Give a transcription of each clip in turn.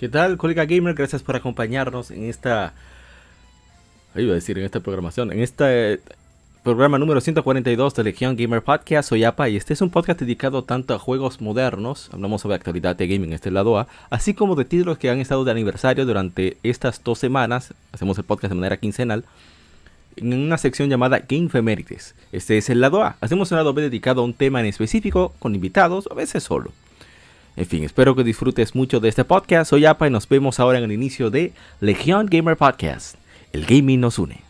¿Qué tal, colega gamer? Gracias por acompañarnos en esta. Iba a decir en esta programación, en este programa número 142 de Legion Gamer Podcast. Soy APA y este es un podcast dedicado tanto a juegos modernos, hablamos sobre actualidad de gaming, este lado A, así como de títulos que han estado de aniversario durante estas dos semanas. Hacemos el podcast de manera quincenal en una sección llamada Game Femérides. Este es el lado A. Hacemos un lado B dedicado a un tema en específico, con invitados, a veces solo. En fin, espero que disfrutes mucho de este podcast. Soy Apa y nos vemos ahora en el inicio de Legion Gamer Podcast. El gaming nos une.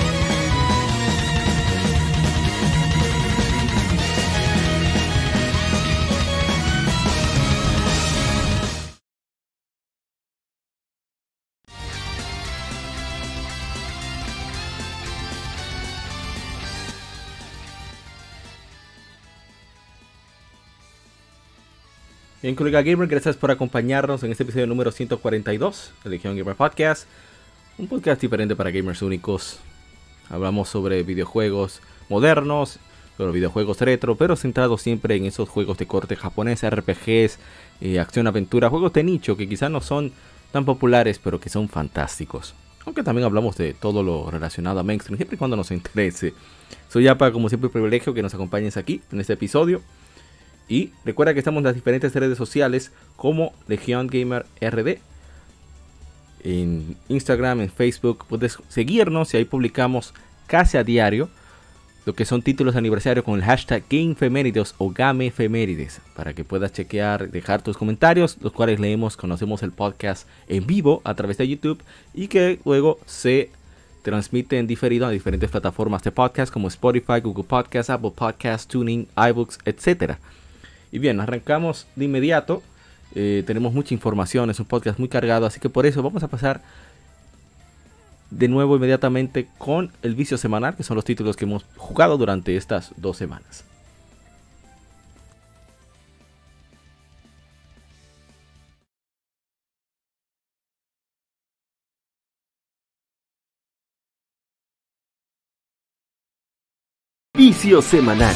Bien, colega gamer, gracias por acompañarnos en este episodio número 142 de Legion Gamer Podcast. Un podcast diferente para gamers únicos. Hablamos sobre videojuegos modernos, sobre videojuegos retro, pero centrados siempre en esos juegos de corte japonés, RPGs, eh, acción-aventura, juegos de nicho que quizás no son tan populares, pero que son fantásticos. Aunque también hablamos de todo lo relacionado a mainstream, siempre y cuando nos interese. Soy Yapa, como siempre, privilegio que nos acompañes aquí en este episodio. Y recuerda que estamos en las diferentes redes sociales como Legion Gamer RD. En Instagram, en Facebook, puedes seguirnos y ahí publicamos casi a diario lo que son títulos de aniversario con el hashtag GameFemérides o GameFemérides para que puedas chequear, dejar tus comentarios, los cuales leemos, conocemos el podcast en vivo a través de YouTube y que luego se transmite en diferido a diferentes plataformas de podcast como Spotify, Google Podcasts, Apple Podcasts, Tuning, iBooks, etcétera. Y bien, arrancamos de inmediato. Eh, tenemos mucha información, es un podcast muy cargado, así que por eso vamos a pasar de nuevo inmediatamente con el vicio semanal, que son los títulos que hemos jugado durante estas dos semanas. Vicio semanal.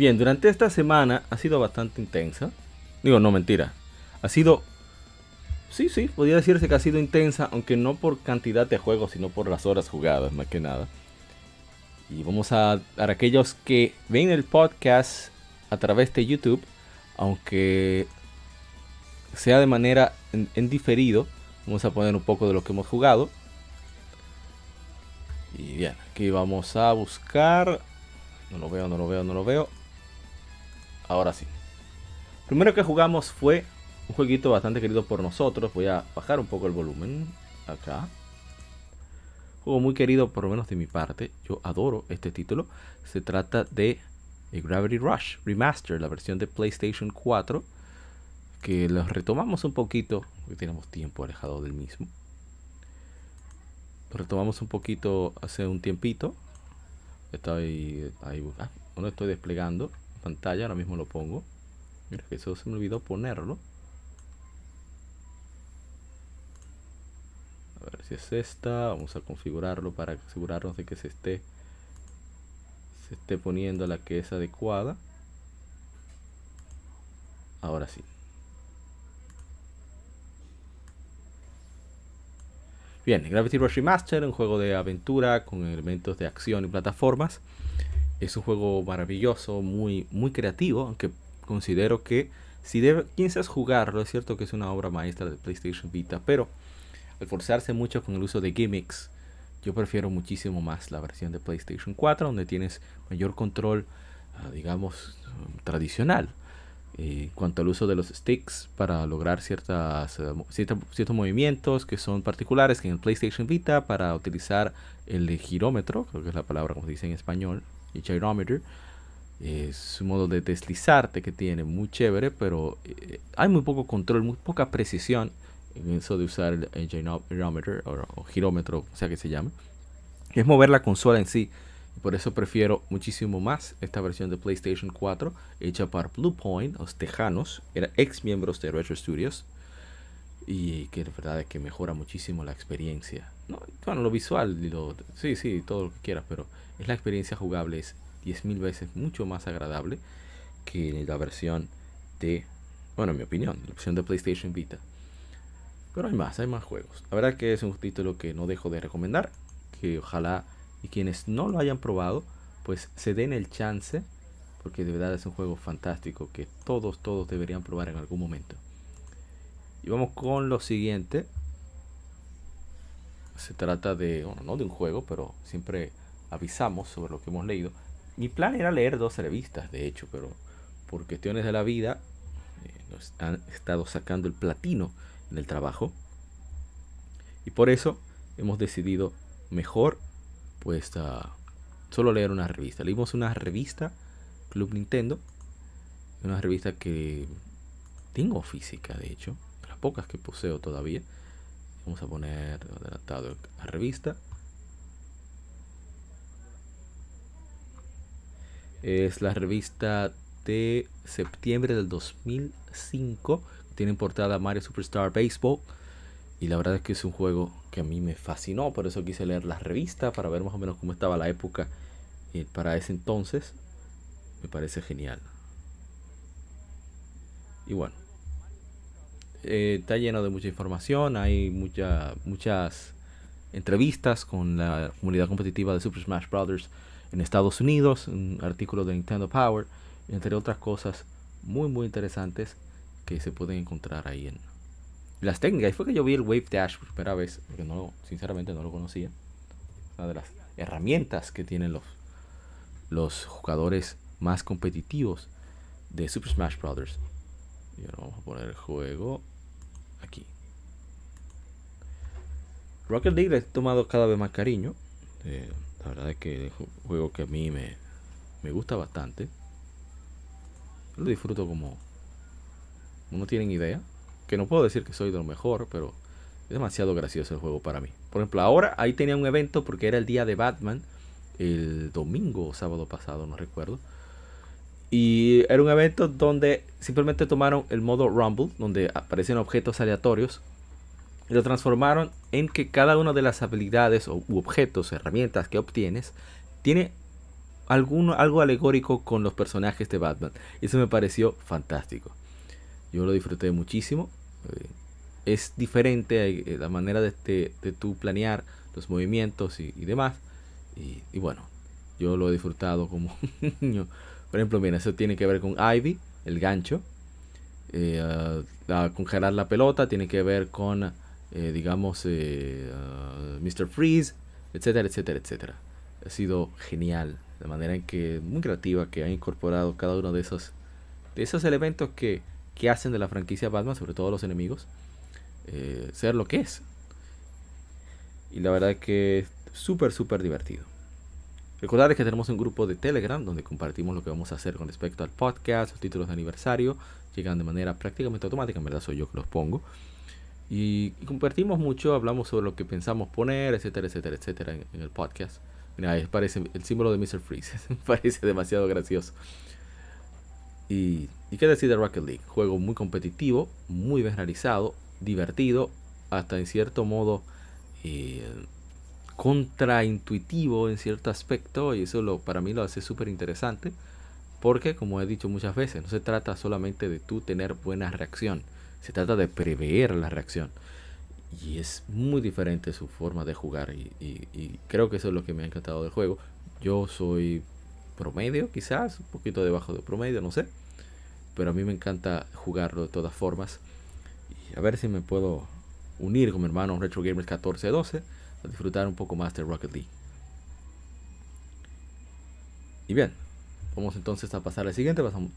Bien, durante esta semana ha sido bastante intensa. Digo, no mentira. Ha sido... Sí, sí, podría decirse que ha sido intensa, aunque no por cantidad de juegos, sino por las horas jugadas, más que nada. Y vamos a, para aquellos que ven el podcast a través de YouTube, aunque sea de manera en, en diferido, vamos a poner un poco de lo que hemos jugado. Y bien, aquí vamos a buscar. No lo veo, no lo veo, no lo veo. Ahora sí. Primero que jugamos fue un jueguito bastante querido por nosotros. Voy a bajar un poco el volumen acá. Juego muy querido por lo menos de mi parte. Yo adoro este título. Se trata de Gravity Rush Remaster, la versión de PlayStation 4. Que los retomamos un poquito. Tenemos tiempo alejado del mismo. Lo retomamos un poquito hace un tiempito. Estoy ahí. Ah, no estoy desplegando pantalla, ahora mismo lo pongo. Mira que eso se me olvidó ponerlo. A ver si es esta. Vamos a configurarlo para asegurarnos de que se esté se esté poniendo la que es adecuada. Ahora sí. Bien, Gravity Rush Remaster, un juego de aventura con elementos de acción y plataformas. Es un juego maravilloso, muy, muy creativo, aunque considero que si piensas jugarlo, es cierto que es una obra maestra de PlayStation Vita, pero al forzarse mucho con el uso de gimmicks, yo prefiero muchísimo más la versión de PlayStation 4, donde tienes mayor control, ah, digamos, tradicional. Eh, en cuanto al uso de los sticks para lograr ciertas, eh, ciertos movimientos que son particulares que en el PlayStation Vita para utilizar el girómetro, creo que es la palabra como se dice en español, el gyrometer, es un modo de deslizarte que tiene muy chévere, pero eh, hay muy poco control, muy poca precisión en eso de usar el, gyrometer o, girómetro, o sea que se llame. Es mover la consola en sí. por eso prefiero muchísimo más esta versión de PlayStation 4 hecha por Bluepoint, los tejanos, eran ex miembros de Retro Studios. Y que de verdad es que mejora muchísimo la experiencia. No, bueno, lo visual, lo, sí, sí, todo lo que quieras, pero es la experiencia jugable, es 10.000 veces mucho más agradable que la versión de, bueno, en mi opinión, la versión de PlayStation Vita. Pero hay más, hay más juegos. La verdad que es un título que no dejo de recomendar, que ojalá y quienes no lo hayan probado, pues se den el chance, porque de verdad es un juego fantástico que todos, todos deberían probar en algún momento. Y vamos con lo siguiente. Se trata de, bueno, no de un juego, pero siempre avisamos sobre lo que hemos leído. Mi plan era leer dos revistas, de hecho, pero por cuestiones de la vida eh, nos han estado sacando el platino en el trabajo. Y por eso hemos decidido mejor, pues, solo leer una revista. Leímos una revista, Club Nintendo, una revista que tengo física, de hecho, las pocas que poseo todavía. Vamos a poner adelantado la revista. Es la revista de septiembre del 2005. Tiene portada Mario Superstar Baseball. Y la verdad es que es un juego que a mí me fascinó. Por eso quise leer la revista para ver más o menos cómo estaba la época eh, para ese entonces. Me parece genial. Y bueno. Eh, está lleno de mucha información. Hay mucha, muchas entrevistas con la comunidad competitiva de Super Smash Bros en Estados Unidos, un artículo de Nintendo Power, entre otras cosas muy muy interesantes que se pueden encontrar ahí en las técnicas. Y fue que yo vi el Wave Dash por primera vez, porque no, sinceramente no lo conocía. Una de las herramientas que tienen los, los jugadores más competitivos de Super Smash Bros. Y ahora vamos a poner el juego aquí. Rocket League le he tomado cada vez más cariño. Eh, la verdad es que es un juego que a mí me, me gusta bastante. lo disfruto como... No tienen idea. Que no puedo decir que soy de lo mejor, pero es demasiado gracioso el juego para mí. Por ejemplo, ahora ahí tenía un evento porque era el día de Batman. El domingo o sábado pasado, no recuerdo. Y era un evento donde simplemente tomaron el modo Rumble, donde aparecen objetos aleatorios lo transformaron en que cada una de las habilidades o objetos, herramientas que obtienes, tiene alguno, algo alegórico con los personajes de Batman. Eso me pareció fantástico. Yo lo disfruté muchísimo. Eh, es diferente eh, la manera de, de, tu planear los movimientos y, demás. Y, bueno, yo lo he disfrutado como niño. Por ejemplo, mira, eso tiene que ver con Ivy, el gancho. Eh, congelar la pelota tiene que ver con eh, digamos, eh, uh, Mr. Freeze, etcétera, etcétera, etcétera. Ha sido genial la manera en que, muy creativa, que ha incorporado cada uno de esos, de esos elementos que, que hacen de la franquicia Batman, sobre todo los enemigos, eh, ser lo que es. Y la verdad que es súper, súper divertido. Recordarles que tenemos un grupo de Telegram donde compartimos lo que vamos a hacer con respecto al podcast, los títulos de aniversario. Llegan de manera prácticamente automática, en verdad soy yo que los pongo. Y, compartimos mucho, hablamos sobre lo que pensamos poner, etcétera, etcétera, etcétera, en, el podcast. Mira, parece el símbolo de Mr. Freeze. parece demasiado gracioso. Y, y qué decir de Rocket League. Juego muy competitivo, muy bien realizado, divertido, hasta en cierto modo eh, contraintuitivo en cierto aspecto. Y eso lo, para mí lo hace súper interesante. Porque, como he dicho muchas veces, no se trata solamente de tú tener buena reacción se trata de prever la reacción. y es muy diferente su forma de jugar y, creo que eso es lo que me ha encantado del juego. Yo soy promedio quizás, un poquito debajo de promedio, no sé, pero a mí me encanta jugarlo de todas formas y a ver si me puedo unir con mi hermano Retro Gamers 1412 a disfrutar un poco más de Rocket League. Y bien, vamos entonces a pasar al siguiente. Pasamos,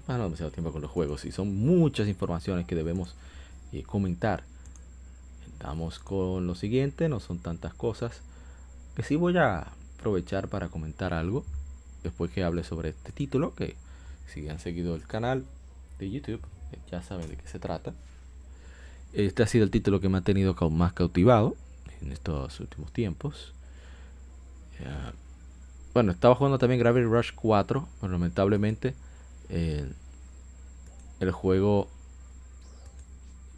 pasamos demasiado tiempo con los juegos y son muchas informaciones que debemos eh, comentar. Vamos con lo siguiente, no son tantas cosas. Que sí voy a aprovechar para comentar algo. Después que hable sobre este título. Que si han seguido el canal de YouTube, eh, ya saben de qué se trata. Este ha sido el título que me ha tenido más cautivado en estos últimos tiempos. bueno, estaba jugando también Gravity Rush 4, pero lamentablemente el juego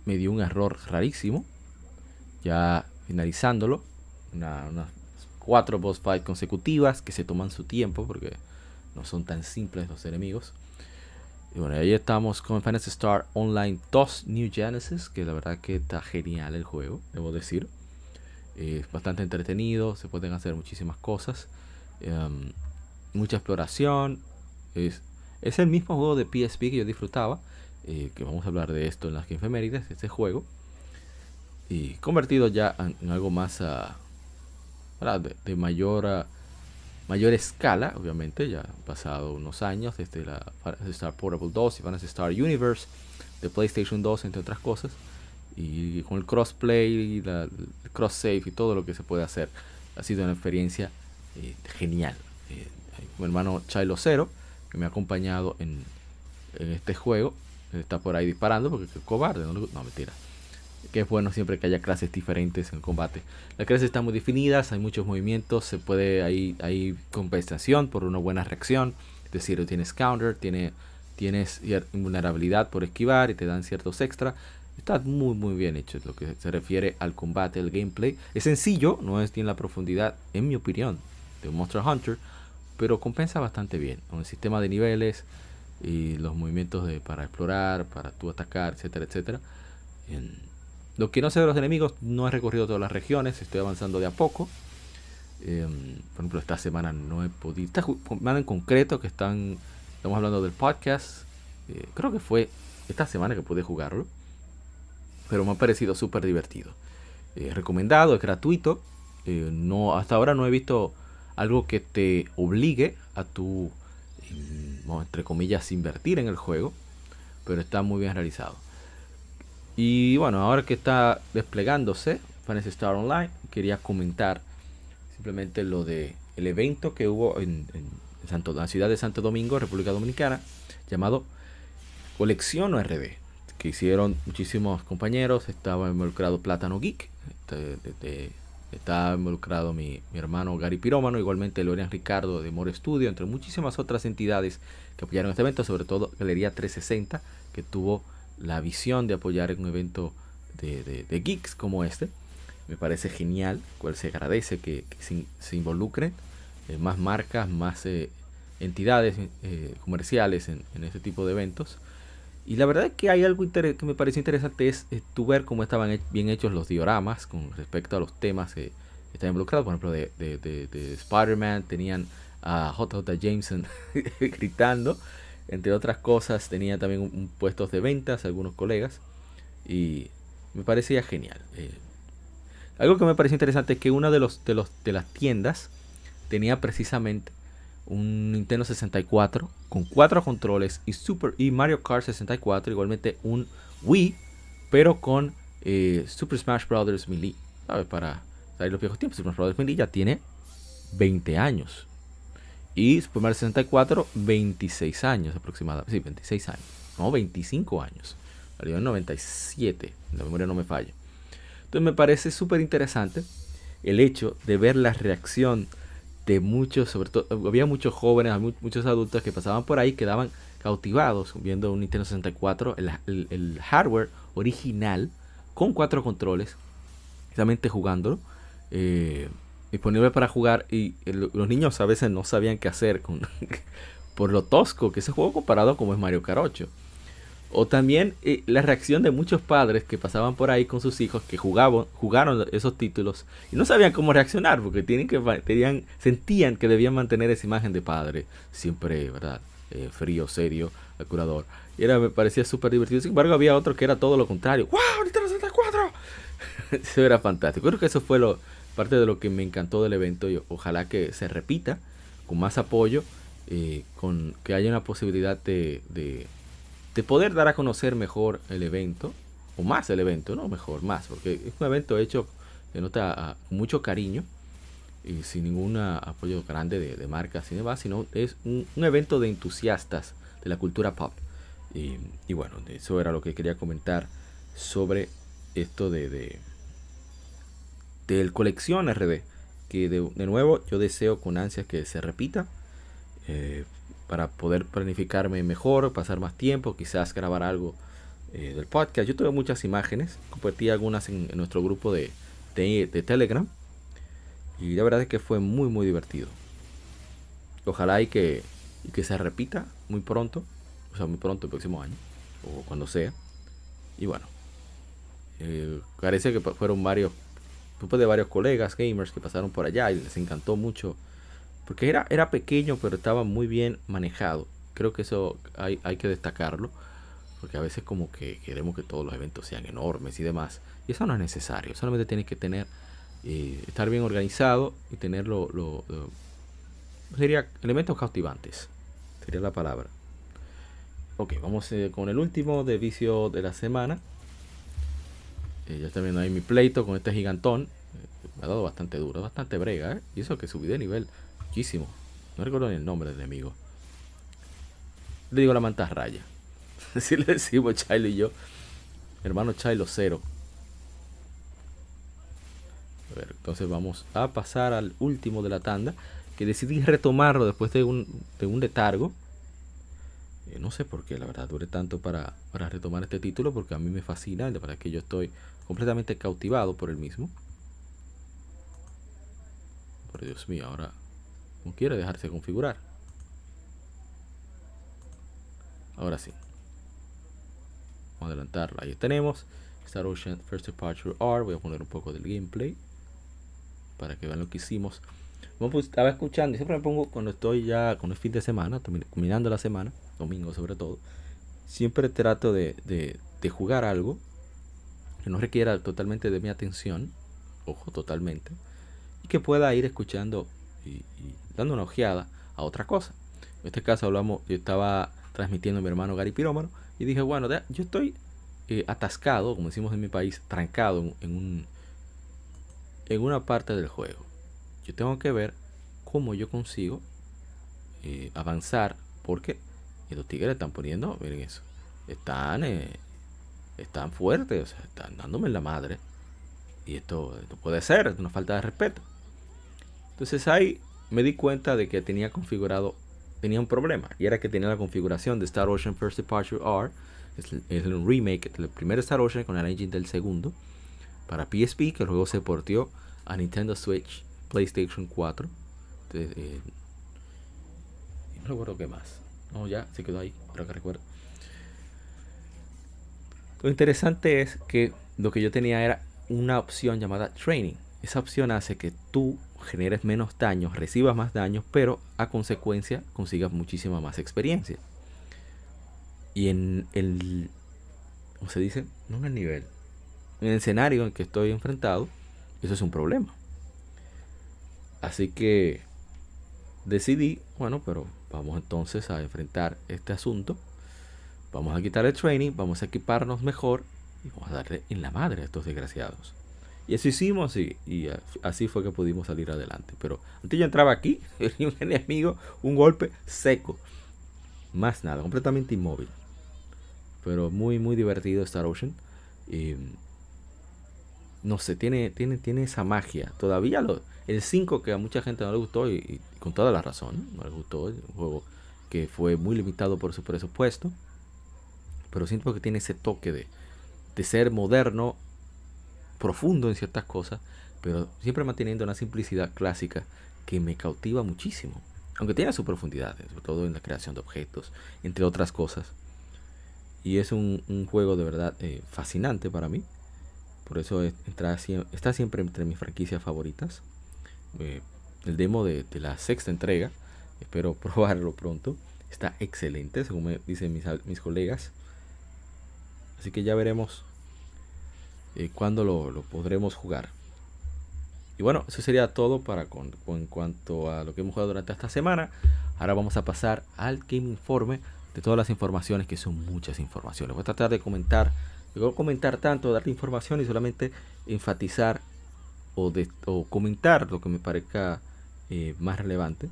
me dio un error rarísimo ya finalizándolo, unas cuatro boss fights consecutivas que se toman su tiempo porque no son tan simples los enemigos. Y bueno, ahí estamos con Fantasy Star Online 2 New Genesis, que la verdad que está genial el juego, debo decir. Es bastante entretenido, se pueden hacer muchísimas cosas. Em, mucha exploración. Es, es, el mismo juego de PSP que yo disfrutaba. Eh, que vamos a hablar de esto en las de este juego y convertido ya en, algo más ah, de, mayor, mayor escala, obviamente, ya han pasado unos años desde la Fantasy Star Portable 2 y Fantasy Star Universe de PlayStation 2, entre otras cosas, y con el crossplay, la, el cross save y todo lo que se puede hacer, ha sido una experiencia eh, genial. Eh, mi hermano Chilo Cero, que me ha acompañado en, en este juego, está por ahí disparando porque es cobarde, no, no mentira que es bueno siempre que haya clases diferentes en combate. Las clases están muy definidas, hay muchos movimientos, se puede hay, hay compensación por una buena reacción, es decir, tienes counter, tiene, tienes invulnerabilidad por esquivar y te dan ciertos extra. Está muy muy bien hecho lo que se refiere al combate, el gameplay. Es sencillo, no es tiene la profundidad, en mi opinión, de Monster Hunter, pero compensa bastante bien. Con el sistema de niveles y los movimientos de, para explorar, para tú atacar, etcétera, etcétera. Lo que no sé de los enemigos, no he recorrido todas las regiones, estoy avanzando de a poco. Em, por ejemplo, esta semana no he podido. Esta semana en concreto, que están. Estamos hablando del podcast. Eh, creo que fue esta semana que pude jugarlo. Pero me ha parecido súper divertido. Eh, recomendado, es gratuito. Eh, no, hasta ahora no he visto algo que te obligue a tu, entre comillas, invertir en el juego. Pero está muy bien realizado. Y bueno, ahora que está desplegándose Fantasy Star Online, quería comentar simplemente lo de el evento que hubo en, Santo, la ciudad de Santo Domingo, República Dominicana, llamado Colección RD, que hicieron muchísimos compañeros. Estaba involucrado Plátano Geek, este, estaba involucrado mi, hermano Gary Pirómano, igualmente Lorian Ricardo de More Studio, entre muchísimas otras entidades que apoyaron este evento, sobre todo Galería 360, que tuvo la visión de apoyar en un evento de, geeks como este. Me parece genial, cual se agradece que, se, involucren eh, más marcas, más eh, entidades eh, comerciales en, este tipo de eventos. Y la verdad es que hay algo que me parece interesante es tu ver cómo estaban bien hechos los dioramas con respecto a los temas que están involucrados. Por ejemplo, de, de Spider-Man tenían a JJ Jameson gritando. Entre otras cosas, tenía también un, puestos de ventas, algunos colegas, y me parecía genial. Eh, algo que me pareció interesante es que una de, los, de, los, de las tiendas tenía precisamente un Nintendo 64 con cuatro controles y Super y Mario Kart 64, igualmente un Wii, pero con eh, Super Smash Bros. Melee. Para salir los viejos tiempos, Super Smash Bros. Melee ya tiene 20 años. Y Super Mario 64, 26 años aproximadamente. Sí, 26 años. No, 25 años. Salió en 97. La memoria no me falla. Entonces me parece súper interesante el hecho de ver la reacción de muchos, sobre todo, había muchos jóvenes, muchos adultos que pasaban por ahí, quedaban cautivados viendo un Nintendo 64, el, el hardware original, con cuatro controles, exactamente jugándolo. Eh, disponible para jugar y los niños a veces no sabían qué hacer con, por lo tosco que ese juego comparado como es Mario Kart 8. O también eh, la reacción de muchos padres que pasaban por ahí con sus hijos que jugaban, jugaron esos títulos y no sabían cómo reaccionar porque tienen que, tenían, sentían que debían mantener esa imagen de padre, siempre, ¿verdad? Eh, frío, serio, curador. Y era, me parecía súper divertido. Sin embargo, había otro que era todo lo contrario. ¡Wow! ¡Nintendo 64! eso era fantástico. Creo que eso fue lo, parte de lo que me encantó del evento y ojalá que se repita con más apoyo, eh, con que haya una posibilidad de, de, poder dar a conocer mejor el evento, o más el evento, no mejor, más, porque es un evento hecho de nota con mucho cariño y sin ningún apoyo grande de, marcas y demás, sino es un, evento de entusiastas de la cultura pop. Y, y, bueno, eso era lo que quería comentar sobre esto de, de del colección RD. Que de, nuevo yo deseo con ansias que se repita. Eh, para poder planificarme mejor, pasar más tiempo, quizás grabar algo eh, del podcast. Yo tuve muchas imágenes, compartí algunas en, nuestro grupo de, de, Telegram. Y la verdad es que fue muy, muy divertido. Ojalá y que, que se repita muy pronto. O sea, muy pronto el próximo año. O cuando sea. Y bueno. Eh, parece que fueron varios grupo de varios colegas gamers que pasaron por allá y les encantó mucho. Porque era, era pequeño, pero estaba muy bien manejado. Creo que eso hay, hay que destacarlo. Porque a veces como que queremos que todos los eventos sean enormes y demás. Y eso no es necesario. Solamente tienes que tener, eh, estar bien organizado y tener lo, sería elementos cautivantes. Sería la palabra. Ok, vamos eh, con el último de vicio de la semana. Eh, ya está viendo ahí mi pleito con este gigantón. Eh, me ha dado bastante duro, bastante brega, ¿eh? Y eso que subí de nivel No recuerdo ni el nombre del enemigo. Le digo la mantarraya. Así le decimos Chilo y yo. hermano Chilo cero. A ver, entonces vamos a pasar al último de la tanda. Que decidí retomarlo después de un, de un letargo. Eh, no sé por qué, la verdad, duré tanto para, para retomar este título. Porque a mí me fascina. La verdad que yo estoy completamente cautivado por el mismo. Por Dios mío, ahora quiere dejarse configurar. Ahora sí. Vamos a adelantarlo. Ahí tenemos. Star Ocean First Departure R. Voy a poner un poco del gameplay. Para que vean lo que hicimos. Pues, estaba escuchando. Y siempre me pongo cuando estoy ya con el fin de semana. Terminando la semana. Domingo sobre todo. Siempre trato de, de jugar algo que no requiera totalmente de mi atención, ojo, totalmente, y que pueda ir escuchando y, dando una ojeada a otra cosa. En este caso hablamos, yo estaba transmitiendo a mi hermano Gary Pirómano y dije, bueno, yo estoy eh, atascado, como decimos en mi país, trancado en, un, en una parte del juego. Yo tengo que ver cómo yo consigo eh, avanzar, porque los tigres están poniendo, miren eso, están eh, están fuertes, o sea, están dándome la madre. Y esto no puede ser, es una falta de respeto. Entonces ahí me di cuenta de que tenía configurado, tenía un problema. Y era que tenía la configuración de Star Ocean First Departure R. Es, el remake del primer Star Ocean con el engine del segundo. Para PSP, que luego se portió a Nintendo Switch, PlayStation 4. Eh, y no recuerdo qué más. No, ya se quedó ahí, que recuerdo. Lo interesante es que lo que yo tenía era una opción llamada training. Esa opción hace que tú generes menos daños, recibas más daños, pero a consecuencia consigas muchísima más experiencia. Y en el, ¿cómo se dice? No en el nivel, en el escenario en que estoy enfrentado, eso es un problema. Así que decidí, bueno, pero vamos entonces a enfrentar este asunto Vamos a quitar el training, vamos a equiparnos mejor y vamos a darle en la madre a estos desgraciados. Y eso hicimos y, así fue que pudimos salir adelante. Pero antes yo entraba aquí, y un enemigo, un golpe seco. Más nada, completamente inmóvil. Pero muy, muy divertido Star Ocean. Y, no sé, tiene, tiene, tiene esa magia. Todavía lo, el 5 que a mucha gente no le gustó y, con toda la razón, no le gustó. Un juego que fue muy limitado por su presupuesto pero siento que tiene ese toque de, de ser moderno, profundo en ciertas cosas, pero siempre manteniendo una simplicidad clásica que me cautiva muchísimo. Aunque tiene su profundidad, sobre todo en la creación de objetos, entre otras cosas. Y es un, juego de verdad eh, fascinante para mí. Por eso está siempre entre mis franquicias favoritas. Eh, el demo de, la sexta entrega, espero probarlo pronto. Está excelente, según me dicen mis colegas. Así que ya veremos eh, cuándo lo, podremos jugar. Y bueno, eso sería todo para con, en cuanto a lo que hemos jugado durante esta semana. Ahora vamos a pasar al Game Informe de todas las informaciones, que son muchas informaciones. Voy a tratar de comentar, de comentar tanto, darte información y solamente enfatizar o, de, comentar lo que me parezca eh, más relevante.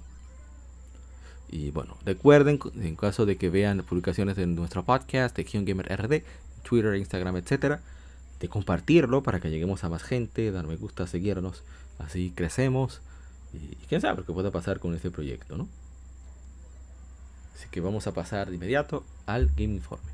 Y bueno, recuerden, en caso de que vean publicaciones de nuestro podcast, de Gamer RD, Twitter, Instagram, etcétera, de compartirlo para que lleguemos a más gente, dar me gusta, seguirnos, así crecemos. Y quién sabe qué puede pasar con este proyecto, ¿no? Así que vamos a pasar de inmediato al Game Informe.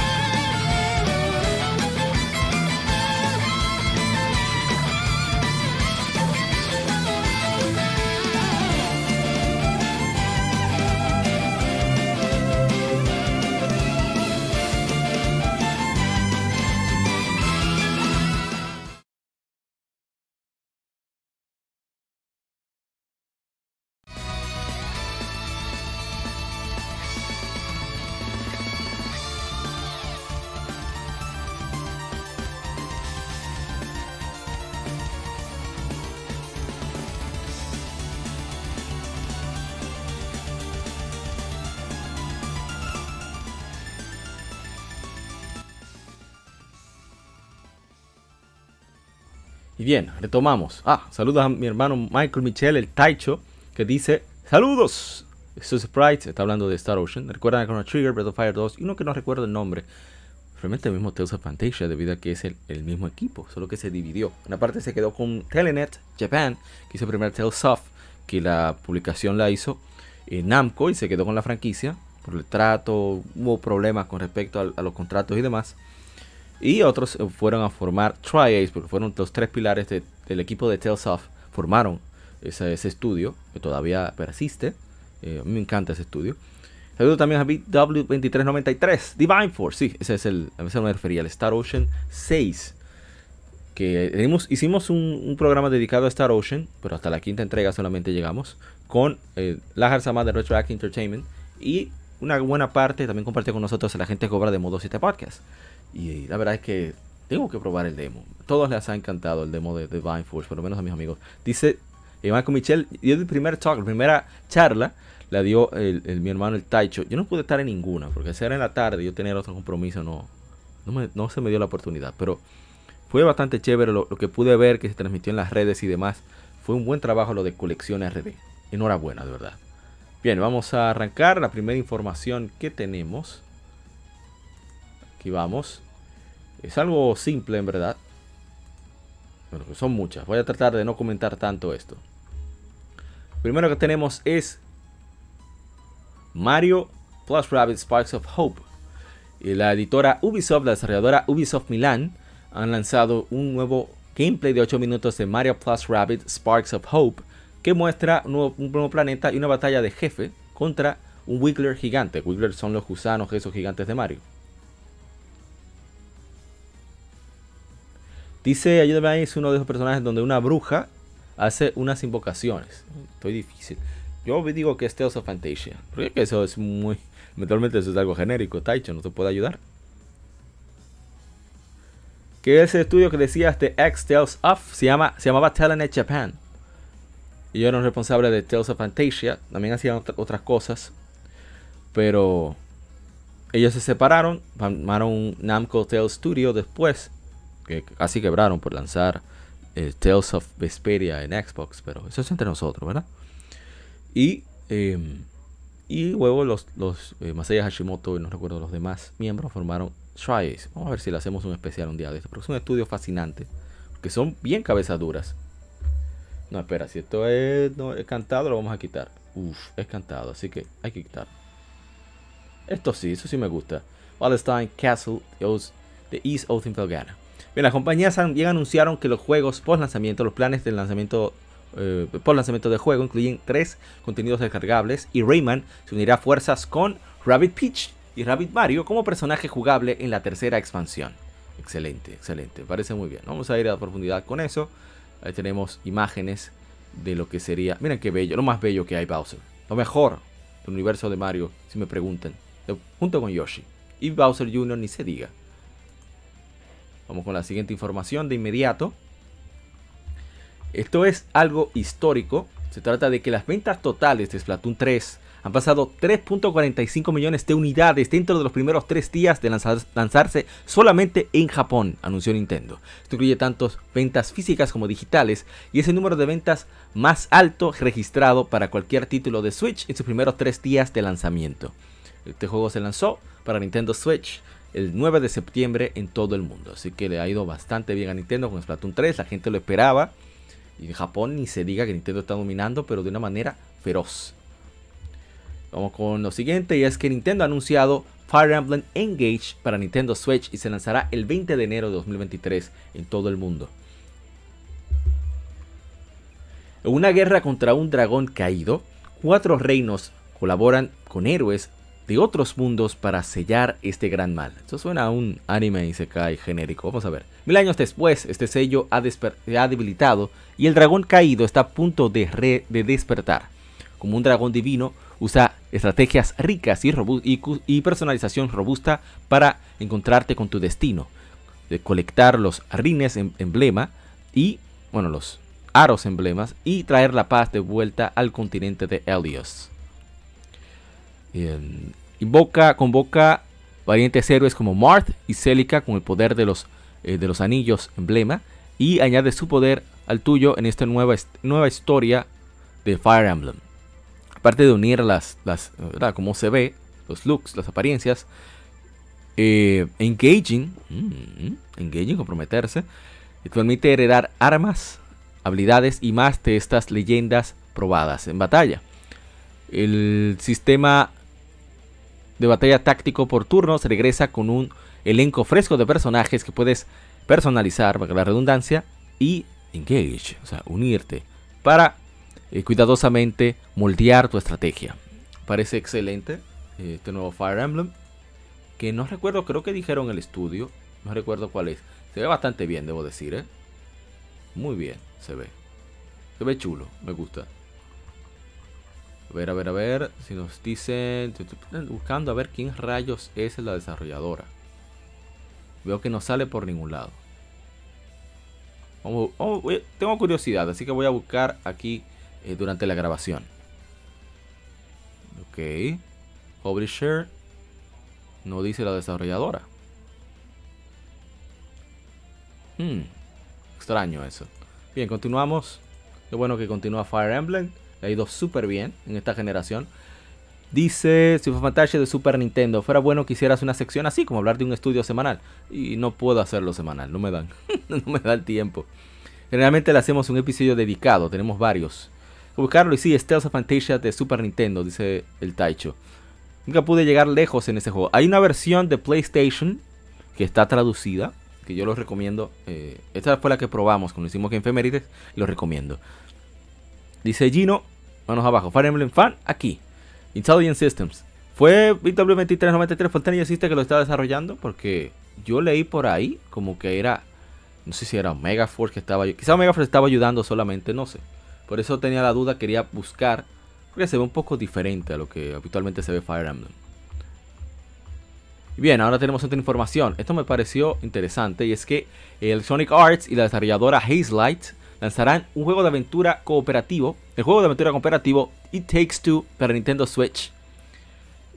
Bien, retomamos. Ah, saludos a mi hermano Michael Michel, el Taicho, que dice: Saludos. Su Sprite está hablando de Star Ocean. Recuerdan Chrono Trigger, Breath of Fire 2 y uno que no recuerdo el nombre. Realmente el mismo Tales of Fantasia, debido a que es el, mismo equipo, solo que se dividió. Una parte se quedó con Telenet Japan, que hizo el primer Tales of, que la publicación la hizo en Namco y se quedó con la franquicia. Por el trato, hubo problemas con respecto a los contratos y demás. Y otros fueron a formar TriAce, porque fueron los tres pilares del equipo de Talesoft. Formaron ese, estudio, que todavía persiste. Eh, a mí me encanta ese estudio. Saludo también a BW2393, Divine Force, sí, ese es el, a ese me refería, el Star Ocean 6. Que hicimos un, programa dedicado a Star Ocean, pero hasta la quinta entrega solamente llegamos, con eh, Lajar Sama de Retroact Entertainment y una buena parte también compartió con nosotros la gente cobra de Modo 7 Podcast. Y la verdad es que tengo que probar el demo. Todos les ha encantado el demo de Divine Force, por lo menos a mis amigos. Dice Iván con Michelle, dio el primer talk, la primera charla, la dio el, mi hermano el Taicho. Yo no pude estar en ninguna, porque si era en la tarde, yo tenía otro compromiso, no, no, se me dio la oportunidad. Pero fue bastante chévere lo, que pude ver que se transmitió en las redes y demás. Fue un buen trabajo lo de colección RD. Enhorabuena, de verdad. Bien, vamos a arrancar la primera información que tenemos. Aquí vamos. Es algo simple en verdad. Bueno, son muchas. Voy a tratar de no comentar tanto esto. Primero que tenemos es Mario Plus Rabbit Sparks of Hope. Y la editora Ubisoft, la desarrolladora Ubisoft Milan, han lanzado un nuevo gameplay de 8 minutos de Mario Plus Rabbit Sparks of Hope que muestra un nuevo, un nuevo planeta y una batalla de jefe contra un Wiggler gigante. Wiggler son los gusanos esos gigantes de Mario. Dice, ayúdame es uno de esos personajes donde una bruja hace unas invocaciones. Estoy difícil. Yo digo que es Tales of Fantasia. Porque eso es muy... Mentalmente eso es algo genérico. Taicho no te puede ayudar. Que ese estudio que decías de X Tales of se, llama, se llamaba Telenet Japan. Y yo era responsable de Tales of Fantasia. También hacían otras cosas. Pero ellos se separaron. Formaron Namco Tales Studio después casi quebraron por lanzar eh, Tales of Vesperia en Xbox, pero eso es entre nosotros, ¿verdad? Y, em, y luego los, los eh, Masaya Hashimoto y no recuerdo los demás miembros formaron Triace. Vamos a ver si le hacemos un especial un día de esto, pero es un estudio fascinante, que son bien cabezaduras. No, espera, si esto es, no, es cantado, lo vamos a quitar. Uf, es cantado, así que hay que quitar. Esto sí, eso sí me gusta. Wallenstein Castle de East Ocean Felgana. Bien, las compañías bien anunciaron que los juegos post lanzamiento, los planes de lanzamiento eh, lanzamiento del juego incluyen tres contenidos descargables y Rayman se unirá a fuerzas con Rabbit Peach y Rabbit Mario como personaje jugable en la tercera expansión. Excelente, excelente, parece muy bien. Vamos a ir a profundidad con eso. Ahí tenemos imágenes de lo que sería. Miren qué bello, lo más bello que hay Bowser. Lo mejor del universo de Mario, si me preguntan. Junto con Yoshi. Y Bowser Jr. ni se diga. Vamos con la siguiente información de inmediato. Esto es algo histórico. Se trata de que las ventas totales de Splatoon 3 han pasado 3.45 millones de unidades dentro de los primeros tres días de lanzarse solamente en Japón, anunció Nintendo. Esto incluye tanto ventas físicas como digitales y es el número de ventas más alto registrado para cualquier título de Switch en sus primeros tres días de lanzamiento. Este juego se lanzó para Nintendo Switch el 9 de septiembre en todo el mundo, así que le ha ido bastante bien a Nintendo con Splatoon 3, la gente lo esperaba. Y en Japón ni se diga que Nintendo está dominando, pero de una manera feroz. Vamos con lo siguiente y es que Nintendo ha anunciado Fire Emblem Engage para Nintendo Switch y se lanzará el 20 de enero de 2023 en todo el mundo. En una guerra contra un dragón caído, cuatro reinos colaboran con héroes de otros mundos para sellar este gran mal. Esto suena a un anime y se cae genérico. Vamos a ver. Mil años después, este sello ha, debilitado y el dragón caído está a punto de, de despertar. Como un dragón divino, usa estrategias ricas y, y, personalización robusta para encontrarte con tu destino. De colectar los rines en emblema y, bueno, los aros emblemas y traer la paz de vuelta al continente de Helios. Invoca, convoca valientes héroes como Marth y Celica con el poder de los, eh, de los anillos emblema y añade su poder al tuyo en esta nueva, nueva historia de Fire Emblem aparte de unir las, las ¿verdad? Como se ve, los looks, las apariencias, eh, engaging, mm, engaging, comprometerse, te permite heredar armas, habilidades y más de estas leyendas probadas en batalla. El sistema de batalla táctico por turnos regresa con un elenco fresco de personajes que puedes personalizar, para la redundancia, y engage, o sea, unirte para eh, cuidadosamente moldear tu estrategia. Parece excelente eh, este nuevo Fire Emblem. Que no recuerdo, creo que dijeron el estudio. No recuerdo cuál es. Se ve bastante bien, debo decir, ¿eh? Muy bien, se ve. Se ve chulo, me gusta. A ver, a ver, a ver. Si nos dicen. Buscando a ver quién rayos es la desarrolladora. Veo que no sale por ningún lado. tengo curiosidad, así que voy a buscar aquí eh, durante la grabación. Ok. Publisher. No dice la desarrolladora. Hmm. Extraño eso. Bien, continuamos. Qué bueno que continúa Fire Emblem. Ha ido súper bien en esta generación. Dice si fue Fantasy de Super Nintendo. Fuera bueno que hicieras una sección así, como hablar de un estudio semanal. Y no puedo hacerlo semanal, no me dan. no me da el tiempo. Generalmente le hacemos un episodio dedicado, tenemos varios buscarlo y sí, Stealth of Fantasia de Super Nintendo, dice el Taicho. Nunca pude llegar lejos en ese juego. Hay una versión de PlayStation que está traducida, que yo lo recomiendo. Eh, esta fue la que probamos cuando hicimos Game Femerides, lo recomiendo. Dice Gino, manos abajo, Fire Emblem Fan, aquí. Intelligent Systems. ¿Fue BW2393 Fontaine y existe que lo estaba desarrollando? Porque yo leí por ahí como que era, no sé si era Omega Force que estaba, quizá Omega Force estaba ayudando solamente, no sé. Por eso tenía la duda, quería buscar, porque se ve un poco diferente a lo que habitualmente se ve Fire Emblem. Bien, ahora tenemos otra información. Esto me pareció interesante y es que Electronic Arts y la desarrolladora Hazelight lanzarán un juego de aventura cooperativo. El juego de aventura cooperativo It Takes Two para Nintendo Switch.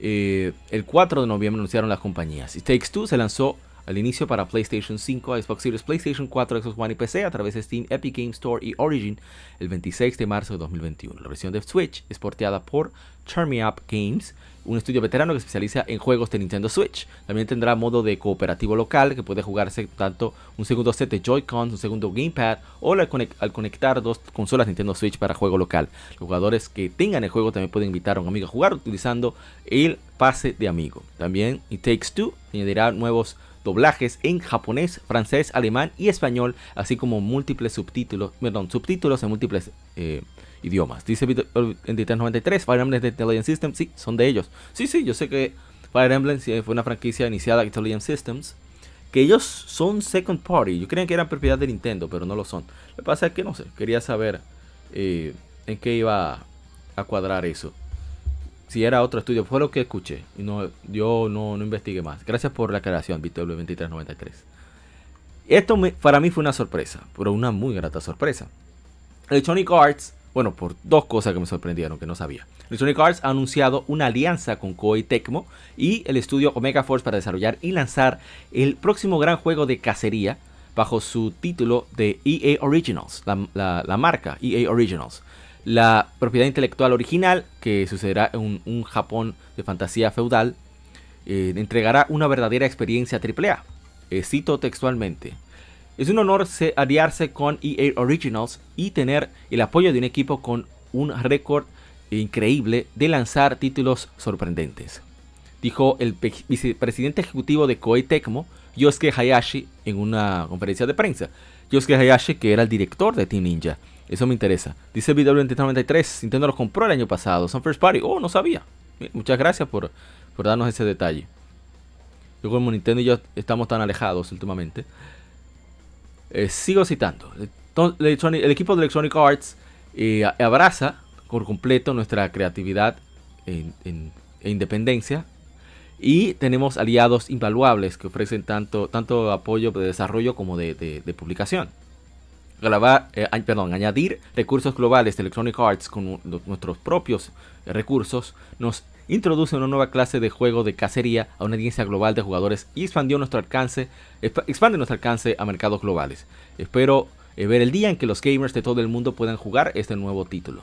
Eh, el 4 de noviembre anunciaron las compañías. It Takes Two se lanzó al inicio para PlayStation 5, Xbox Series, PlayStation 4, Xbox One y PC a través de Steam, Epic Games Store y Origin el 26 de marzo de 2021. La versión de Switch es porteada por Charmy Up Games, un estudio veterano que se especializa en juegos de Nintendo Switch. También tendrá modo de cooperativo local que puede jugarse tanto un segundo set de Joy-Cons, un segundo Gamepad o al, conectar dos consolas Nintendo Switch para juego local. Los jugadores que tengan el juego también pueden invitar a un amigo a jugar utilizando el pase de amigo. También It Takes Two añadirá nuevos doblajes en japonés, francés, alemán y español, así como múltiples subtítulos, perdón, subtítulos en múltiples eh, idiomas. Dice en 93, Fire Emblem de Intelligent Systems, sí, son de ellos. Sí, sí, yo sé que Fire Emblem fue una franquicia iniciada en Intelligent Systems, que ellos son second party. Yo creía que eran propiedad de Nintendo, pero no lo son. Lo que pasa es que no sé, quería saber eh, en qué iba a cuadrar eso. Si era otro estudio, fue lo que escuché. Y no, yo no, no investigué más. Gracias por la aclaración, Víctor 2393. Esto para mí fue una sorpresa, pero una muy grata sorpresa. Electronic Arts bueno, por dos cosas que me sorprendieron que no sabía. Electronic Arts ha anunciado una alianza con Koei Tecmo y el estudio Omega Force para desarrollar y lanzar el próximo gran juego de cacería bajo su título de EA Originals, la, marca EA Originals. La propiedad intelectual original, que sucederá en un, Japón de fantasía feudal, eh, entregará una verdadera experiencia AAA. Eh, cito textualmente. Es un honor aliarse con EA Originals y tener el apoyo de un equipo con un récord increíble de lanzar títulos sorprendentes. Dijo el vicepresidente ejecutivo de Koei Tecmo, Yosuke Hayashi, en una conferencia de prensa. Yosuke Hayashi, que era el director de Team Ninja. Eso me interesa. Dice el video 93, Nintendo lo compró el año pasado. Son first party. Oh, no sabía. Muchas gracias por, por darnos ese detalle. Yo como Nintendo y yo estamos tan alejados últimamente. Eh, sigo citando. El equipo de Electronic Arts eh, abraza por completo nuestra creatividad e independencia y tenemos aliados invaluables que ofrecen tanto, tanto apoyo de desarrollo como de, publicación. Eh, perdón, añadir recursos globales de Electronic Arts con nuestros propios recursos nos introduce una nueva clase de juego de cacería a una audiencia global de jugadores y expandió nuestro alcance, expande nuestro alcance a mercados globales. Espero eh, ver el día en que los gamers de todo el mundo puedan jugar este nuevo título.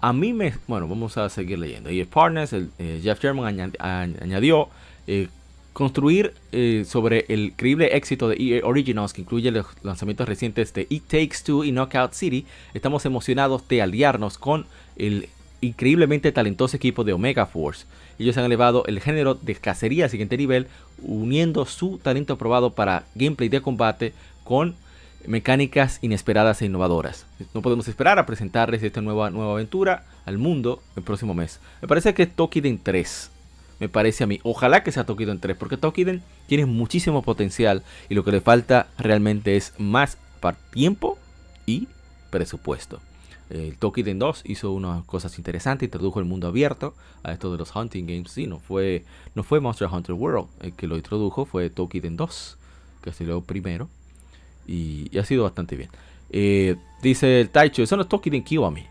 A mí me... Bueno, vamos a seguir leyendo. Y Partners, eh, Jeff Sherman añadió eh, construir sobre el increíble éxito de EA Originals que incluye los lanzamientos recientes de It Takes Two y Knockout City. Estamos emocionados de aliarnos con el increíblemente talentoso equipo de Omega Force. Ellos han elevado el género de cacería al siguiente nivel, uniendo su talento probado para gameplay de combate con mecánicas inesperadas e innovadoras. No podemos esperar a presentarles esta nueva, nueva aventura al mundo el próximo mes. Me parece que es Tokiden 3. Me parece a mí. Ojalá que sea Tokiden 3, porque Tokiden tiene muchísimo potencial y lo que le falta realmente es más tiempo y presupuesto. El Tokiden 2 hizo unas cosas interesantes, introdujo el mundo abierto a esto de los hunting games. Sí, no fue, no fue Monster Hunter World el que lo introdujo, fue Tokiden 2, que salió primero. Y, ha sido bastante bien. Eh, dice el Taicho, eso no es Tokiden Kiwami.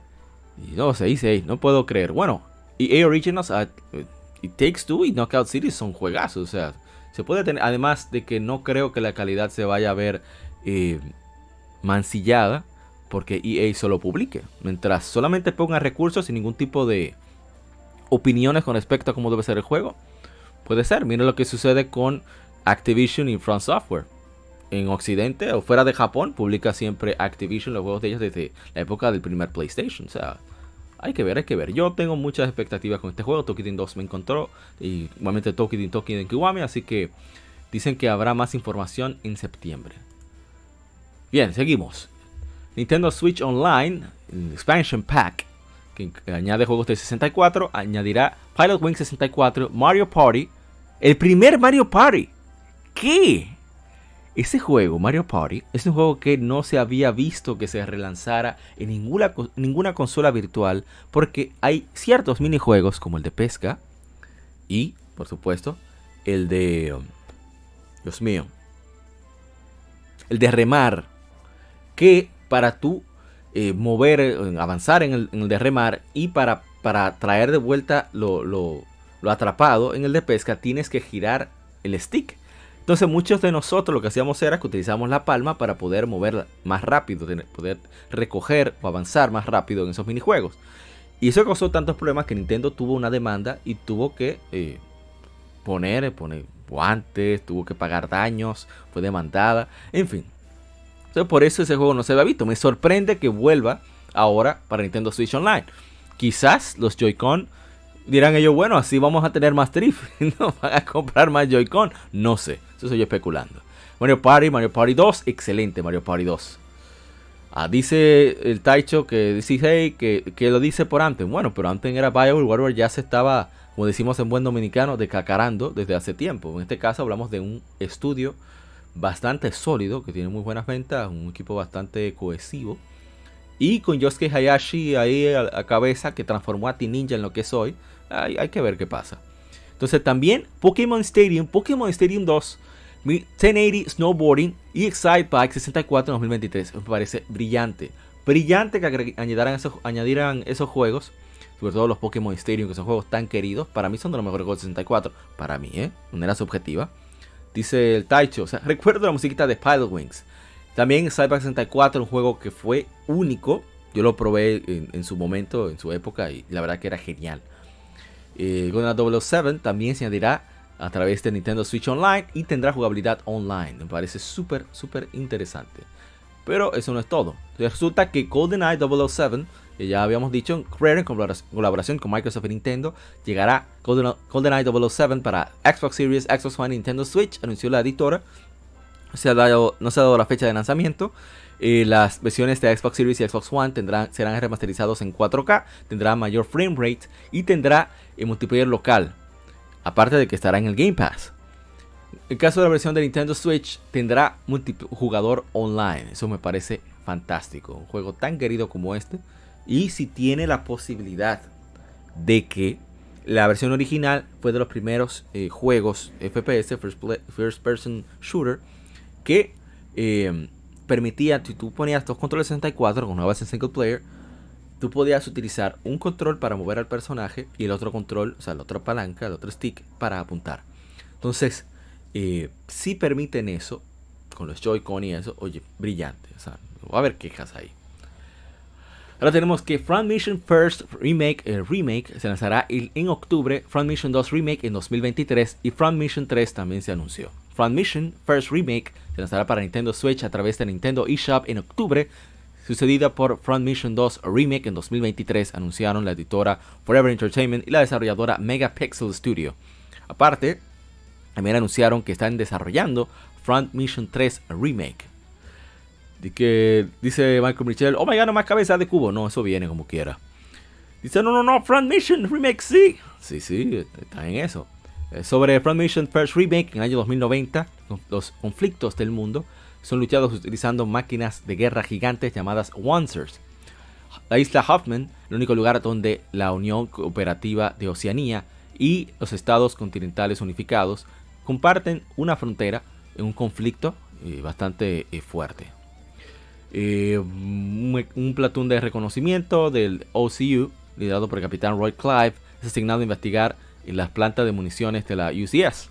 Y no, se dice, no puedo creer. Bueno, EA Originals, uh, It Takes Two y Knockout City son juegazos. O sea, se puede tener, además de que no creo que la calidad se vaya a ver eh, mancillada porque EA solo publique. Mientras solamente ponga recursos sin ningún tipo de opiniones con respecto a cómo debe ser el juego. Puede ser, miren lo que sucede con Activision y Front Software. En Occidente o fuera de Japón publica siempre Activision los juegos de ellos desde la época del primer PlayStation. O sea, hay que ver, hay que ver. Yo tengo muchas expectativas con este juego. Tokiden 2 me encontró. Y igualmente Tokiden Tokiden Kiwami. Así que dicen que habrá más información en septiembre. Bien, seguimos. Nintendo Switch Online, Expansion Pack, que añade juegos de 64, añadirá Pilot Wing 64, Mario Party, el primer Mario Party. ¿Qué? Ese juego, Mario Party, es un juego que no se había visto que se relanzara en ninguna, ninguna consola virtual porque hay ciertos minijuegos como el de pesca y, por supuesto, el de... Dios mío. El de remar. Que para tú eh, mover, eh, avanzar en el, en el, de remar y para, para traer de vuelta lo, lo, atrapado en el de pesca tienes que girar el stick. Entonces muchos de nosotros lo que hacíamos era que utilizábamos la palma para poder mover más rápido, poder recoger o avanzar más rápido en esos minijuegos. Y eso causó tantos problemas que Nintendo tuvo una demanda y tuvo que eh, poner, poner guantes, tuvo que pagar daños, fue demandada, en fin. Entonces por eso ese juego no se había visto. Me sorprende que vuelva ahora para Nintendo Switch Online. Quizás los Joy-Con dirán ellos, bueno, así vamos a tener más drift. no van a comprar más Joy-Con. No sé, eso estoy especulando. Mario Party, Mario Party 2, excelente Mario Party 2. Ah, dice el Taicho que dice que, que, lo dice por antes. Bueno, pero antes era BioWare, ya se estaba, como decimos en buen dominicano, decacarando desde hace tiempo. En este caso hablamos de un estudio bastante sólido, que tiene muy buenas ventas, un equipo bastante cohesivo. Y con Yosuke Hayashi ahí a, cabeza, que transformó a Team Ninja en lo que es hoy. Hay, hay que ver qué pasa. Entonces también Pokémon Stadium, Pokémon Stadium 2 1080 Snowboarding y Excite Bike 64 2023. Me parece brillante. Brillante que añadieran esos, añadieran esos juegos. Sobre todo los Pokémon Stadium, que son juegos tan queridos. Para mí son de los mejores juegos de 64. Para mí, ¿eh? De manera subjetiva. Dice el Taicho. O sea, recuerdo la musiquita de Wings. También Bike 64, un juego que fue único. Yo lo probé en, su momento, en su época, y la verdad que era genial. Eh, 007 también se añadirá a través de Nintendo Switch Online y tendrá jugabilidad online. Me parece súper, súper interesante. Pero eso no es todo. Resulta que GoldenEye 007, que ya habíamos dicho, en colaboración con Microsoft y Nintendo, llegará GoldenEye 007 para Xbox Series, Xbox One y Nintendo Switch, anunció la editora. no se ha dado la fecha de lanzamiento. Eh, las versiones de Xbox Series y Xbox One serán remasterizados en 4K, tendrá mayor frame rate y tendrá el multiplayer local Aparte de que estará en el Game Pass. El caso de la versión de Nintendo Switch tendrá multijugador online. Eso me parece fantástico. Un juego tan querido como este. Y si tiene la posibilidad de que la versión original fue de los primeros eh, juegos FPS, First, Person Shooter, que eh, permitía, si tú ponías dos controles 64 con una base en single player, tú podías utilizar un control para mover al personaje y el otro control, o sea, la otra palanca, el otro stick para apuntar. Entonces, eh, si permiten eso, con los Joy-Con y eso, oye, brillante. O sea, va a haber quejas ahí. Ahora tenemos que Front Mission First Remake, el remake se lanzará en octubre, Front Mission 2 Remake en 2023 y Front Mission 3 también se anunció. Front Mission First Remake se lanzará para Nintendo Switch a través de Nintendo eShop en octubre sucedida por Front Mission 2 Remake en 2023, anunciaron la editora Forever Entertainment y la desarrolladora Megapixel Studio. Aparte, también anunciaron que están desarrollando Front Mission 3 Remake. De que dice Michael Michel, oh my god, no más cabeza de cubo. No, eso viene como quiera. Dice, no, no, no, Front Mission Remake, sí. Sí, sí, está en eso. Eh, sobre Front Mission First Remake en el año 2090, los conflictos del mundo son luchados utilizando máquinas de guerra gigantes llamadas Wansers. La isla Hoffman, el único lugar donde la Unión Cooperativa de Oceanía y los estados continentales unificados comparten una frontera en un conflicto eh, bastante eh, fuerte. Eh, un, un platón de reconocimiento del OCU, liderado por el capitán Roy Clive, es asignado a investigar las plantas de municiones de la UCS.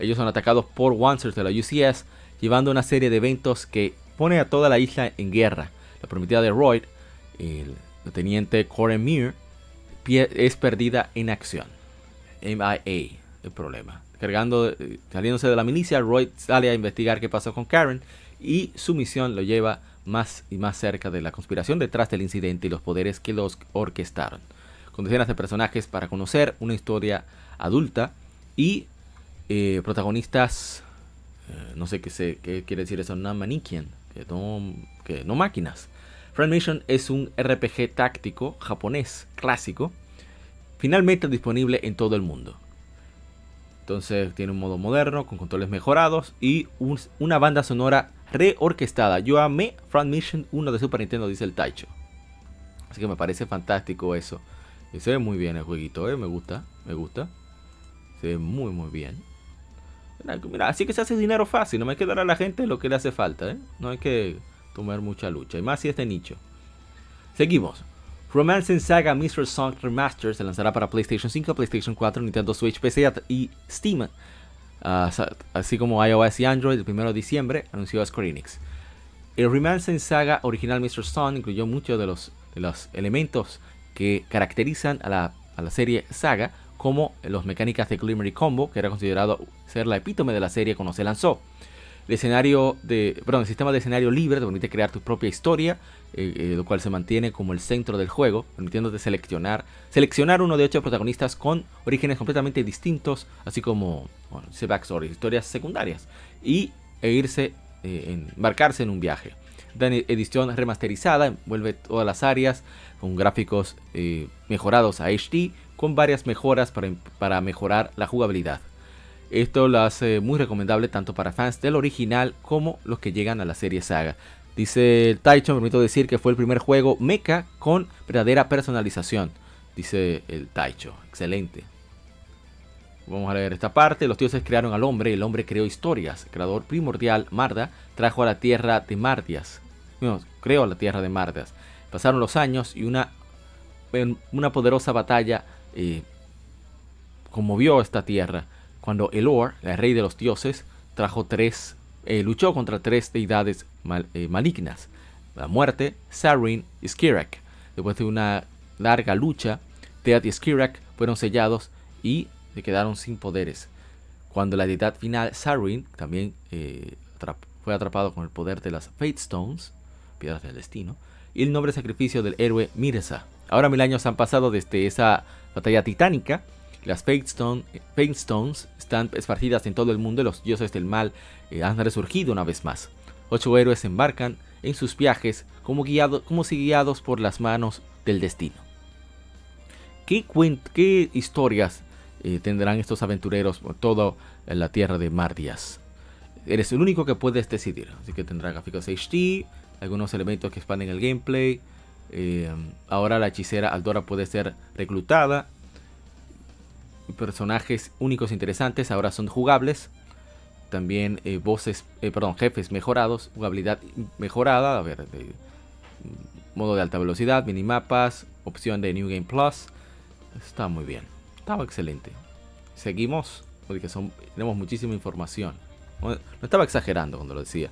Ellos son atacados por Wansers de la UCS llevando una serie de eventos que pone a toda la isla en guerra. La prometida de Roy, el teniente Coren Muir, es perdida en acción. MIA, el problema. Cargando, eh, saliéndose de la milicia, Roy sale a investigar qué pasó con Karen y su misión lo lleva más y más cerca de la conspiración detrás del incidente y los poderes que los orquestaron. Con decenas de personajes para conocer una historia adulta y eh, protagonistas eh, no sé qué, sé qué quiere decir eso, no maniquien, que no, no máquinas. Friend Mission es un RPG táctico japonés clásico, finalmente disponible en todo el mundo. Entonces tiene un modo moderno, con controles mejorados y una banda sonora reorquestada. Yo amé Front Mission 1 de Super Nintendo, dice el Taicho. Así que me parece fantástico eso. Y se ve muy bien el jueguito, ¿eh? me gusta, me gusta. Se ve muy muy bien. Mira, así que se hace dinero fácil, no hay que dar a la gente lo que le hace falta, ¿eh? No hay que tomar mucha lucha, y más si es de nicho. Seguimos. Romance Saga Mr. Song Remaster se lanzará para PlayStation 5, PlayStation 4, Nintendo Switch, PC y Steam así como iOS y Android el 1 de diciembre, anunció Square Enix. El en Saga original Mr. Stone incluyó muchos de los, elementos que caracterizan a la, a la serie Saga, como los mecánicas de Glimmery Combo, que era considerado ser la epítome de la serie cuando se lanzó. El escenario de, el sistema de escenario libre te permite crear tu propia historia, eh, eh, lo cual se mantiene como el centro del juego, permitiéndote seleccionar, seleccionar uno de ocho protagonistas con orígenes completamente distintos, así como bueno, backstory, historias secundarias, y e irse, eh, embarcarse en un viaje. La edición remasterizada envuelve todas las áreas con gráficos mejorados a HD, con varias mejoras para, para mejorar la jugabilidad. Esto lo hace muy recomendable tanto para fans del original como los que llegan a la serie Saga. Dice el Taicho, me permito decir que fue el primer juego mecha con verdadera personalización. Dice el Taicho, excelente. Vamos a leer esta parte. Los dioses crearon al hombre y el hombre creó historias. El creador primordial, Marda, trajo a la tierra de Mardias. No, creó la tierra de Mardias. Pasaron los años y una, una poderosa batalla eh, conmovió esta tierra cuando Elor, el rey de los dioses, trajo tres, eh, luchó contra tres deidades eh, malignas, la muerte, Sarin y Skirak. Después de una larga lucha, Teat y Skirak fueron sellados y se quedaron sin poderes. Cuando la deidad final, Sarin, también eh, fue atrapado con el poder de las Fate Stones, piedras del destino, y el noble sacrificio del héroe Mirza. Ahora mil años han pasado desde esa batalla titánica las Fate, Stones están esparcidas en todo el mundo y los dioses del mal eh, han resurgido una vez más. Ocho héroes embarcan en sus viajes como, como si guiados por las manos del destino. ¿Qué, qué historias eh, tendrán estos aventureros por toda la tierra de Mardias? Eres el único que puedes decidir. Así que tendrá gráficos HD, algunos elementos que expanden el gameplay. Eh, ahora la hechicera Aldora puede ser reclutada personajes únicos e interesantes ahora son jugables. También eh, voces, eh, perdón, jefes mejorados, jugabilidad mejorada, a ver, mm, modo de alta velocidad, minimapas, opción de New Game Plus. Está muy bien, estaba excelente. Seguimos, porque son, tenemos muchísima información. No, estaba exagerando cuando lo decía.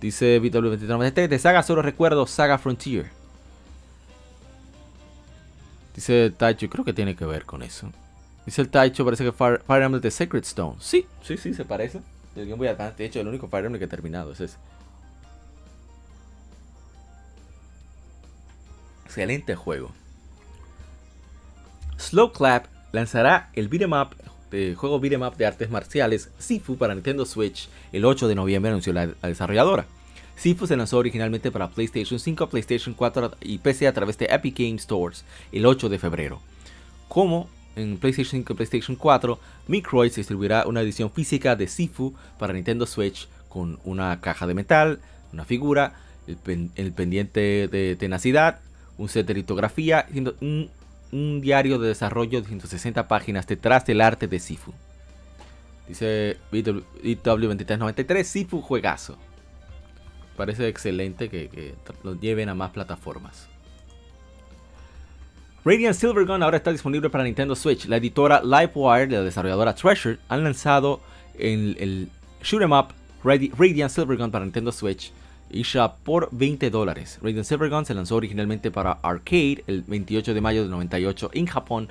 Dice VW2393, de Saga solo recuerdo Saga Frontier. Dice Taicho, creo que tiene que ver con eso. Dice el Taicho, parece que Fire, Emblem de Sacred Stone. Sí, sí, sí, se parece. Del Game Boy Advance, de hecho, el único Fire Emblem que he terminado es ese. Excelente juego. Slow Clap lanzará el beat'em up, el juego beat'em up de artes marciales Sifu para Nintendo Switch el 8 de noviembre, anunció la, la desarrolladora. Sifu se lanzó originalmente para PlayStation 5, PlayStation 4 y PC a través de Epic Game Stores el 8 de febrero. Como en PlayStation 5 y PlayStation 4, Microids distribuirá una edición física de Sifu para Nintendo Switch con una caja de metal, una figura, el, pendiente de tenacidad, un set de litografía, un, un diario de desarrollo de 160 páginas detrás del arte de Sifu. Dice IW2393, Sifu juegazo. Parece excelente que, que lo lleven a más plataformas. Radiant Silvergun ahora está disponible para Nintendo Switch. La editora Livewire de la desarrolladora Treasure han lanzado el, el Shoot 'em Up Radiant Silvergun para Nintendo Switch ya por 20 dólares. Radiant Silvergun se lanzó originalmente para arcade el 28 de mayo del 98 en Japón,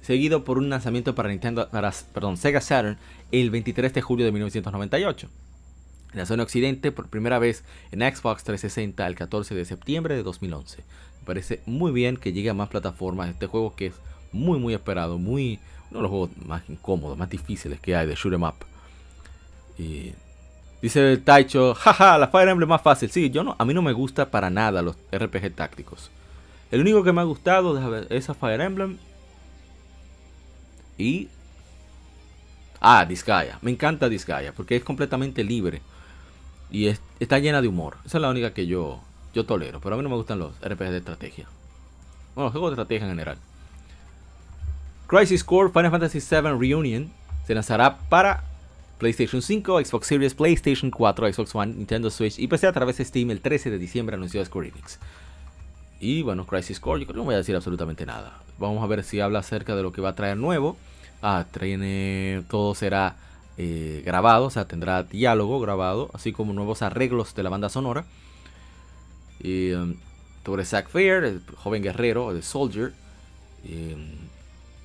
seguido por un lanzamiento para Nintendo, para, perdón, Sega Saturn el 23 de julio de 1998. En la zona occidente por primera vez en Xbox 360 el 14 de septiembre de 2011 parece muy bien que llegue a más plataformas este juego que es muy muy esperado, muy uno de los juegos más incómodos, más difíciles que hay de shoot 'em up. Y dice Taicho, jaja, la Fire Emblem más fácil. Sí, yo no, a mí no me gusta para nada los RPG tácticos. El único que me ha gustado es esa Fire Emblem y Ah, Disgaea. Me encanta Disgaea porque es completamente libre y está llena de humor. Esa es la única que yo yo tolero, pero a mí no me gustan los RPGs de estrategia. Bueno, los juegos de estrategia en general. Crisis Core Final Fantasy VII Reunion se lanzará para PlayStation 5, Xbox Series, PlayStation 4, Xbox One, Nintendo Switch y PC a través de Steam el 13 de diciembre anunció Square Enix. Y bueno, Crisis Core, yo creo que no voy a decir absolutamente nada. Vamos a ver si habla acerca de lo que va a traer nuevo. Ah, trae, todo será eh, grabado, o sea, tendrá diálogo grabado, así como nuevos arreglos de la banda sonora. Y, sobre Zack Fair, el joven guerrero, el Soldier,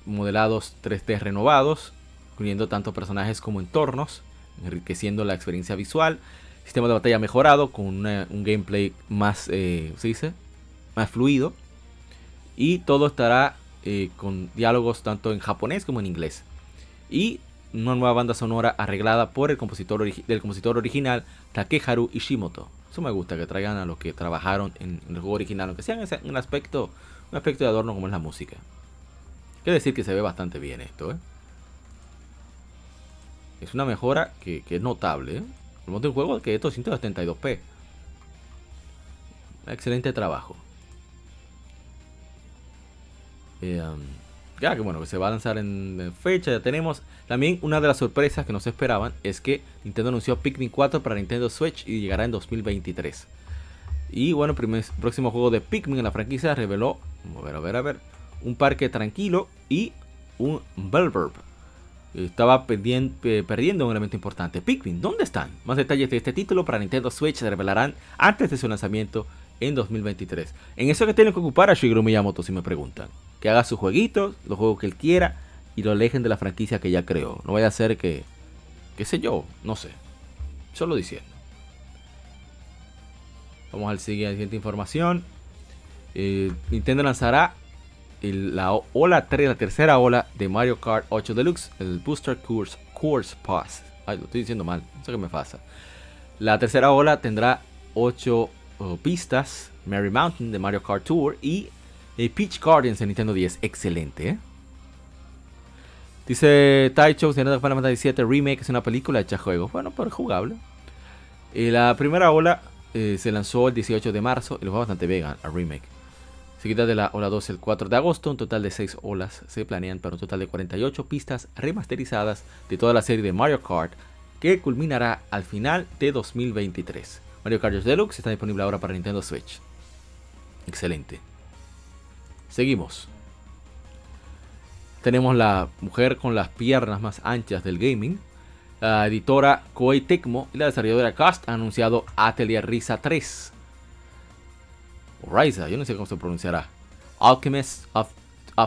modelados 3D renovados, uniendo tanto personajes como entornos, enriqueciendo la experiencia visual. Sistema de batalla mejorado con un gameplay más, eh, ¿se dice? más fluido. Y todo estará eh, con diálogos tanto en japonés como en inglés. Y una nueva banda sonora arreglada por el compositor, del compositor original Takeharu Ishimoto. Eso me gusta, que traigan a los que trabajaron en, el juego original, aunque sea en un aspecto, un aspecto de adorno como es la música. Quiero decir que se ve bastante bien esto, ¿eh? Es una mejora que, es notable, ¿eh? El modo de juego que es 272p. Excelente trabajo. Eh, um, ya que bueno, que se va a lanzar en, fecha, ya tenemos. También una de las sorpresas que no se esperaban es que Nintendo anunció Pikmin 4 para Nintendo Switch y llegará en 2023. Y bueno, el próximo juego de Pikmin en la franquicia reveló, a ver, a ver, a ver, un parque tranquilo y un Belverb. Estaba perdiendo un elemento importante. Pikmin, ¿dónde están? Más detalles de este título para Nintendo Switch se revelarán antes de su lanzamiento en 2023. En eso que tienen que ocupar a Shigeru Miyamoto, si me preguntan. Que haga sus jueguitos, los juegos que él quiera y lo alejen de la franquicia que ya creó. No vaya a ser que, qué sé yo, no sé. Solo diciendo. Vamos al siguiente información. Eh, Nintendo lanzará la ola 3, la tercera ola de Mario Kart 8 Deluxe, el Booster Course, Course Pass. Ay, lo estoy diciendo mal, no sé qué me pasa. La tercera ola tendrá 8 pistas, Mary Mountain de Mario Kart Tour y eh, Peach Gardens de Nintendo 10. Excelente, ¿eh? Dice Taicho, Final Fantasy 7 Remake es una película hecha juego. Bueno, pero jugable. Y la primera ola eh, se lanzó el 18 de marzo y lo fue bastante vegan a remake. Seguida de la ola 2 el 4 de agosto, un total de 6 olas se planean para un total de 48 pistas remasterizadas de toda la serie de Mario Kart que culminará al final de 2023. Mario Kart Deluxe está disponible ahora para Nintendo Switch. Excelente. Seguimos. Tenemos la mujer con las piernas más anchas del gaming. La editora Koei Tecmo y la desarrolladora Cast han anunciado Atelier Risa 3 Ryza, yo no sé cómo se pronunciará. Alchemist of,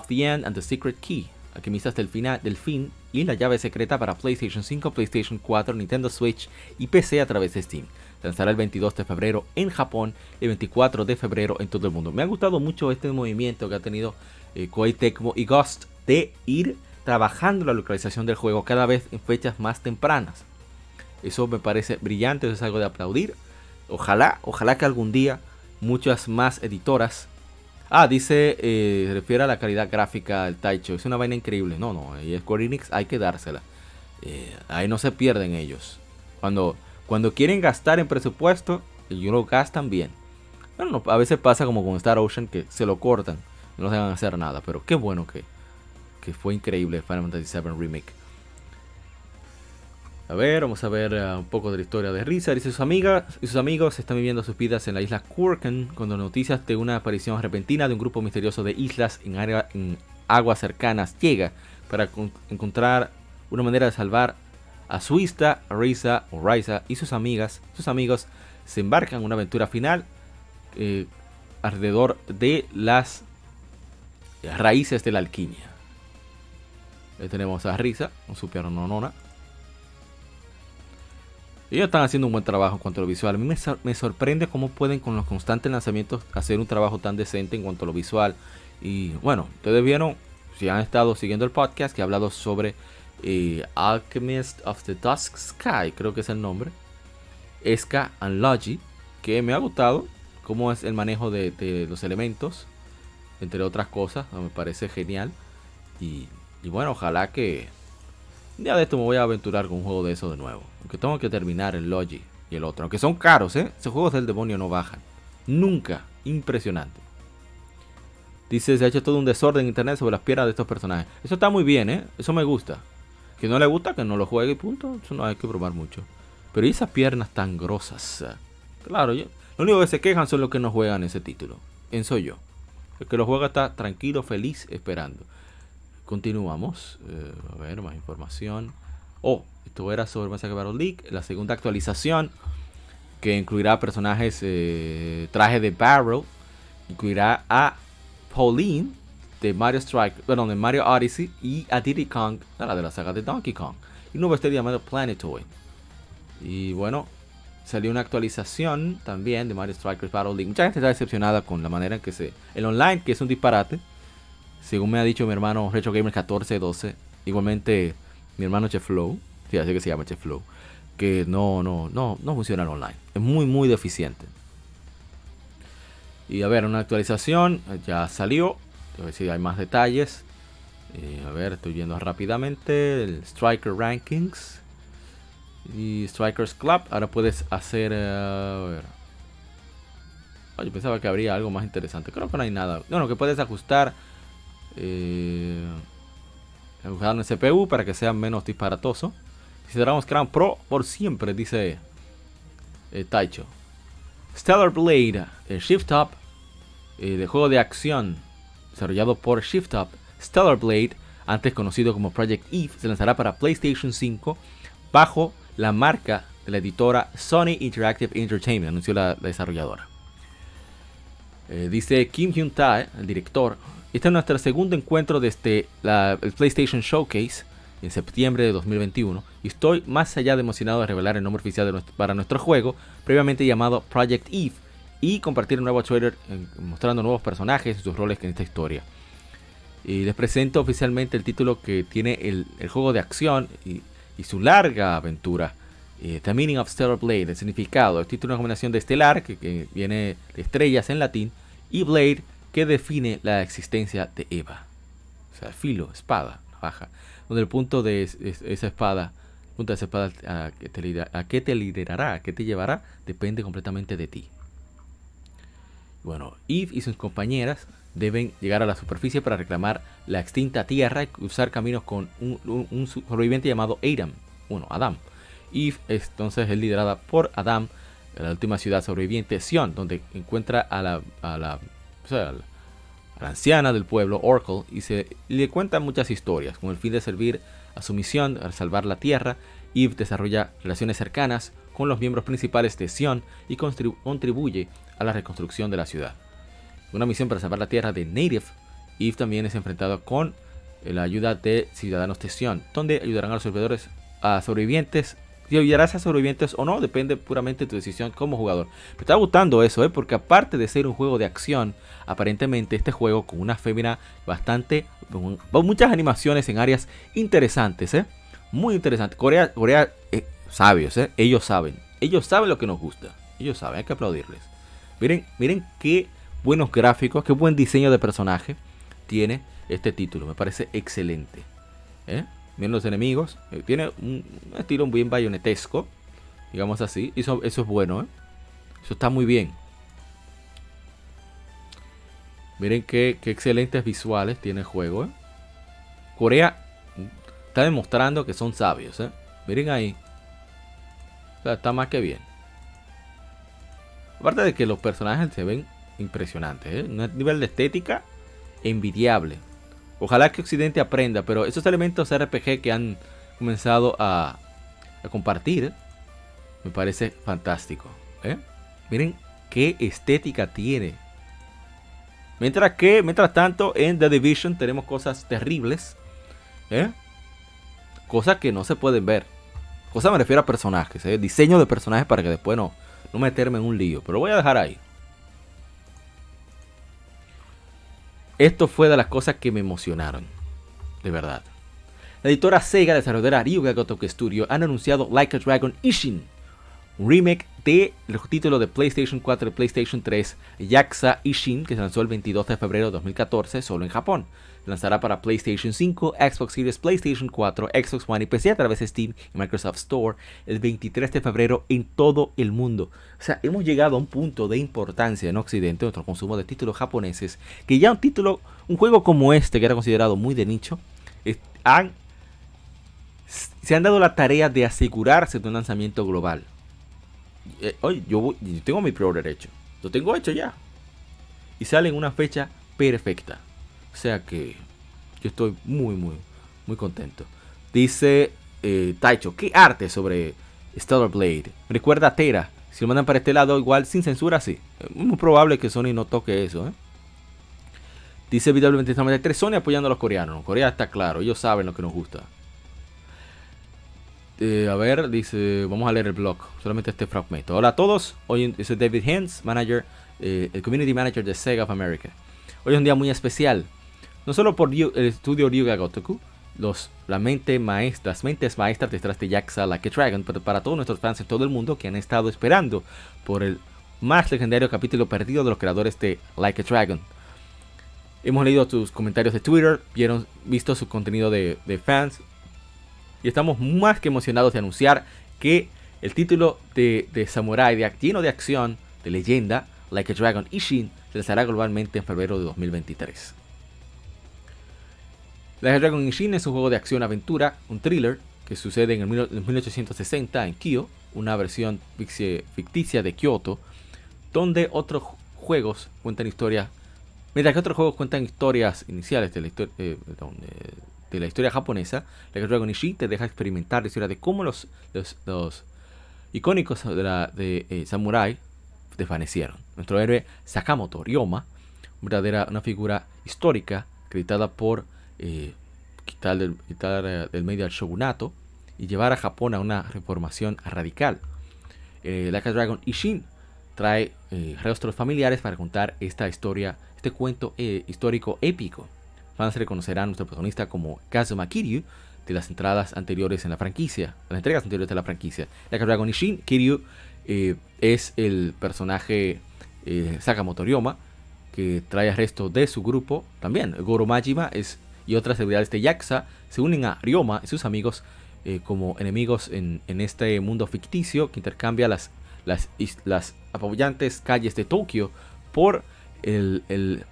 the End and the Secret Key. Alquimistas del, final, del fin y la llave secreta para PlayStation 5, PlayStation 4, Nintendo Switch y PC a través de Steam. Lanzará el 22 de febrero en Japón y el 24 de febrero en todo el mundo. Me ha gustado mucho este movimiento que ha tenido eh, Koei Tecmo y Ghost de ir trabajando la localización del juego cada vez en fechas más tempranas. Eso me parece brillante, eso es algo de aplaudir. Ojalá, ojalá que algún día muchas más editoras. Ah, dice, eh, se refiere a la calidad gráfica del Taicho. Es una vaina increíble. No, no, y Square Enix hay que dársela. Eh, ahí no se pierden ellos. Cuando, cuando quieren gastar en presupuesto, ellos lo gastan bien. Bueno, a veces pasa como con Star Ocean que se lo cortan. No dejan hacer nada. Pero qué bueno que, que fue increíble Final Fantasy VII Remake. A ver, vamos a ver uh, un poco de la historia de Risa. y sus amigas y sus amigos están viviendo sus vidas en la isla Kurken cuando noticias de una aparición repentina de un grupo misterioso de islas en, en aguas cercanas llega para encontrar una manera de salvar a Suista, Risa o Risa y sus amigas, sus amigos se embarcan en una aventura final eh, alrededor de las raíces de la alquimia. Ahí tenemos a Risa con su pierna nonona ellos están haciendo un buen trabajo en cuanto a lo visual. A mí me, sorprende cómo pueden con los constantes lanzamientos hacer un trabajo tan decente en cuanto a lo visual. Y bueno, ustedes vieron, si han estado siguiendo el podcast, que he hablado sobre eh, Alchemist of the Dusk Sky, creo que es el nombre. Esca and Logi, que me ha gustado cómo es el manejo de, los elementos, entre otras cosas, me parece genial. y bueno, ojalá que un día de esto me voy a aventurar con un juego de eso de nuevo. Aunque tengo que terminar el Logi y el otro. Aunque son caros, ¿eh? Esos juegos del demonio no bajan. Nunca. Impresionante. Dice, se ha hecho todo un desorden en internet sobre las piernas de estos personajes. Eso está muy bien, ¿eh? Eso me gusta. Que no le gusta, que no lo juegue y punto. Eso no hay que probar mucho. Pero esas piernas tan grosas? Claro, yo, lo único que se quejan son los que no juegan ese título. En soy yo. El que lo juega está tranquilo, feliz, esperando. Continuamos. Eh, a ver, más información. Oh, Esto era sobre Mass Effect Battle League. La segunda actualización que incluirá personajes, eh, traje de Barrel, incluirá a Pauline de Mario Strike, bueno, de Mario Odyssey y a Diddy Kong, la de la saga de Donkey Kong. Y un nuevo este llamado Planetoid. Y bueno, salió una actualización también de Mario Strikers Battle League. Mucha gente está decepcionada con la manera en que se. El online, que es un disparate. Según me ha dicho mi hermano Retro Gamer 1412. Igualmente mi hermano Cheflow. Sí, así que se llama Cheflow. Que no, no, no, no funciona el online. Es muy, muy deficiente. Y a ver, una actualización. Ya salió. Ver si hay más detalles. Eh, a ver, estoy viendo rápidamente. El Striker Rankings. Y Strikers Club. Ahora puedes hacer. eh, a ver. Oye, pensaba que habría algo más interesante. Creo que no hay nada. Bueno, que puedes ajustar. Eh, en el CPU para que sea menos disparatoso. Si Dragon's Crown Pro por siempre, dice eh, Taicho. Stellar Blade, el Shift Up, eh, de juego de acción desarrollado por Shift Up. Stellar Blade, antes conocido como Project Eve, se lanzará para PlayStation 5 bajo la marca de la editora Sony Interactive Entertainment, anunció la, la desarrolladora. Eh, dice Kim Hyun Tae, el director, este es nuestro segundo encuentro desde la, el PlayStation Showcase en septiembre de 2021 y estoy más allá de emocionado de revelar el nombre oficial para nuestro juego, previamente llamado Project Eve, y compartir un nuevo trailer eh, mostrando nuevos personajes y sus roles en esta historia. Y les presento oficialmente el título que tiene el, juego de acción y, su larga aventura. eh, The Meaning of Stellar Blade, el significado. El título es una combinación de estelar, que, viene de estrellas en latín, y Blade, que define la existencia de Eva. O sea, filo, espada, navaja. Donde el punto de es- es- esa espada, punto de esa espada a que, te, a qué te liderará, a qué te llevará, depende completamente de ti. Bueno, Eve y sus compañeras deben llegar a la superficie para reclamar la extinta tierra y cruzar caminos con un, sobreviviente llamado Adam. Bueno, Adam. Eve es, entonces es liderada por Adam, la última ciudad sobreviviente, Sion, donde encuentra a la, a la, anciana del pueblo, Oracle, y, se, le cuenta muchas historias, con el fin de servir a su misión, a salvar la tierra. Eve desarrolla relaciones cercanas con los miembros principales de Sion y contribu- contribuye a la reconstrucción de la ciudad. Una misión para salvar la tierra de Native, Eve también es enfrentado con la ayuda de ciudadanos de Sion, donde ayudarán a los servidores a sobrevivientes. Si ayudarás a sobrevivientes o no, depende puramente de tu decisión como jugador. Me está gustando eso, ¿eh? porque aparte de ser un juego de acción, aparentemente este juego con una fémina bastante. con muchas animaciones en áreas interesantes, ¿eh? Muy interesante. Corea, Corea, eh, sabios, ¿eh? Ellos saben. Ellos saben lo que nos gusta. Ellos saben, hay que aplaudirles. Miren, miren qué buenos gráficos, qué buen diseño de personaje tiene este título. Me parece excelente. ¿eh? Miren los enemigos. eh, tiene un, estilo bien bayonetesco. Digamos así. Eso, eso es bueno. ¿eh? Eso está muy bien. Miren qué, qué excelentes visuales tiene el juego. Corea está demostrando que son sabios. Miren ahí. Está más que bien. Aparte de que los personajes se ven impresionantes, ¿eh? un nivel de estética envidiable. Ojalá que Occidente aprenda, pero esos elementos RPG que han comenzado a, compartir me parece fantástico. ¿eh? Miren qué estética tiene. Mientras que, mientras tanto, en The Division tenemos cosas terribles. ¿eh? Cosas que no se pueden ver. Cosas me refiero a personajes, ¿eh? diseño de personajes para que después no, no meterme en un lío. Pero voy a dejar ahí. Esto fue de las cosas que me emocionaron. De verdad. La editora Sega, desarrolladora Ryuga Gotoku Studio, han anunciado Like a Dragon Ishin, un remake del título de PlayStation 4 y PlayStation 3, Yakuza Ishin, que se lanzó el 22 de febrero de 2014 solo en Japón. Lanzará para PlayStation 5, Xbox Series, PlayStation 4, Xbox One y PC a través de Steam y Microsoft Store el 23 de febrero en todo el mundo. O sea, hemos llegado a un punto de importancia en Occidente, nuestro consumo de títulos japoneses, que ya un título, un juego como este, que era considerado muy de nicho, se han dado la tarea de asegurarse de un lanzamiento global. Eh, oye, yo tengo mi pre-order hecho. Lo tengo hecho ya. Y sale en una fecha perfecta. O sea que yo estoy muy, muy, muy contento. Dice eh, Taicho, ¿qué arte sobre Stellar Blade? Me recuerda a Tera. Si lo mandan para este lado, igual sin censura, sí. Es muy probable que Sony no toque eso, ¿eh? Dice BW23, Sony apoyando a los coreanos. Corea está claro, ellos saben lo que nos gusta. Eh, a ver, dice, vamos a leer el blog, solamente este fragmento. Hola a todos, hoy es David Hens, manager, eh, el community manager de Sega of America. Hoy es un día muy especial, no solo por el estudio Ryuga Gotoku, los, la mente maestra, las mentes maestras detrás de Yakuza Like a Dragon, pero para todos nuestros fans en todo el mundo que han estado esperando por el más legendario capítulo perdido de los creadores de Like a Dragon. Hemos leído tus comentarios de Twitter, vieron, visto su contenido de, fans y estamos más que emocionados de anunciar que el título de, de Samurai de, lleno de acción, de leyenda, Like a Dragon Ishin, se lanzará globalmente en febrero de 2023. Like a Dragon Ishin es un juego de acción-aventura, un thriller que sucede en el 1860 en Kyo, una versión ficticia de Kyoto, donde otros juegos cuentan historias, mientras que otros juegos cuentan historias iniciales de la, eh, la historia japonesa, Like a Dragon Ishin te deja experimentar la historia de cómo los, icónicos de, la, eh, Samurai desvanecieron. Nuestro héroe Sakamoto Ryoma, verdadera, una figura histórica acreditada por eh, quitar, del, quitar del medio al shogunato y llevar a Japón a una reformación radical. Eh, Like Dragon Ishin trae eh, rostros familiares para contar esta historia, este cuento eh, histórico épico. Fans reconocerán a nuestro protagonista como Kazuma Kiryu de las entradas anteriores en la franquicia, las entregas anteriores de la franquicia. Like a Dragon Ishin, Kiryu eh, es el personaje eh, Sakamoto Ryoma que trae al resto de su grupo también. Goro Majima es, y otras celebridades de Yakuza se unen a Ryoma y sus amigos eh, como enemigos en, este mundo ficticio que intercambia las, las, las apabulantes calles de Tokio por el, el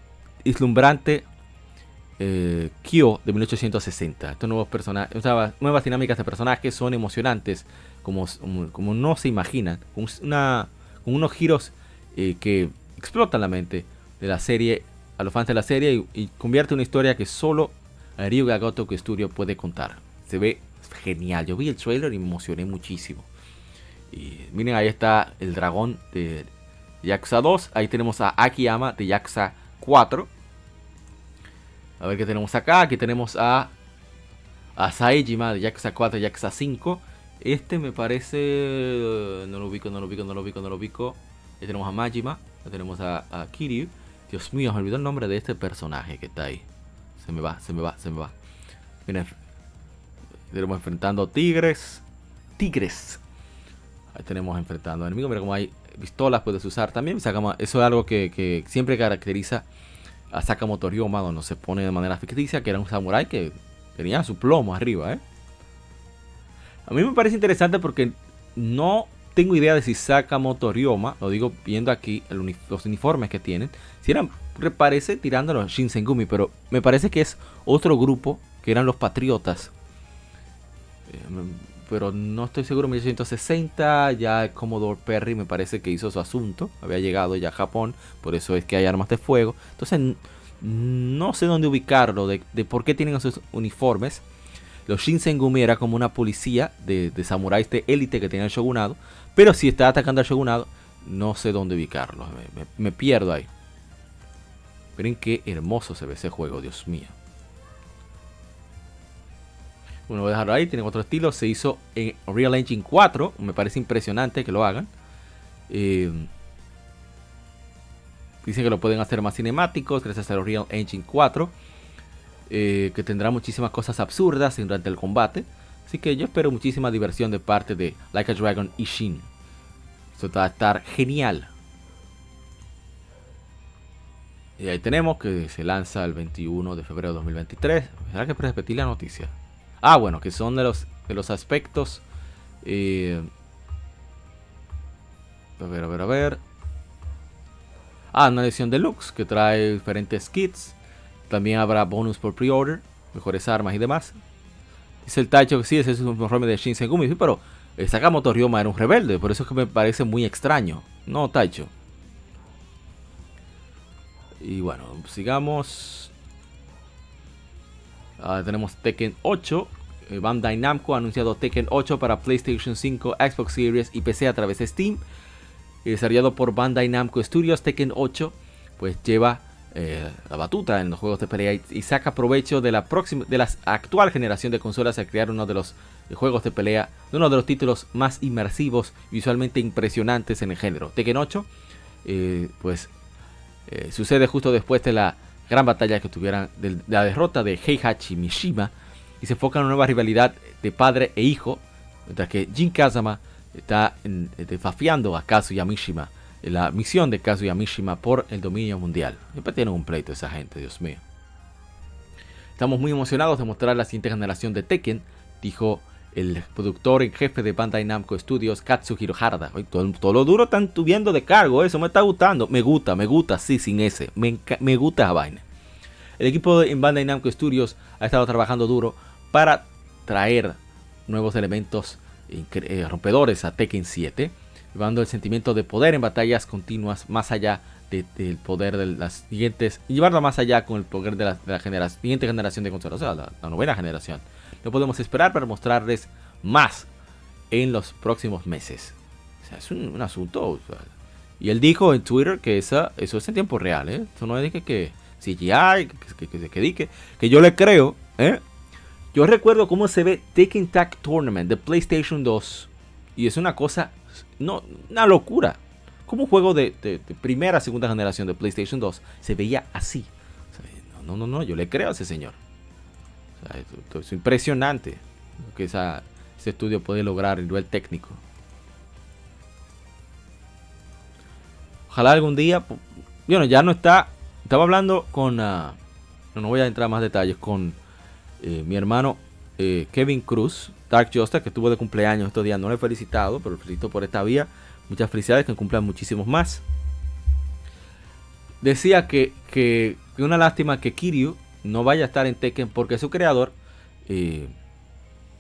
eh, Kyo de 1860. Estos nuevos personajes, nuevas dinámicas de personajes son emocionantes, como, como no se imaginan, con, una, con unos giros eh, que explotan la mente de la serie, a los fans de la serie, y, convierte una historia que solo Ryuga Gotoku Studio puede contar. Se ve genial. Yo vi el trailer y me emocioné muchísimo. Y miren, ahí está el dragón de Yakuza 2. Ahí tenemos a Akiyama de Yakuza 4 a ver qué tenemos acá. Aquí tenemos a, a Saejima de Yakuza 4 Yakuza 5. Este me parece... No lo ubico, no lo ubico, no lo ubico, no lo ubico. Aquí tenemos a Majima. Aquí tenemos a, Kiryu. Dios mío, me olvidó el nombre de este personaje que está ahí. Se me va, se me va, se me va. Miren. Tenemos enfrentando tigres. Tigres. Ahí tenemos enfrentando enemigos. Mira cómo hay pistolas puedes usar también. Eso es algo que, que siempre caracteriza a Sakamoto Ryoma, donde se pone de manera ficticia, que era un samurái que tenía su plomo arriba. ¿eh? A mí me parece interesante porque no tengo idea de si Sakamoto Ryoma, lo digo viendo aquí los uniformes que tienen, si eran, parece tirándolo a Shinsengumi, pero me parece que es otro grupo que eran los Patriotas. Eh, pero no estoy seguro, 1860 ya Commodore Perry me parece que hizo su asunto, había llegado ya a Japón, por eso es que hay armas de fuego. Entonces no sé dónde ubicarlo, de, por qué tienen esos uniformes. Los Shinsengumi era como una policía de, de samuráis de élite que tenía el shogunado, pero si está atacando al shogunado, no sé dónde ubicarlo, me, pierdo ahí. Miren qué hermoso se ve ese juego, Dios mío. Bueno, voy a dejarlo ahí. Tiene otro estilo. Se hizo en Real Engine 4. Me parece impresionante que lo hagan. Eh, dicen que lo pueden hacer más cinemáticos gracias a Real Engine 4. Eh, que tendrá muchísimas cosas absurdas durante el combate. Así que yo espero muchísima diversión de parte de Like a Dragon Ishin. Esto va a estar genial. Y ahí tenemos que se lanza el 21 de febrero de 2023. ¿Será que repetir la noticia? Ah, bueno, que son de los, de los aspectos. Eh, a ver, a ver, a ver. Ah, una edición deluxe que trae diferentes kits. También habrá bonus por pre-order, mejores armas y demás. Dice el Taicho que sí, ese es un informe de Shinsengumi, pero Sakamoto Ryoma era un rebelde, por eso es que me parece muy extraño. No, Taicho. Y bueno, sigamos. Ah, tenemos Tekken 8. eh, Bandai Namco ha anunciado Tekken 8 para PlayStation 5, Xbox Series y PC a través de Steam. desarrollado por Bandai Namco Studios, Tekken 8 pues lleva eh, la batuta en los juegos de pelea y, saca provecho de la próxima de la actual generación de consolas a crear uno de los juegos de pelea, uno de los títulos más inmersivos, visualmente impresionantes en el género. Tekken 8 eh, pues sucede justo después de la gran batalla que tuvieran de, la derrota de Heihachi Mishima y se enfoca en una nueva rivalidad de padre e hijo, mientras que Jin Kazama está desafiando a Kazuya Mishima la misión de Kazuya Mishima por el dominio mundial. Siempre tienen un pleito esa gente, Dios mío. Estamos muy emocionados de mostrar la siguiente generación de Tekken, dijo el productor en jefe de Bandai Namco Studios, Katsuhiro Harada. todo, lo duro están tuviendo de cargo, eso me está gustando. Me gusta, me gusta, sí, sin ese. Me, me gusta esa vaina. El equipo de Bandai Namco Studios ha estado trabajando duro para traer nuevos elementos eh, rompedores a Tekken 7, llevando el sentimiento de poder en batallas continuas más allá del poder de las siguientes, llevarlo más allá con el poder de la, siguiente generación de consolas, o sea, la novena generación. No podemos esperar para mostrarles más en los próximos meses. O sea, es un, asunto. y él dijo en Twitter que eso es en tiempo real, ¿eh? Eso no es que, que CGI, que, que, que, que yo le creo, ¿eh? Yo recuerdo cómo se ve Taking Tag Tournament de PlayStation 2. Y es una cosa, no, una locura. Como un juego de, de, primera, segunda generación de PlayStation 2 se veía así. no, no, no, yo le creo a ese señor es impresionante lo que ese estudio puede lograr a nivel técnico. Ojalá algún día, bueno, ya no está, estaba hablando con, ah, no voy a entrar en más detalles, con eh, mi hermano eh, Kevin Cruz, Dark Justice, que estuvo de cumpleaños estos días, no le he felicitado, pero felicito por esta vía. Muchas felicidades, que cumplan muchísimos más. Decía que, que, una lástima que Kiryu no vaya a estar en Tekken porque su creador, eh,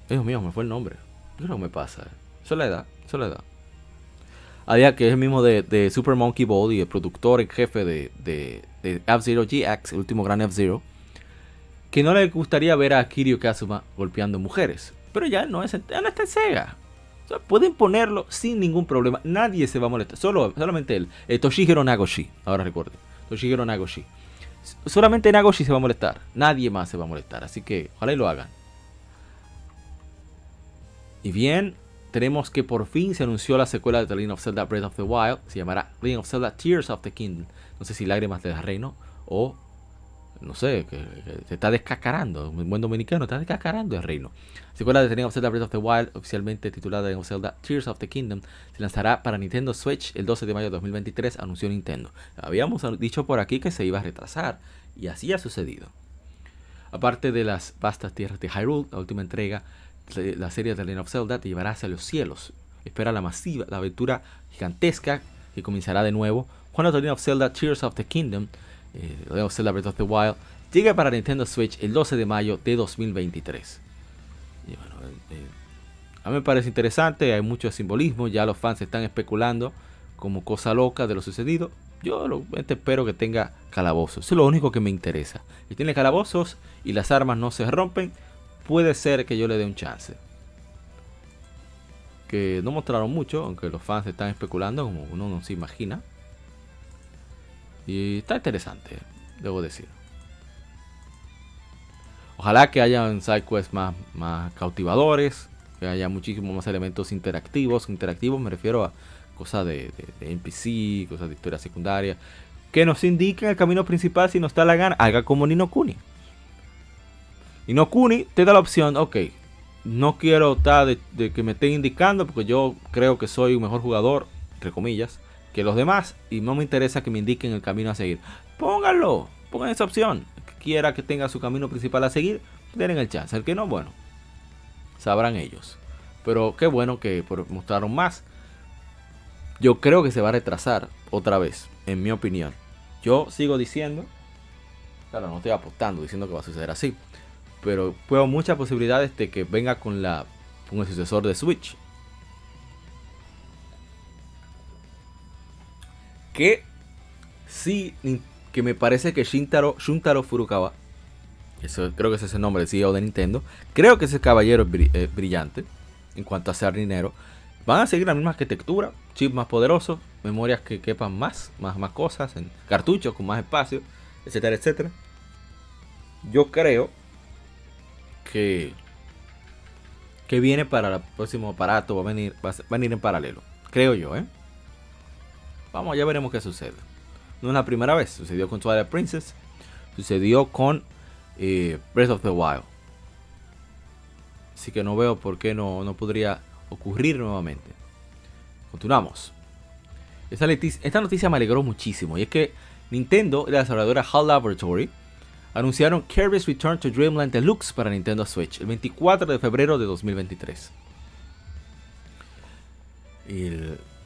Dios mío, me fue el nombre. ¿Qué no me pasa? Soledad, Soledad. Había que es el mismo de, Super Monkey Ball y el productor en jefe de, de F-Zero GX, el último gran F-Zero, que no le gustaría ver a Kiryu Kazuma golpeando mujeres. Pero ya no, es, ya no está en Sega. pueden ponerlo sin ningún problema. Nadie se va a molestar. Solo, solamente él. Eh, Toshihiro Nagoshi. Ahora recuerde. Toshihiro Nagoshi solamente Nagoshi se va a molestar. Nadie más se va a molestar. Así que ojalá y lo hagan. Y bien, tenemos que por fin se anunció la secuela de The Legend of Zelda Breath of the Wild. Se llamará Legend of Zelda Tears of the Kingdom. No sé si lágrimas del reino o no sé, que, se está descacarando. Un buen dominicano está descacarando el reino. Secuela de The of Zelda Breath of the Wild, oficialmente titulada The of Zelda Tears of the Kingdom, se lanzará para Nintendo Switch el 12 de mayo de 2023, anunció Nintendo. Habíamos dicho por aquí que se iba a retrasar, y así ha sucedido. Aparte de las vastas tierras de Hyrule, la última entrega, la serie de The Legend of Zelda te llevará hacia los cielos. Espera la masiva, la aventura gigantesca que comenzará de nuevo cuando The Legend of Zelda Tears of the Kingdom eh, Legend of Zelda Breath of the Wild, llega para Nintendo Switch el 12 de mayo de 2023. Eh, eh, a mí me parece interesante, hay mucho simbolismo, ya los fans están especulando como cosa loca de lo sucedido. Yo lo, espero que tenga calabozos, eso es lo único que me interesa. Si tiene calabozos y las armas no se rompen, puede ser que yo le dé un chance. Que no mostraron mucho, aunque los fans están especulando como uno no se imagina. Y está interesante, debo decir. Ojalá que haya sidequests más, más cautivadores, que haya muchísimos más elementos interactivos. Interactivos me refiero a cosas de, NPC, cosas de historia secundaria, que nos indiquen el camino principal si nos está la gana. Haga como Nino Kuni. Nino Kuni te da la opción, ok, no quiero estar de, de, que me estén indicando porque yo creo que soy un mejor jugador, entre comillas que los demás y no me interesa que me indiquen el camino a seguir. Pónganlo, pongan esa opción. Que quiera que tenga su camino principal a seguir, den el chance. El que no, bueno, sabrán ellos. Pero qué bueno que mostraron más. Yo creo que se va a retrasar otra vez, en mi opinión. Yo sigo diciendo, claro, no estoy apostando diciendo que va a suceder así, pero veo muchas posibilidades de que venga con la con el sucesor de Switch, que sí, que me parece que Shintaro, Shuntaro Furukawa, Eso, creo que ese es el nombre del CEO de Nintendo. Creo que ese caballero es brillante en cuanto a ser dinero. Van a seguir la misma arquitectura, chips más poderosos, memorias que quepan más, más, más cosas, cartuchos con más espacio, etcétera, etcétera. Yo creo que que viene para el próximo aparato va a venir va a venir en paralelo, creo yo, ¿eh? Vamos, ya veremos qué sucede. No es la primera vez, sucedió con Twilight Princess, sucedió con eh, Breath of the Wild. Así que no veo por qué no, no podría ocurrir nuevamente. Continuamos. Esta, noticia me alegró muchísimo. Y es que Nintendo y la desarrolladora HAL Laboratory anunciaron Kirby's Return to Dreamland Deluxe para Nintendo Switch el 24 de febrero de 2023.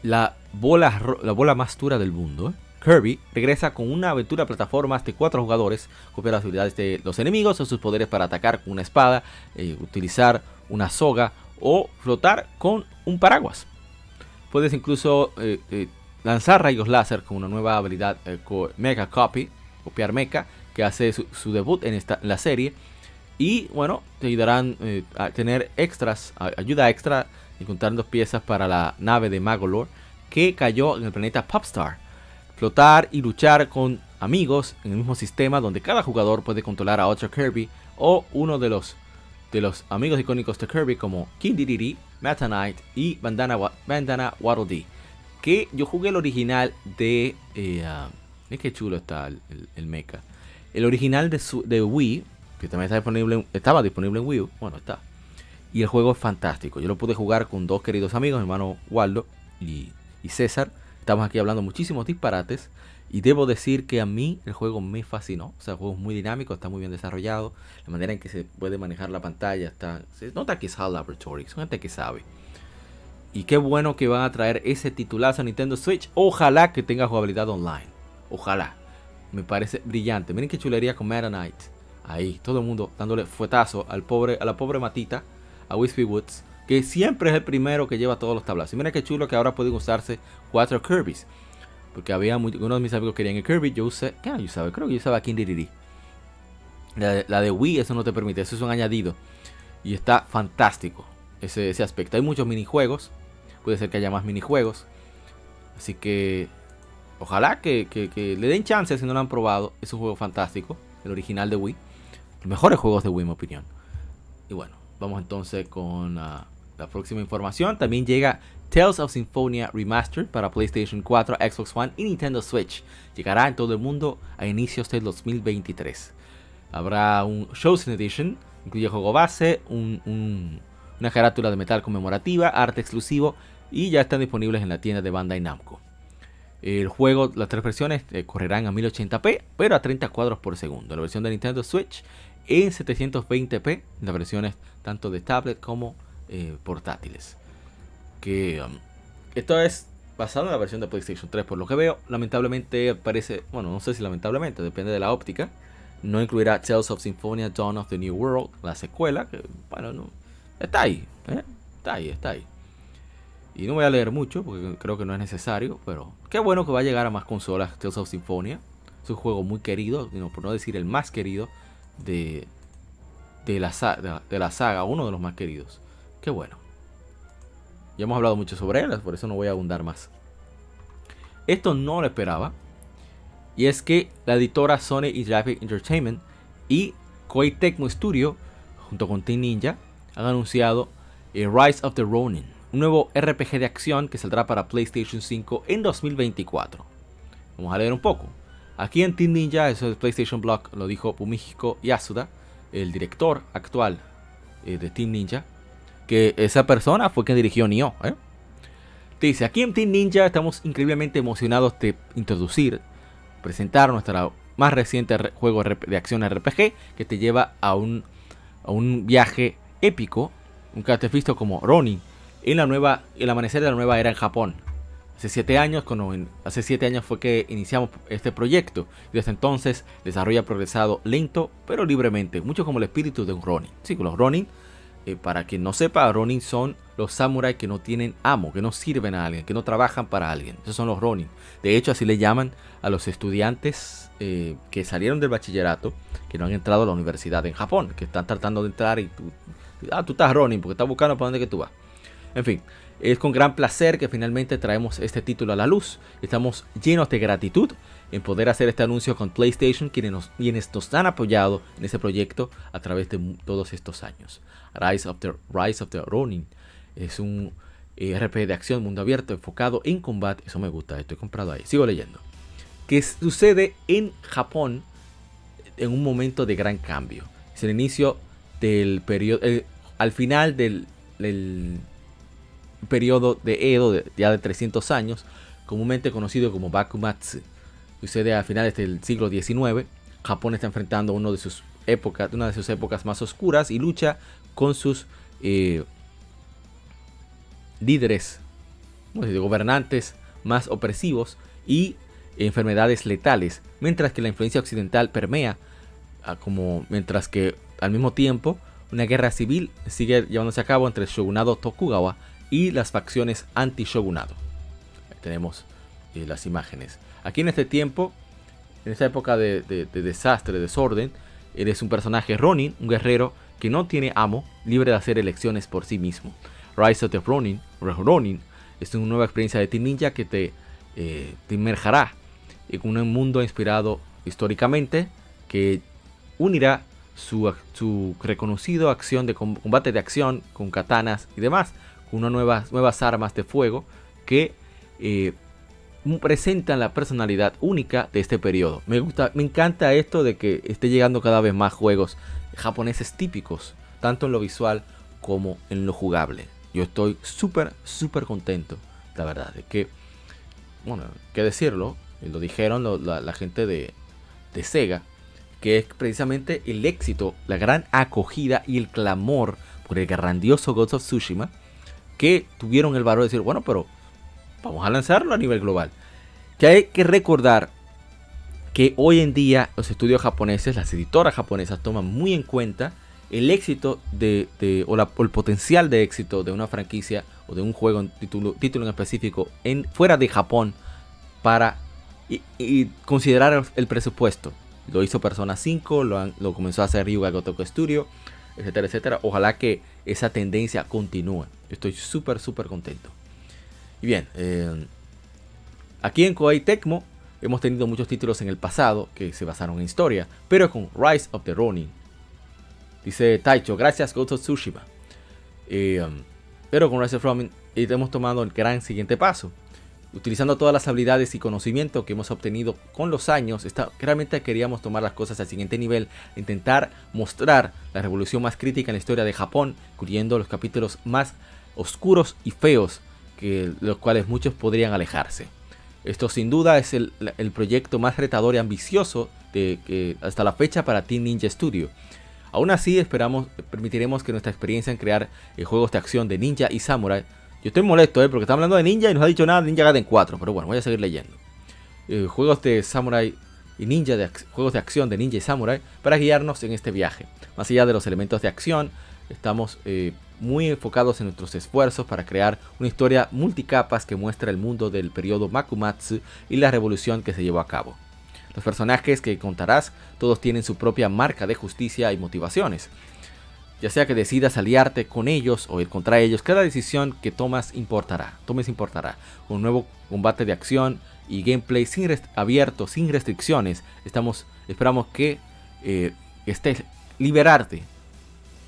la, bola, la bola más dura del mundo, Kirby regresa con una aventura plataformas de cuatro jugadores, copia las habilidades de los enemigos o sus poderes para atacar con una espada, eh, utilizar una soga o flotar con un paraguas. Puedes incluso eh, eh, lanzar rayos láser con una nueva habilidad Mega Copy, copiar mecha, que hace su, debut en, esta, la serie. Y bueno, te ayudarán a tener extras, ayuda extra encontrando piezas para la nave de Magolor que cayó en el planeta Popstar flotar y luchar con amigos en el mismo sistema donde cada jugador puede controlar a otro Kirby o uno de los, de los amigos icónicos de Kirby como King Dedede, Meta Knight y Bandana, Bandana Waddle Dee. Que yo jugué el original de... Eh, es que chulo está el, el, mecha. El original de, de Wii, que también está disponible, estaba disponible en Wii U, bueno está. Y el juego es fantástico. Yo lo pude jugar con dos queridos amigos, mi hermano Waldo y, y César Estamos aquí hablando muchísimos disparates. Y debo decir que a mí el juego me fascinó. O sea, el juego es muy dinámico, está muy bien desarrollado. La manera en que se puede manejar la pantalla está. Se nota que es HAL Laboratory, son gente que sabe. Y qué bueno que van a traer ese titulazo a Nintendo Switch. Ojalá que tenga jugabilidad online. Ojalá. Me parece brillante. Miren qué chulería con Meta Knight. Ahí, todo el mundo dándole fuetazo al pobre, a la pobre matita, a Wispy Woods que siempre es el primero que lleva todos los tablazos. Y mira qué chulo que ahora pueden usarse cuatro Kirby's. Porque había uno de mis amigos querían el Kirby, yo usé, ¿qué yo usaba? Creo que yo usaba King La, la de Wii eso no te permite, eso es un añadido. Y está fantástico ese, ese aspecto. Hay muchos minijuegos, puede ser que haya más minijuegos. Así que ojalá que, le den chance si no lo han probado. Es un juego fantástico, el original de Wii. Los mejores juegos de Wii, en mi opinión. Y bueno, vamos entonces con... Uh, la próxima información también llega Tales of Symphonia Remastered para PlayStation 4, Xbox One y Nintendo Switch. Llegará en todo el mundo a inicios del 2023. Habrá un Chosen Edition, incluye juego base, una carátula de metal conmemorativa, arte exclusivo y ya están disponibles en la tienda de Bandai Namco. El juego, las tres versiones eh, correrán a 1080p, pero a 30 cuadros por segundo. La versión de Nintendo Switch en 720p, las versiones tanto de tablet como eh, portátiles. Que um, esto es basado en la versión de PlayStation 3, por lo que veo. Lamentablemente parece, bueno, no sé si lamentablemente, depende de la óptica. No incluirá Tales of Symphonia Dawn of the New World, la secuela, que bueno, no, está ahí, ¿eh? está ahí, está ahí. Y no voy a leer mucho porque creo que no es necesario, pero qué bueno que va a llegar a más consolas Tales of Symphonia. Es un juego muy querido, por no decir el más querido de, de, la, de la saga, uno de los más queridos. Bueno. Ya hemos hablado mucho sobre él, por eso no voy a abundar más. Esto no lo esperaba. Y es que la editora Sony Interactive Entertainment y Koei Tecmo Studio, junto con Team Ninja, han anunciado Rise of the Ronin, un nuevo RPG de acción que saldrá para PlayStation 5 en 2024. Vamos a leer un poco. Aquí en Team Ninja, eso es PlayStation Blog, lo dijo Pumihiko Yasuda, el director actual eh, de Team Ninja, que esa persona fue quien dirigió Nioh. ¿eh? Dice, aquí en Team Ninja estamos increíblemente emocionados de introducir, presentar nuestro más reciente juego de acción RPG que te lleva a un, a un viaje épico, un visto como Ronin, en la nueva, el amanecer de la nueva era en Japón. Hace siete años, hace siete años fue que iniciamos este proyecto y desde entonces ha progresado lento pero libremente, mucho como el espíritu de un Ronin. Sí, los Ronin eh, para quien no sepa, Ronin son los samuráis que no tienen amo, que no sirven a alguien, que no trabajan para alguien. Esos son los ronin. De hecho, así le llaman a los estudiantes eh, que salieron del bachillerato, que no han entrado a la universidad en Japón, que están tratando de entrar y tú, ah, tú estás ronin porque estás buscando para dónde que tú vas. En fin, es con gran placer que finalmente traemos este título a la luz. Estamos llenos de gratitud en poder hacer este anuncio con PlayStation, quienes nos, quienes nos han apoyado en este proyecto a través de todos estos años. Rise of the, Rise of the Ronin es un eh, RPG de acción mundo abierto enfocado en combate. Eso me gusta, estoy comprado ahí. Sigo leyendo. Que sucede en Japón en un momento de gran cambio. Es el inicio del periodo, eh, al final del, periodo de Edo, ya de 300 años, comúnmente conocido como Bakumatsu. Sucede a finales del siglo XIX. Japón está enfrentando uno de sus épocas, una de sus épocas más oscuras y lucha con sus eh, líderes, gobernantes más opresivos y enfermedades letales, mientras que la influencia occidental permea, como mientras que al mismo tiempo una guerra civil sigue llevándose a cabo entre el shogunado Tokugawa y las facciones anti-shogunado. tenemos eh, las imágenes. Aquí en este tiempo, en esta época de, desastre, desorden, eres un personaje Ronin, un guerrero que no tiene amo, libre de hacer elecciones por sí mismo. Rise of the Ronin, Ronin es una nueva experiencia de Team Ninja que te, eh, inmerjará en un mundo inspirado históricamente que unirá su, reconocido acción de combate de acción con katanas y demás con unas nuevas, nuevas armas de fuego que eh, presentan la personalidad única de este periodo. Me, gusta, me encanta esto de que esté llegando cada vez más juegos japoneses típicos, tanto en lo visual como en lo jugable. Yo estoy súper, súper contento, la verdad, de que, bueno, que decirlo, lo dijeron la, gente de, de Sega, que es precisamente el éxito, la gran acogida y el clamor por el grandioso Ghost of Tsushima que tuvieron el valor de decir, bueno, pero vamos a lanzarlo a nivel global. Que hay que recordar que hoy en día los estudios japoneses, las editoras japonesas toman muy en cuenta el éxito de, o, el potencial de éxito de una franquicia o de un juego, en título, en específico, en, fuera de Japón para y, considerar el presupuesto. Lo hizo Persona 5, lo, lo comenzó a hacer Ryuga Gotoku Studio, etcétera, etcétera. Ojalá que esa tendencia continúe. Estoy súper, súper contento. Y bien, eh, aquí en Koei Tecmo hemos tenido muchos títulos en el pasado que se basaron en historia, pero con Rise of the Ronin. Dice Taicho, gracias Ghost of Tsushima. Eh, pero con Rise of the Ronin hemos tomado el gran siguiente paso. Utilizando todas las habilidades y conocimiento que hemos obtenido con los años, está, realmente queríamos tomar las cosas al siguiente nivel, intentar mostrar la revolución más crítica en la historia de Japón, incluyendo los capítulos más oscuros y feos, que los cuales muchos podrían alejarse. Esto sin duda es el, proyecto más retador y ambicioso de, hasta la fecha para Team Ninja Studio. Aún así, esperamos, permitiremos que nuestra experiencia en crear eh, juegos de acción de ninja y samurai yo estoy molesto, ¿eh? Porque está hablando de ninja y nos ha dicho nada de Ninja Gaiden 4. Pero bueno, voy a seguir leyendo. Eh, juegos de samurai y ninja, de juegos de acción de ninja y samurai para guiarnos en este viaje. Más allá de los elementos de acción, estamos eh, muy enfocados en nuestros esfuerzos para crear una historia multicapas que muestra el mundo del periodo Makumatsu y la revolución que se llevó a cabo. Los personajes que contarás todos tienen su propia marca de justicia y motivaciones. Ya sea que decidas aliarte con ellos o ir contra ellos, cada decisión que tomas importará. Tomes importará. Un nuevo combate de acción y gameplay sin abierto, sin restricciones. Estamos, esperamos que eh, estés liberarte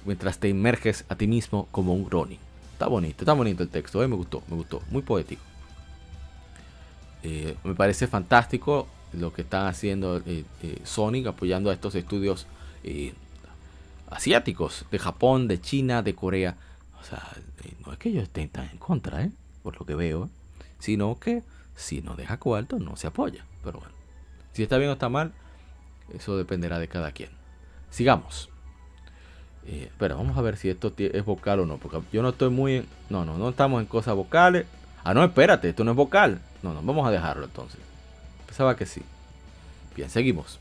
mientras te inmerges a ti mismo como un Ronin. Está bonito, está bonito el texto, eh, me gustó, me gustó, muy poético. Eh, me parece fantástico lo que están haciendo Sonic apoyando a estos estudios asiáticos, de Japón, de China, de Corea. O sea, eh, no es que ellos estén tan en contra, ¿eh? por lo que veo, ¿eh? sino que si no deja cuarto no se apoya. Pero bueno, si está bien o está mal, eso dependerá de cada quien. Sigamos. Eh, pero vamos a ver si esto es vocal o no, porque yo no estoy muy... No, no, no estamos en cosas vocales. Ah, no, espérate, esto no es vocal. No, no, vamos a dejarlo entonces. Pensaba que sí. Bien, seguimos.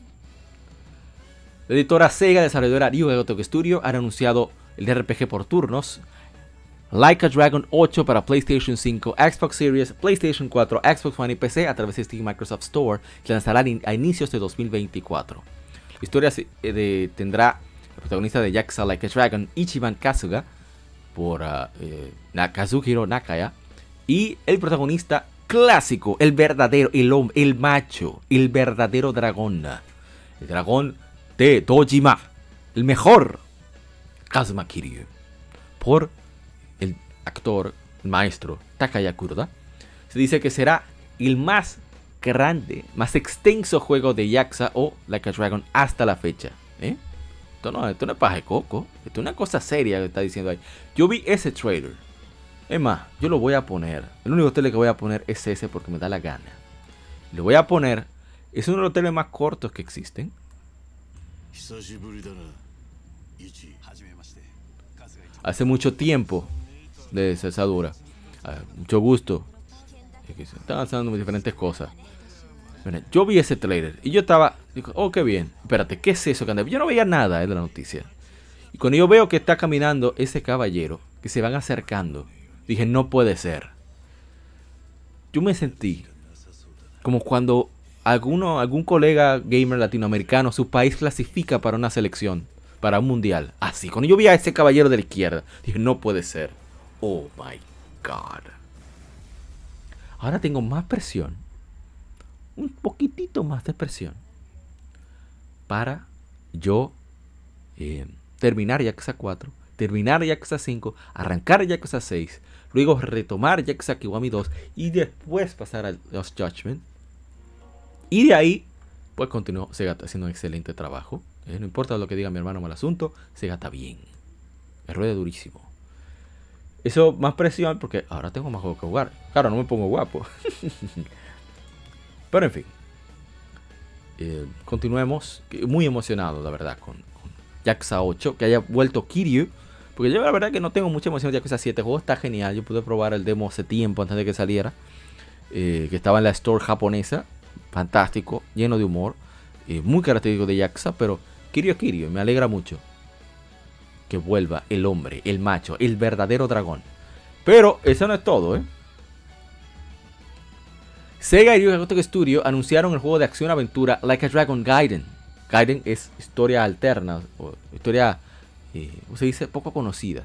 La editora Sega, desarrolladora Ryuga Gotoku Studio, ha anunciado el RPG por turnos Like a Dragon 8 para PlayStation 5, Xbox Series, PlayStation 4, Xbox One y PC a través de Steam Microsoft Store, que lanzará a inicios de 2024. La historia eh, tendrá protagonista de Yakuza Like a Dragon, Ichiban Kasuga, por uh, Nakaya, y el protagonista clásico, el verdadero, el, el macho, el verdadero dragón, el dragón de Dojima, el mejor, Kazuma Kiryu, por el actor, el maestro Takaya Kuroda, se dice que será el más grande, más extenso juego de Yakuza o Like a Dragon hasta la fecha. ¿eh? Esto, no, esto no es paje coco, esto es una cosa seria que está diciendo ahí. Yo vi ese trailer. Es más, yo lo voy a poner. El único tele que voy a poner es ese porque me da la gana. Lo voy a poner. Es uno de los teles más cortos que existen. Hace mucho tiempo de cesadura. Ah, mucho gusto. Están haciendo diferentes cosas. Yo vi ese trailer y yo estaba, digo, oh, qué bien. Espérate, ¿qué es eso? Yo no veía nada de la noticia. Y cuando yo veo que está caminando ese caballero, que se van acercando, dije, no puede ser. Yo me sentí como cuando alguno, algún colega gamer latinoamericano, su país clasifica para una selección, para un mundial. Así, cuando yo vi a ese caballero de la izquierda, dije, no puede ser. Oh my God. Ahora tengo más presión. Un poquitito más de presión. Para yo eh, terminar Yakuza 4, terminar Yakuza 5, arrancar Yakuza 6, luego retomar Yakuza Kiwami 2 y después pasar a Lost Judgment. Y de ahí, pues continuó Sega haciendo un excelente trabajo. Eh, no importa lo que diga mi hermano mal asunto, Sega está bien. Me rueda durísimo. Eso más presión porque ahora tengo más juegos que jugar. Claro, no me pongo guapo. Pero en fin. Eh, continuemos. Muy emocionado, la verdad, con, con 8. Que haya vuelto Kiryu. Porque yo la verdad que no tengo mucha emoción de Yakuza 7. El juego está genial. Yo pude probar el demo hace tiempo antes de que saliera. Eh, que estaba en la store japonesa. Fantástico. Lleno de humor. Eh, muy característico de Yakuza. Pero Kiryu Kiryu. Me alegra mucho que vuelva el hombre, el macho, el verdadero dragón. Pero eso no es todo, ¿eh? Sega y Ryuga Studio anunciaron el juego de acción-aventura Like a Dragon Gaiden. Gaiden es historia alterna, o historia, eh, se dice, poco conocida.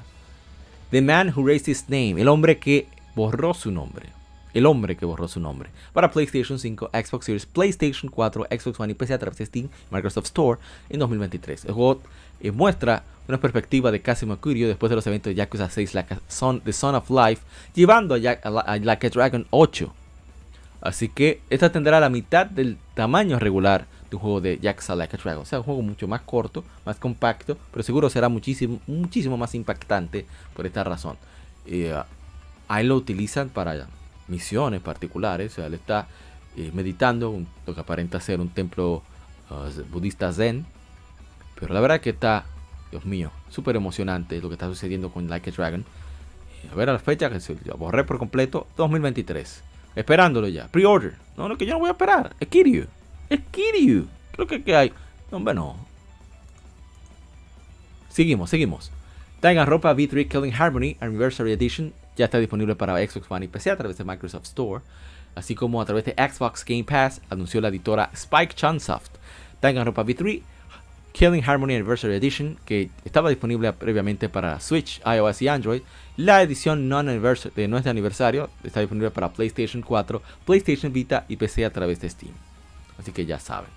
The Man Who Raised His Name, el hombre que borró su nombre. El hombre que borró su nombre. Para PlayStation 5, Xbox Series, PlayStation 4, Xbox One y PC a través de Steam, Microsoft Store en 2023. El juego eh, muestra una perspectiva de Kazuma Kiryu después de los eventos de Yakuza 6 like Son, The Son of Life, llevando a, Like a Dragon 8. Así que esta tendrá la mitad del tamaño regular de un juego de Yakuza Like a Dragon. O sea, un juego mucho más corto, más compacto, pero seguro será muchísimo, muchísimo más impactante por esta razón. Eh, ahí lo utilizan para misiones particulares. O sea, él está eh, meditando lo que aparenta ser un templo uh, budista zen. Pero la verdad que está Dios mío, súper emocionante lo que está sucediendo con Like a Dragon. Eh, a ver a la fecha que se borré por completo, 2023. Esperándolo ya. Pre-order. No, no, que yo no voy a esperar. Es Kiryu. Es Kiryu. Creo que, que hay. No, hombre, no. Seguimos, seguimos. Ropa V3 Killing Harmony Anniversary Edition ya está disponible para Xbox One y PC a través de Microsoft Store, así como a través de Xbox Game Pass, anunció la editora Spike Chunsoft. Ropa V3 Killing Harmony Anniversary Edition, que estaba disponible previamente para Switch, iOS y Android. La edición de no es de aniversario está disponible para PlayStation 4, PlayStation Vita y PC a través de Steam. Así que ya saben.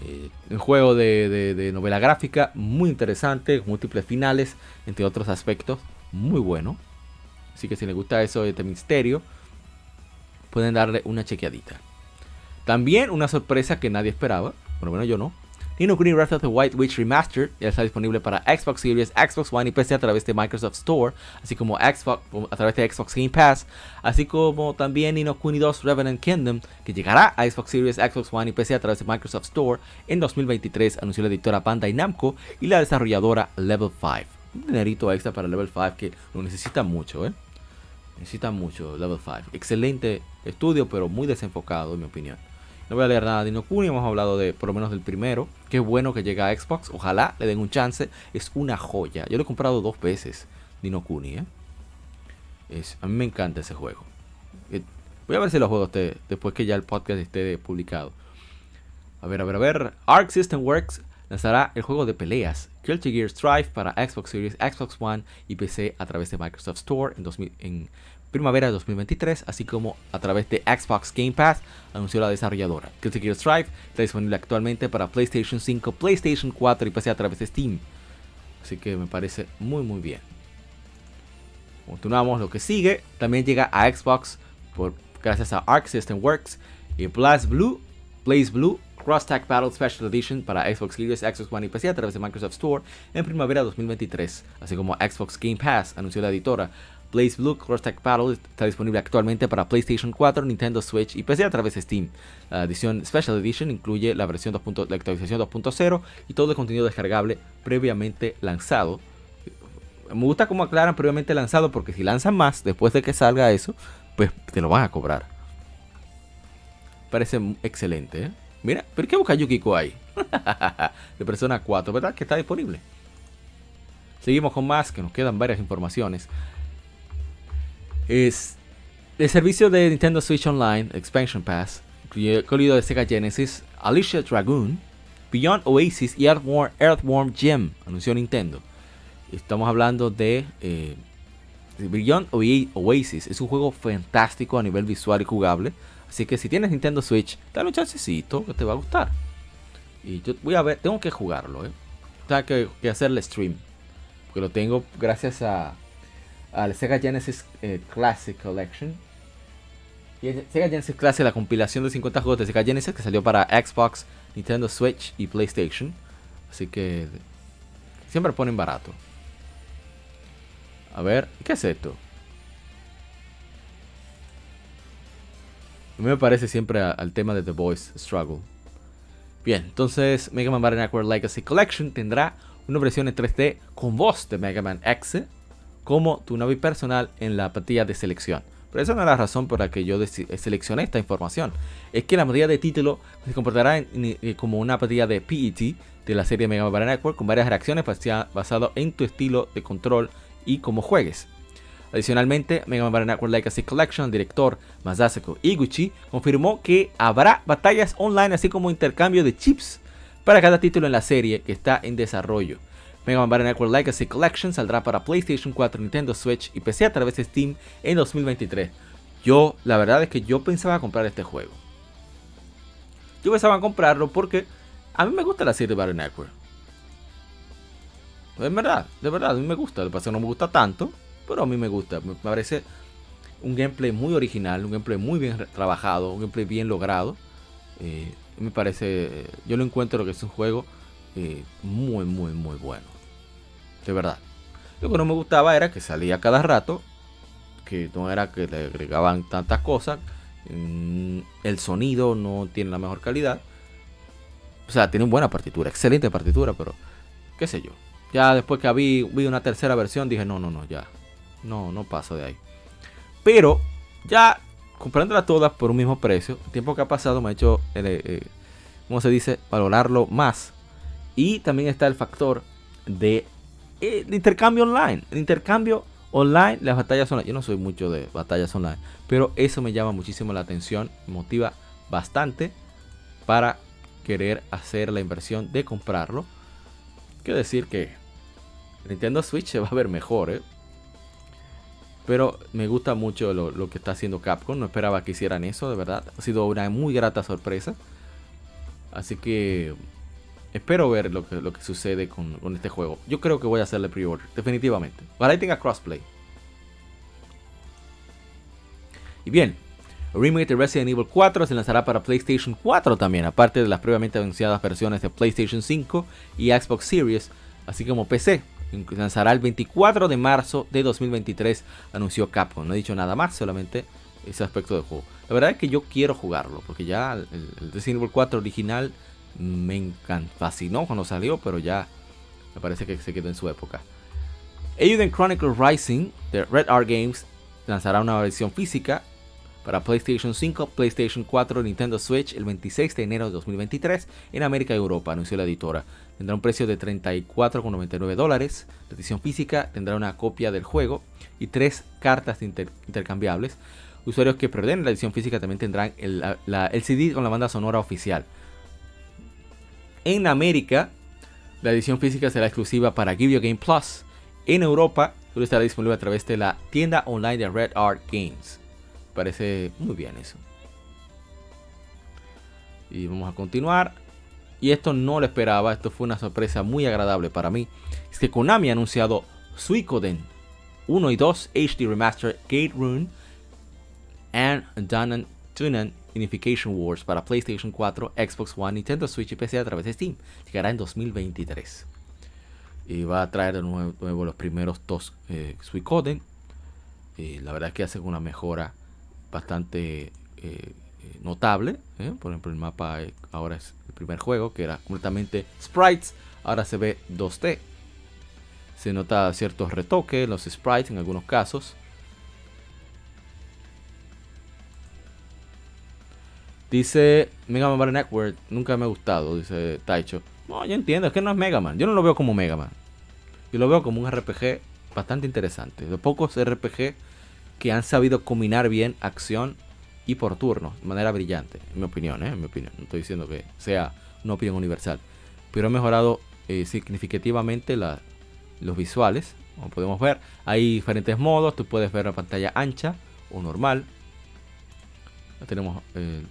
Eh, un juego de, novela gráfica muy interesante, múltiples finales, entre otros aspectos, muy bueno. Así que si les gusta eso de este misterio, pueden darle una chequeadita. También una sorpresa que nadie esperaba, por lo menos yo no, Nino Kuni Wrath of the White Witch Remastered ya está disponible para Xbox Series, Xbox One y PC a través de Microsoft Store, así como Xbox, a través de Xbox Game Pass, así como también Nino Kuni 2 Revenant Kingdom, que llegará a Xbox Series, Xbox One y PC a través de Microsoft Store en 2023, anunció la editora Bandai Namco y la desarrolladora Level 5. Un dinerito extra para Level 5 que lo necesita mucho, ¿eh? Necesita mucho Level 5. Excelente estudio, pero muy desenfocado, en mi opinión. No voy a leer nada de Inokuni, hemos hablado de por lo menos del primero. Qué bueno que llega a Xbox, ojalá le den un chance. Es una joya. Yo lo he comprado dos veces. Nino Kuni. ¿eh? A mí me encanta ese juego. Eh, voy a ver si lo juego usted después que ya el podcast esté publicado. A ver, a ver, a ver. Arc System Works lanzará el juego de peleas Guilty Gear Strive para Xbox Series, Xbox One y PC a través de Microsoft Store en, en primavera de 2023, así como a través de Xbox Game Pass, anunció la desarrolladora. Guilty Gear Strive está disponible actualmente para PlayStation 5, PlayStation 4 y PC a través de Steam. Así que me parece muy muy bien. Continuamos lo que sigue. También llega a Xbox por, gracias a Arc System Works y Blaze Blue, Blaze Blue Cross Tag Battle Special Edition para Xbox Series, Xbox One y PC a través de Microsoft Store en primavera 2023, así como Xbox Game Pass, anunció la editora. Blaze Blue Cross Tag Battle está disponible actualmente para PlayStation 4, Nintendo Switch y PC a través de Steam. La edición Special Edition incluye la versión 2. la actualización 2.0 y todo el contenido descargable previamente lanzado. Me gusta cómo aclaran previamente lanzado porque si lanzan más después de que salga eso, pues te lo van a cobrar. Parece excelente, ¿eh? Mira, ¿pero qué busca Yukiko ahí? de Persona 4, ¿verdad? Que está disponible. Seguimos con más, que nos quedan varias informaciones. Es el servicio de Nintendo Switch Online, Expansion Pass, incluido de Sega Genesis, Alicia Dragoon, Beyond Oasis y Earthworm, Earthworm Gem, anunció Nintendo. Estamos hablando de eh, Beyond Oasis. Es un juego fantástico a nivel visual y jugable Así que si tienes Nintendo Switch, dale un chancecito que te va a gustar. Y yo voy a ver, tengo que jugarlo, ¿eh? Tengo que, que hacerle stream. Porque lo tengo gracias a al Sega Genesis eh, Classic Collection. Sega Genesis Classic, la compilación de 50 juegos de Sega Genesis que salió para Xbox, Nintendo Switch y PlayStation. Así que siempre ponen barato. A ver, ¿qué es esto? A mí me parece siempre al tema de The Boys Struggle. Bien, entonces Mega Man Battle Network Legacy Collection tendrá una versión en 3D con voz de Mega Man X como tu nave personal en la pantalla de selección. Pero esa no es la razón por la que yo seleccioné esta información. Es que la pantalla de título se comportará eh, como una pantalla de PET de la serie Mega Man Battle Network con varias reacciones basado en tu estilo de control y cómo juegues. Adicionalmente, Mega Man Battle Network Legacy Collection, director Masako Iguchi, confirmó que habrá batallas online así como intercambio de chips para cada título en la serie que está en desarrollo. Mega Man Battle Network Legacy Collection saldrá para PlayStation 4, Nintendo Switch y PC a través de Steam en 2023. Yo, la verdad es que yo pensaba comprar este juego. Yo pensaba comprarlo porque a mí me gusta la serie Battle Network. Es verdad, de verdad, a mí me gusta. De paso no me gusta tanto, pero a mí me gusta. Me parece un gameplay muy original, un gameplay muy bien trabajado, un gameplay bien logrado. Eh, me parece, yo lo encuentro que es un juego eh, muy, muy, muy bueno. De verdad. Lo que no me gustaba era que salía cada rato, que no era que le agregaban tantas cosas. Mm, el sonido no tiene la mejor calidad. O sea, tiene buena partitura, excelente partitura, pero qué sé yo. Ya después que vi, vi una tercera versión dije, no, no, no, ya, no, no paso de ahí. Pero ya comprándolas todas por un mismo precio, el tiempo que ha pasado me ha hecho, eh, eh, ¿cómo se dice?, valorarlo más. Y también está el factor de eh, intercambio online. El intercambio online, las batallas online. Yo no soy mucho de batallas online, pero eso me llama muchísimo la atención, motiva bastante para querer hacer la inversión de comprarlo. Quiero decir que Nintendo Switch se va a ver mejor, ¿eh? Pero me gusta mucho lo, que está haciendo Capcom. No esperaba que hicieran eso, de verdad. Ha sido una muy grata sorpresa. Así que espero ver lo que, sucede con, este juego. Yo creo que voy a hacerle pre-order, definitivamente. Ojalá tenga crossplay. Y bien, el remake de Resident Evil 4 se lanzará para PlayStation 4 también, aparte de las previamente anunciadas versiones de PlayStation 5 y Xbox Series, así como PC lanzará el 24 de marzo de 2023, anunció Capcom. No he dicho nada más, solamente ese aspecto del juego. La verdad es que yo quiero jugarlo, porque ya el, Resident Evil 4 original me encantó, fascinó cuando salió, pero ya me parece que se quedó en su época. Eiyuden Chronicle Rising de Red Art Games lanzará una versión física para PlayStation 5, PlayStation 4, Nintendo Switch el 26 de enero de 2023 en América y Europa, anunció la editora. Tendrá un precio de 34,99 dólares. La edición física tendrá una copia del juego y tres cartas intercambiables. Usuarios que preordenen la edición física también tendrán el CD con la banda sonora oficial. En América, la edición física será exclusiva para Give Game Plus. En Europa, solo estará disponible a través de la tienda online de Red Art Games. Parece muy bien eso. Y vamos a continuar. Y esto no lo esperaba, esto fue una sorpresa muy agradable para mí. Es que Konami ha anunciado Suikoden 1 y 2 HD Remaster Gate Rune and Danan Tunan Unification Wars para PlayStation 4, Xbox One, Nintendo Switch y PC a través de Steam. Llegará en 2023. Y va a traer de nuevo, los primeros dos eh, Suikoden. Y la verdad es que hace una mejora bastante eh, eh, notable. ¿eh? Por ejemplo, el mapa ahora es el primer juego que era completamente sprites. Ahora se ve 2D. Se nota ciertos retoques en los sprites en algunos casos. Dice Mega Man Battle Network, nunca me ha gustado, dice Taicho. No, yo entiendo, es que no es Mega Man. Yo no lo veo como Mega Man. Yo lo veo como un RPG bastante interesante. De pocos RPG que han sabido combinar bien acción y por turno, de manera brillante, en mi opinión, ¿eh? en mi opinión. No estoy diciendo que sea una opinión universal, pero ha mejorado eh, significativamente los visuales. Como podemos ver, hay diferentes modos. Tú puedes ver la pantalla ancha o normal. Tenemos. Eh,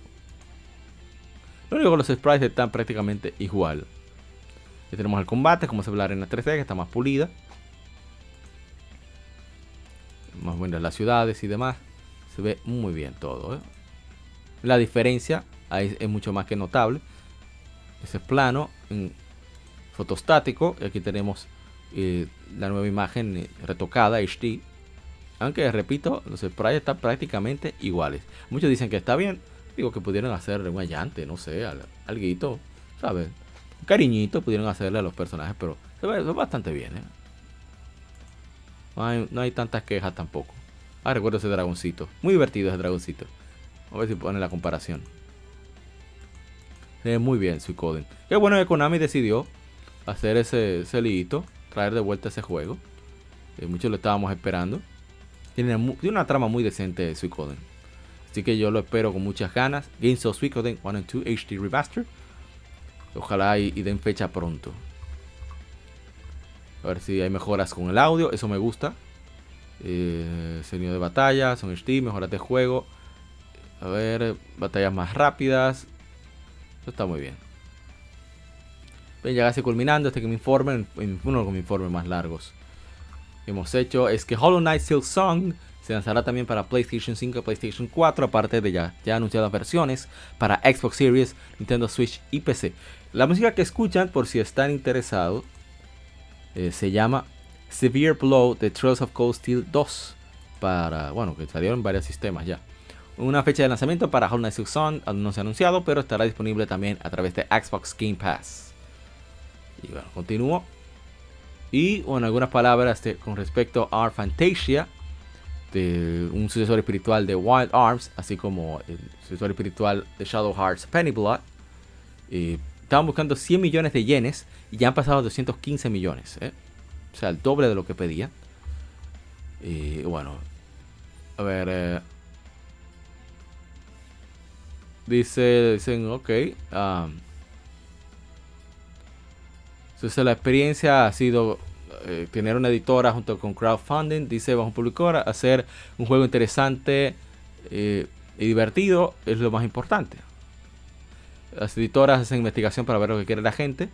lo único que los sprites están prácticamente igual. Ya tenemos el combate, como se ve la arena 3D, que está más pulida más buenas las ciudades y demás. Se ve muy bien todo. ¿eh? La diferencia ahí es mucho más que notable. Ese plano en fotostático. Y aquí tenemos eh, la nueva imagen eh, retocada HD. Aunque repito, los sprites están prácticamente iguales. Muchos dicen que está bien. Digo que pudieron hacerle un allante, no sé, algo, ¿sabes? Un cariñito pudieron hacerle a los personajes, pero se ve, bastante bien, ¿eh? No hay, tantas quejas tampoco. Ah, recuerdo ese dragoncito. Muy divertido ese dragoncito. A ver si pone la comparación. Se muy bien Suicoden. Qué bueno que Konami decidió hacer ese, ese traer de vuelta ese juego. Muchos lo estábamos esperando. Tiene, una trama muy decente Suicoden. Así que yo lo espero con muchas ganas. Games of Suicoden 1 and 2 HD Remaster. Ojalá y den fecha pronto. A ver si hay mejoras con el audio. Eso me gusta. Eh, sonido de batalla, son Steam, mejoras de juego. A ver, batallas más rápidas. Eso está muy bien. Bien, ya casi culminando este que me informe, uno de mis informes más largos que hemos hecho es que Hollow Knight Silk Song se lanzará también para PlayStation 5 y PlayStation 4, aparte de ya, ya anunciadas versiones para Xbox Series, Nintendo Switch y PC. La música que escuchan, por si están interesados, eh, se llama Severe Blow The Trails of Cold Steel 2. Para, bueno, que salieron en varios sistemas ya. Una fecha de lanzamiento para Hollow Knight Sun no se ha anunciado, pero estará disponible también a través de Xbox Game Pass. Y bueno, continúo. Y bueno, algunas palabras con respecto a Fantasia, de un sucesor espiritual de Wild Arms, así como el sucesor espiritual de Shadow Hearts Penny Blood. Y estaban buscando 100 millones de yenes y ya han pasado 215 millones. ¿eh? O sea, el doble de lo que pedían. Y bueno, a ver. Eh, dice, dicen, ok. Um, entonces la experiencia ha sido eh, tener una editora junto con crowdfunding, dice bajo publicadora, hacer un juego interesante y divertido es lo más importante. Las editoras hacen investigación para ver lo que quiere la gente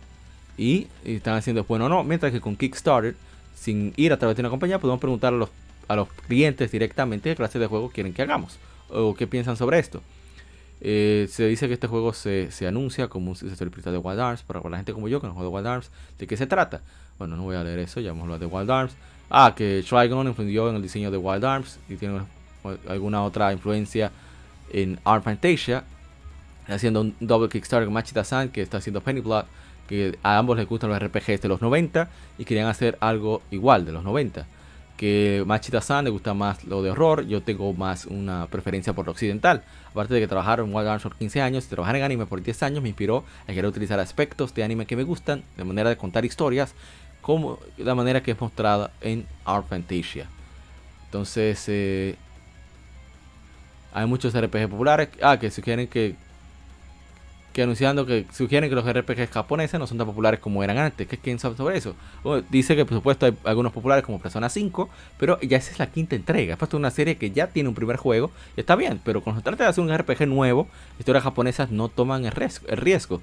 y, están haciendo bueno o no. Mientras que con Kickstarter, sin ir a través de una compañía, podemos preguntar a los, a los clientes directamente qué clase de juego quieren que hagamos o qué piensan sobre esto. Eh, se dice que este juego se, anuncia como un sucesor de Wild Arms, para la gente como yo que no juega Wild Arms, ¿de qué se trata? Bueno, no voy a leer eso, ya hemos hablado de Wild Arms. Ah, que Trigon influyó en el diseño de Wild Arms y tiene alguna otra influencia en Art Fantasia haciendo un double Kickstarter con Machida-san, que está haciendo Penny Blood, que a ambos les gustan los RPGs de los 90 y querían hacer algo igual de los 90. que Machida-san le gusta más lo de horror, yo tengo más una preferencia por lo occidental. Aparte de que trabajar en Wild Arms por 15 años y trabajar en anime por 10 años me inspiró a querer utilizar aspectos de anime que me gustan, de manera de contar historias, como la manera que es mostrada en Art Fantasia. Entonces, eh, hay muchos RPG populares ah, que sugieren que que anunciando que sugieren que los RPGs japoneses no son tan populares como eran antes. ¿Qué quién sabe sobre eso? dice que por supuesto hay algunos populares como Persona 5, pero ya esa es la quinta entrega. Es una serie que ya tiene un primer juego y está bien, pero cuando se trata de hacer un RPG nuevo, historias japonesas no toman el riesgo.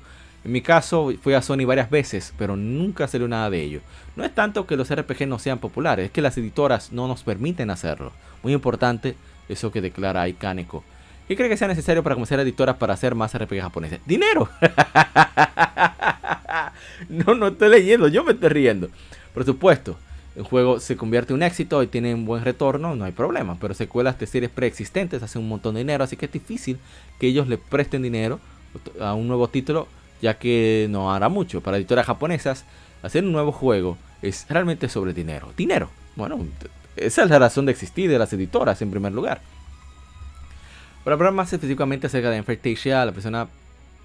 En mi caso fui a Sony varias veces, pero nunca salió nada de ello. No es tanto que los RPG no sean populares, es que las editoras no nos permiten hacerlo. Muy importante eso que declara ahí. ¿Qué cree que sea necesario para comenzar editoras para hacer más RPG japoneses? ¡Dinero! no, no estoy leyendo, yo me estoy riendo. Por supuesto, el juego se convierte en un éxito y tiene un buen retorno, no hay problema. Pero secuelas de series preexistentes hacen un montón de dinero, así que es difícil que ellos le presten dinero a un nuevo título, ya que no hará mucho. Para editoras japonesas, hacer un nuevo juego es realmente sobre dinero. Dinero. Bueno, esa es la razón de existir de las editoras en primer lugar. Para hablar más específicamente acerca de Infectasia, la persona,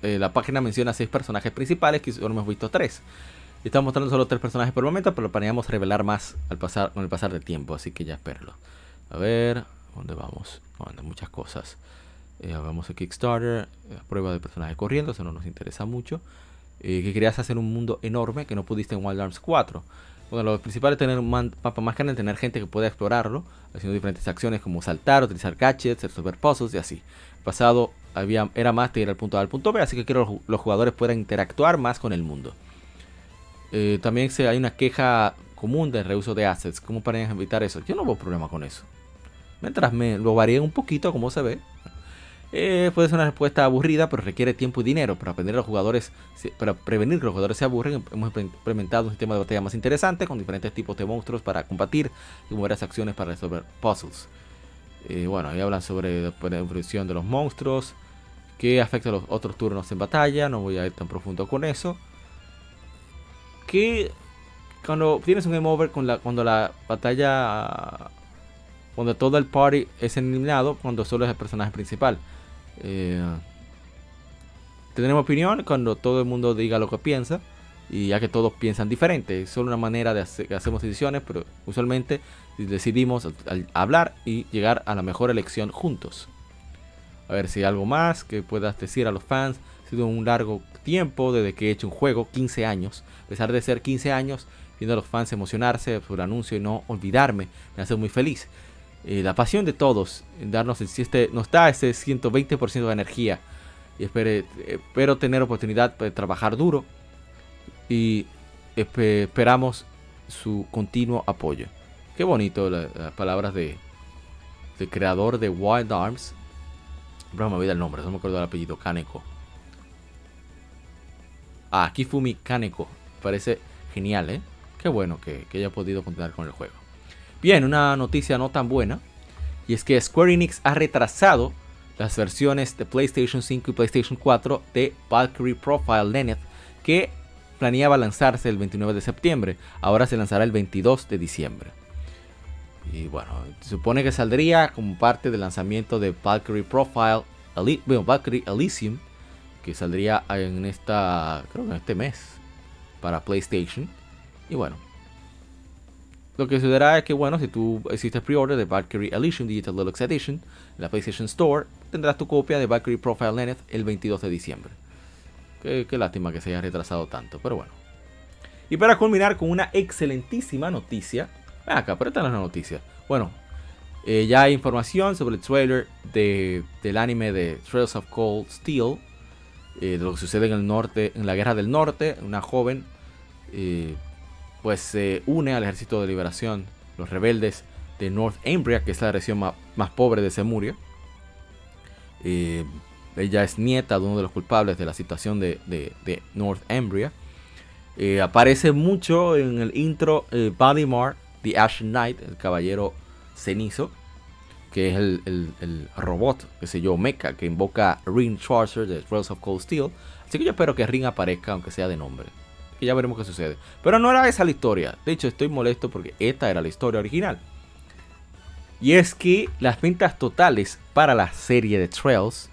eh, la página menciona seis personajes principales, que solo hemos visto tres. Estamos mostrando solo tres personajes por el momento, pero planeamos revelar más al pasar, con el pasar del tiempo, así que ya espérenlo. A ver, ¿dónde vamos? Bueno, muchas cosas. Eh, vamos a Kickstarter, eh, prueba de personajes corriendo, eso no nos interesa mucho. Eh, que querías hacer un mundo enorme que no pudiste en Wild Arms 4. Bueno, lo principal es tener un mapa más grande, tener gente que pueda explorarlo, haciendo diferentes acciones como saltar, utilizar gadgets, resolver puzzles y así. El pasado había, era más de ir al punto A al punto B, así que quiero que los jugadores puedan interactuar más con el mundo. Eh, también se, hay una queja común del reuso de assets. ¿Cómo para evitar eso? Yo no veo problema con eso. Mientras me lo varíe un poquito, como se ve, eh, puede ser una respuesta aburrida, pero requiere tiempo y dinero. Para, aprender a los jugadores, para prevenir que los jugadores se aburren, hemos implementado un sistema de batalla más interesante con diferentes tipos de monstruos para combatir y mover acciones para resolver puzzles. Eh, bueno, ahí hablan sobre la evolución de los monstruos, que afecta a los otros turnos en batalla. No voy a ir tan profundo con eso. Que cuando tienes un game over, con la, cuando la batalla cuando todo el party es eliminado cuando solo es el personaje principal. Eh, tendremos opinión cuando todo el mundo diga lo que piensa. Y ya que todos piensan diferente. Es solo una manera de hacer, hacemos decisiones, pero usualmente decidimos hablar y llegar a la mejor elección juntos. A ver si hay algo más que puedas decir a los fans. Ha sido un largo tiempo desde que he hecho un juego, 15 años. A pesar de ser 15 años, viendo a los fans emocionarse por el anuncio y no olvidarme, me hace muy feliz. Eh, la pasión de todos en darnos este, nos da ese 120% de energía. Y espero tener oportunidad de trabajar duro y esperamos su continuo apoyo. Qué bonito las palabras de, creador de Wild Arms. Pero me olvidé el nombre, no me acuerdo del apellido, Kaneko. Ah, Kifumi Kaneko. Parece genial, ¿eh? Qué bueno que haya podido continuar con el juego. Bien, una noticia no tan buena. Y es que Square Enix ha retrasado las versiones de PlayStation 5 y PlayStation 4 de Valkyrie Profile Lenneth, que planeaba lanzarse el 29 de septiembre. Ahora se lanzará el 22 de diciembre. Y bueno, se supone que saldría como parte del lanzamiento de Valkyrie Profile, bueno, Valkyrie Elysium, que saldría en esta, creo que en este mes para PlayStation. Y bueno, lo que sucederá es que, bueno, si tú hiciste pre-order de Valkyrie Elysium Digital Deluxe Edition en la PlayStation Store, tendrás tu copia de Valkyrie Profile Lenneth el 22 de diciembre. Qué, lástima que se haya retrasado tanto, pero bueno. Y para culminar con una excelentísima noticia. Ven acá, pero esta no es una noticia. Bueno, eh, ya hay información sobre el trailer de, del anime de Trails of Cold Steel. Eh, de lo que sucede en el norte, en la guerra del norte. Una joven eh, pues se une al ejército de liberación, los rebeldes de North Ambria, que es la región más, pobre de Semuria. Eh, ella es nieta de uno de los culpables de la situación de, North Ambria. Eh, aparece mucho en el intro eh, The Ashen Knight, el caballero cenizo, que es el, robot, que sé yo, mecha, que invoca Ring Schwarzer de Trails of Cold Steel. Así que yo espero que Ring aparezca, aunque sea de nombre ya veremos qué sucede. Pero no era esa la historia. De hecho, estoy molesto porque esta era la historia original. Y es que las ventas totales para la serie de Trails,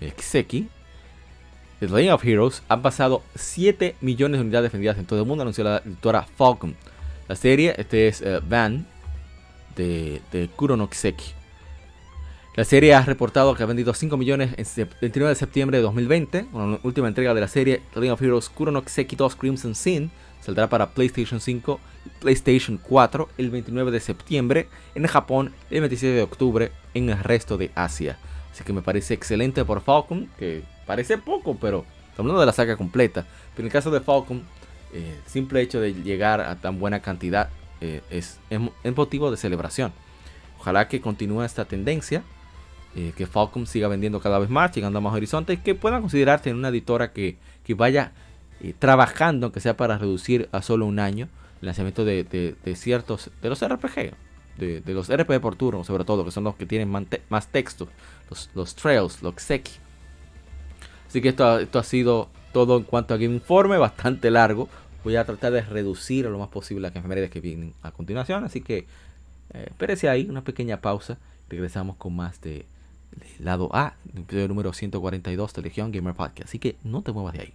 eh, Kiseki, The Legend of Heroes, han pasado 7 millones de unidades vendidas en todo el mundo, anunció la editora Falcon. La serie, este es eh, Van de, de Kuro no Kiseki. La serie ha reportado que ha vendido 5 millones el 29 de septiembre de 2020, con la última entrega de la serie Legend of Heroes Kuro no Kiseki 2 Crimson Sin. Saldrá para PlayStation 5 y PlayStation 4 el 29 de septiembre en Japón, el 27 de octubre en el resto de Asia. Así que me parece excelente por Falcon, que parece poco, pero estamos hablando de la saga completa. Pero en el caso de Falcon, eh, el simple hecho de llegar a tan buena cantidad eh, es motivo de celebración. Ojalá que continúe esta tendencia eh, que Falcom siga vendiendo cada vez más, llegando a más horizontes, que puedan considerarse en una editora que, que vaya eh, trabajando, que sea para reducir a solo un año el lanzamiento de, de, ciertos, de los RPG, de, los RPG por turno, sobre todo, que son los que tienen más texto, los, los trails, los Xeki. Así que esto, esto ha sido todo en cuanto a Game Informe, bastante largo. Voy a tratar de reducir lo más posible las enfermedades que vienen a continuación. Así que eh, espérese ahí, una pequeña pausa. Regresamos con más de lado A, episodio número 142 de Legion Gamer Podcast. Así que no te muevas de ahí.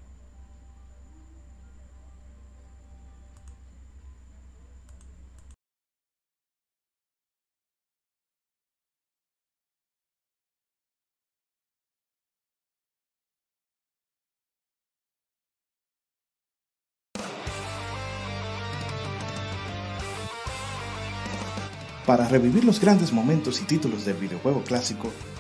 Para revivir los grandes momentos y títulos del videojuego clásico,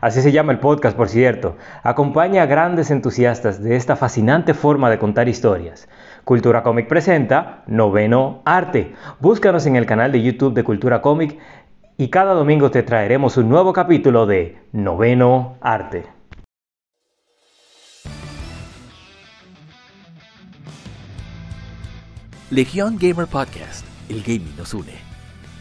Así se llama el podcast, por cierto. Acompaña a grandes entusiastas de esta fascinante forma de contar historias. Cultura Comic presenta Noveno Arte. Búscanos en el canal de YouTube de Cultura Comic y cada domingo te traeremos un nuevo capítulo de Noveno Arte. Legión Gamer Podcast, el gaming nos une.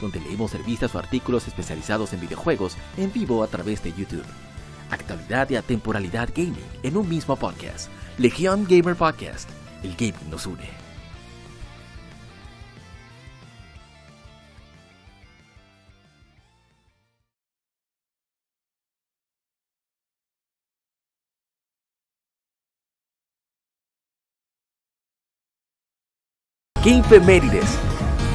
donde leemos revistas o artículos especializados en videojuegos en vivo a través de YouTube. Actualidad y atemporalidad gaming en un mismo podcast. Legion Gamer Podcast. El gaming nos une. Game Mérides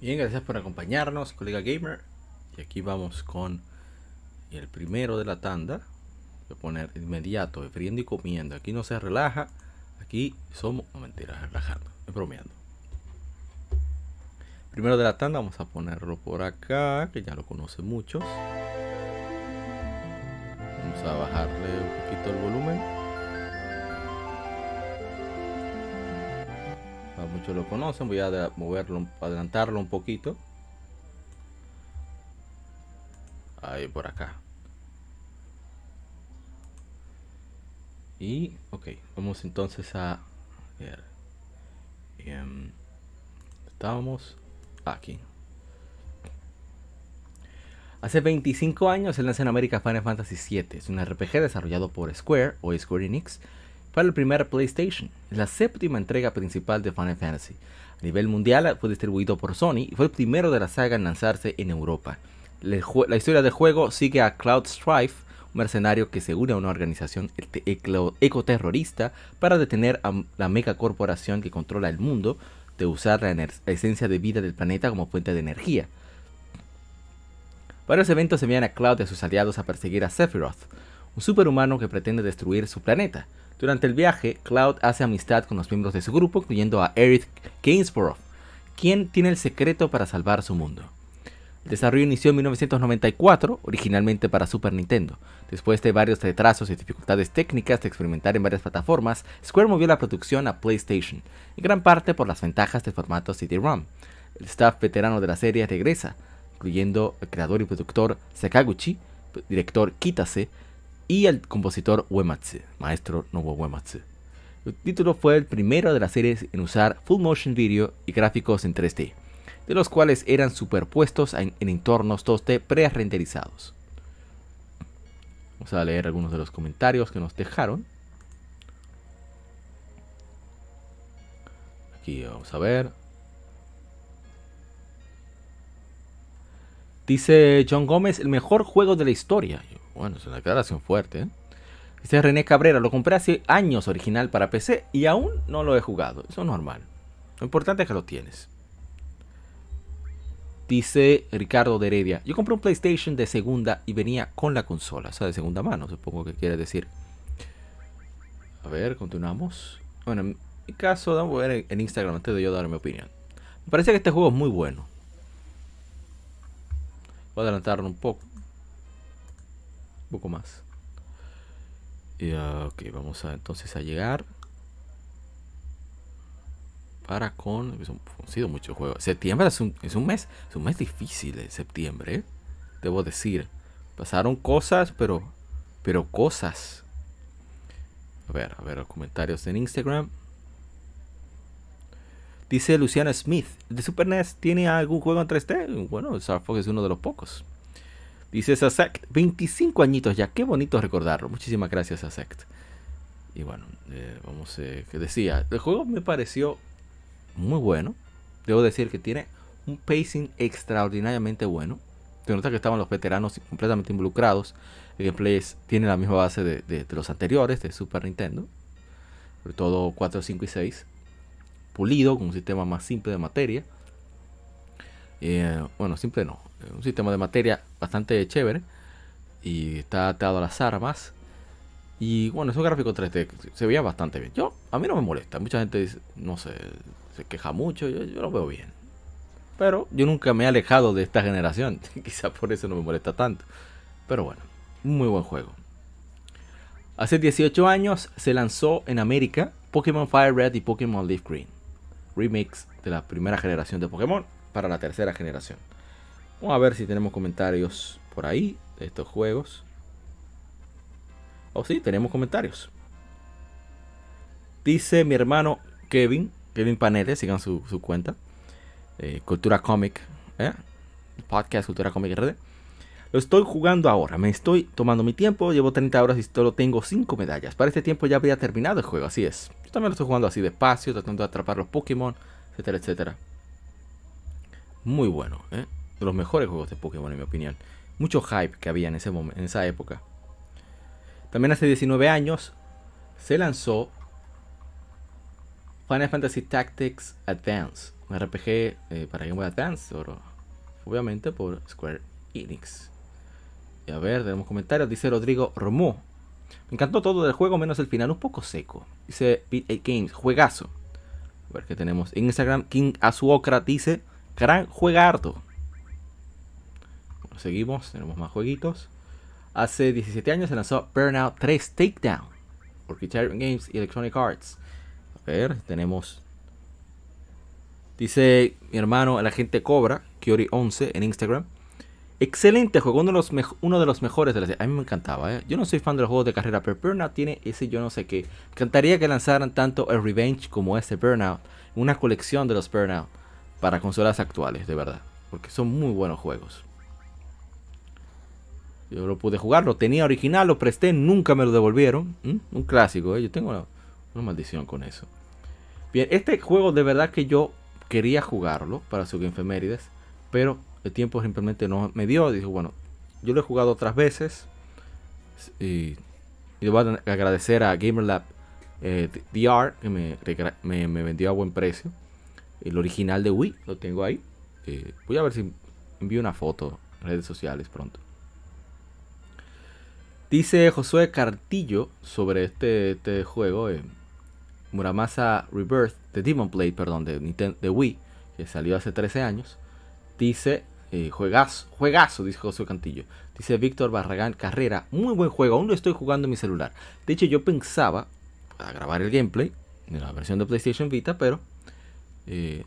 Bien, gracias por acompañarnos, colega gamer. Y aquí vamos con el primero de la tanda. Voy a poner inmediato, friendo y comiendo. Aquí no se relaja. Aquí somos. No mentira, relajando. Bromeando. Primero de la tanda, vamos a ponerlo por acá, que ya lo conoce muchos. Vamos a bajarle un poquito el volumen. Muchos lo conocen, voy a moverlo, adelantarlo un poquito. Ahí por acá. Y, ok, vamos entonces a ver. Em, estábamos aquí. Hace 25 años se lanzó en América Final Fantasy VII. Es un RPG desarrollado por Square o Square Enix para el primer PlayStation. La séptima entrega principal de Final Fantasy. A nivel mundial fue distribuido por Sony y fue el primero de la saga en lanzarse en Europa. La historia del juego sigue a Cloud Strife, un mercenario que se une a una organización ecoterrorista para detener a la mega corporación que controla el mundo de usar la esencia de vida del planeta como fuente de energía. Varios eventos envían a Cloud y a sus aliados a perseguir a Sephiroth, un superhumano que pretende destruir su planeta. Durante el viaje, Cloud hace amistad con los miembros de su grupo, incluyendo a Eric Gainsborough, quien tiene el secreto para salvar su mundo. El desarrollo inició en 1994, originalmente para Super Nintendo. Después de varios retrasos y dificultades técnicas de experimentar en varias plataformas, Square movió la producción a PlayStation, en gran parte por las ventajas del formato CD-ROM. El staff veterano de la serie regresa, incluyendo el creador y productor Sakaguchi, director Kitase y el compositor Uematsu, maestro Nobuo Uematsu. El título fue el primero de las series en usar full motion video y gráficos en 3D, de los cuales eran superpuestos en, entornos 2D pre-renderizados. Vamos a leer algunos de los comentarios que nos dejaron. Aquí vamos a ver. Dice John Gómez, el mejor juego de la historia. Bueno, es una declaración fuerte. ¿eh? Dice René Cabrera, lo compré hace años original para PC y aún no lo he jugado. Eso es normal. Lo importante es que lo tienes. Dice Ricardo de Heredia, yo compré un PlayStation de segunda y venía con la consola, o sea, de segunda mano, supongo que quiere decir. A ver, continuamos. Bueno, en mi caso, vamos a ver en Instagram antes de yo dar mi opinión. Me parece que este juego es muy bueno. Voy a adelantarlo un poco. Poco más. Y, uh, ok, vamos a entonces a llegar. Para con. Han sido muchos juegos. Septiembre es un, es un mes. Es un mes difícil de septiembre. ¿eh? Debo decir. Pasaron cosas, pero. Pero cosas. A ver, a ver los comentarios en Instagram. Dice Luciana Smith, ¿de Super NES tiene algún juego en 3D? Bueno, Star Fox es uno de los pocos. Dice Sasect, 25 añitos ya, qué bonito recordarlo. Muchísimas gracias Sasect. Y bueno, eh, vamos, eh, que decía, el juego me pareció muy bueno. Debo decir que tiene un pacing extraordinariamente bueno. Se nota que estaban los veteranos completamente involucrados. El gameplay tiene la misma base de, de los anteriores, de Super Nintendo. Sobre todo 4, 5 y 6 pulido, con un sistema más simple de materia. Eh, bueno, simple no, un sistema de materia bastante chévere y está atado a las armas. Y bueno, es un gráfico 3D, se veía bastante bien. Yo, a mí no me molesta, mucha gente dice, no sé, se queja mucho, yo, lo veo bien. Pero yo nunca me he alejado de esta generación, quizá por eso no me molesta tanto. Pero bueno, muy buen juego. Hace 18 años se lanzó en América Pokémon Fire Red y Pokémon Leaf Green remix de la primera generación de Pokémon para la tercera generación. Vamos a ver si tenemos comentarios por ahí de estos juegos. Oh, sí, tenemos comentarios. Dice mi hermano Kevin, Kevin Paneles, sigan su, cuenta. Eh, Cultura Comic, ¿eh? podcast Cultura Comic RD. Lo estoy jugando ahora, me estoy tomando mi tiempo, llevo 30 horas y solo tengo 5 medallas. Para este tiempo ya habría terminado el juego, así es. Yo también lo estoy jugando así despacio, tratando de atrapar los Pokémon, etcétera, etcétera. Muy bueno, ¿eh? De los mejores juegos de Pokémon en mi opinión. Mucho hype que había en, ese en esa época. También hace 19 años se lanzó Final Fantasy Tactics Advance un RPG eh, para Game Boy Advance, obviamente por Square Enix. Y a ver, tenemos comentarios. Dice Rodrigo Romo. Me encantó todo del juego, menos el final, un poco seco. Dice Beat 8 Games, juegazo. A ver qué tenemos. En Instagram, King Azuokra dice, gran juegardo. Seguimos, tenemos más jueguitos. Hace 17 años se lanzó Burnout 3 Takedown por Criterion Games y Electronic Arts. A ver, tenemos. Dice mi hermano, la gente Cobra, Kiori11 en Instagram. Excelente juego, uno de los, uno de los mejores de la serie. A mí me encantaba, ¿eh? Yo no soy fan de los juegos de carrera, pero Burnout tiene ese yo no sé qué. Encantaría que lanzaran tanto el Revenge como este Burnout. Una colección de los Burnout para consolas actuales, de verdad. Porque son muy buenos juegos. Yo lo pude jugar, lo tenía original, lo presté, nunca me lo devolvieron. Un clásico, ¿eh? yo tengo una, maldición con eso. Bien, este juego de verdad que yo quería jugarlo para su Game Femérides, pero el tiempo simplemente no me dio. Dijo, bueno, yo lo he jugado otras veces. Y, y voy a agradecer a GamerLab eh, DR que me, me, vendió a buen precio. El original de Wii lo tengo ahí. Eh, voy a ver si envío una foto en redes sociales pronto. Dice Josué Cartillo sobre este, este juego, eh, Muramasa Rebirth, de Demon Blade, perdón, de, Nintendo, de Wii, que salió hace 13 años. Dice eh, juegazo, juegazo, dice José Cantillo. Dice Víctor Barragán Carrera, muy buen juego, aún lo estoy jugando en mi celular. De hecho, yo pensaba a grabar el gameplay de la versión de PlayStation Vita, pero eh,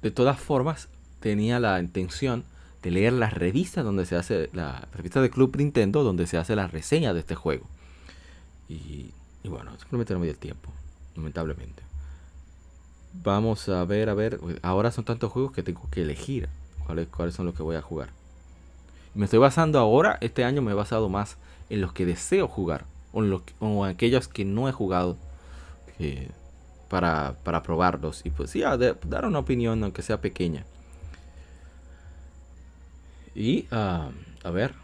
de todas formas tenía la intención de leer la revista donde se hace la revista de Club Nintendo donde se hace la reseña de este juego. Y, bueno, simplemente no me dio el tiempo, lamentablemente. Vamos a ver, a ver. Ahora son tantos juegos que tengo que elegir cuáles, son los que voy a jugar. Me estoy basando ahora, este año me he basado más en los que deseo jugar, o en, aquellos que no he jugado para, probarlos. Y pues ya, dar una opinión, aunque sea pequeña. Y, ah, a ver,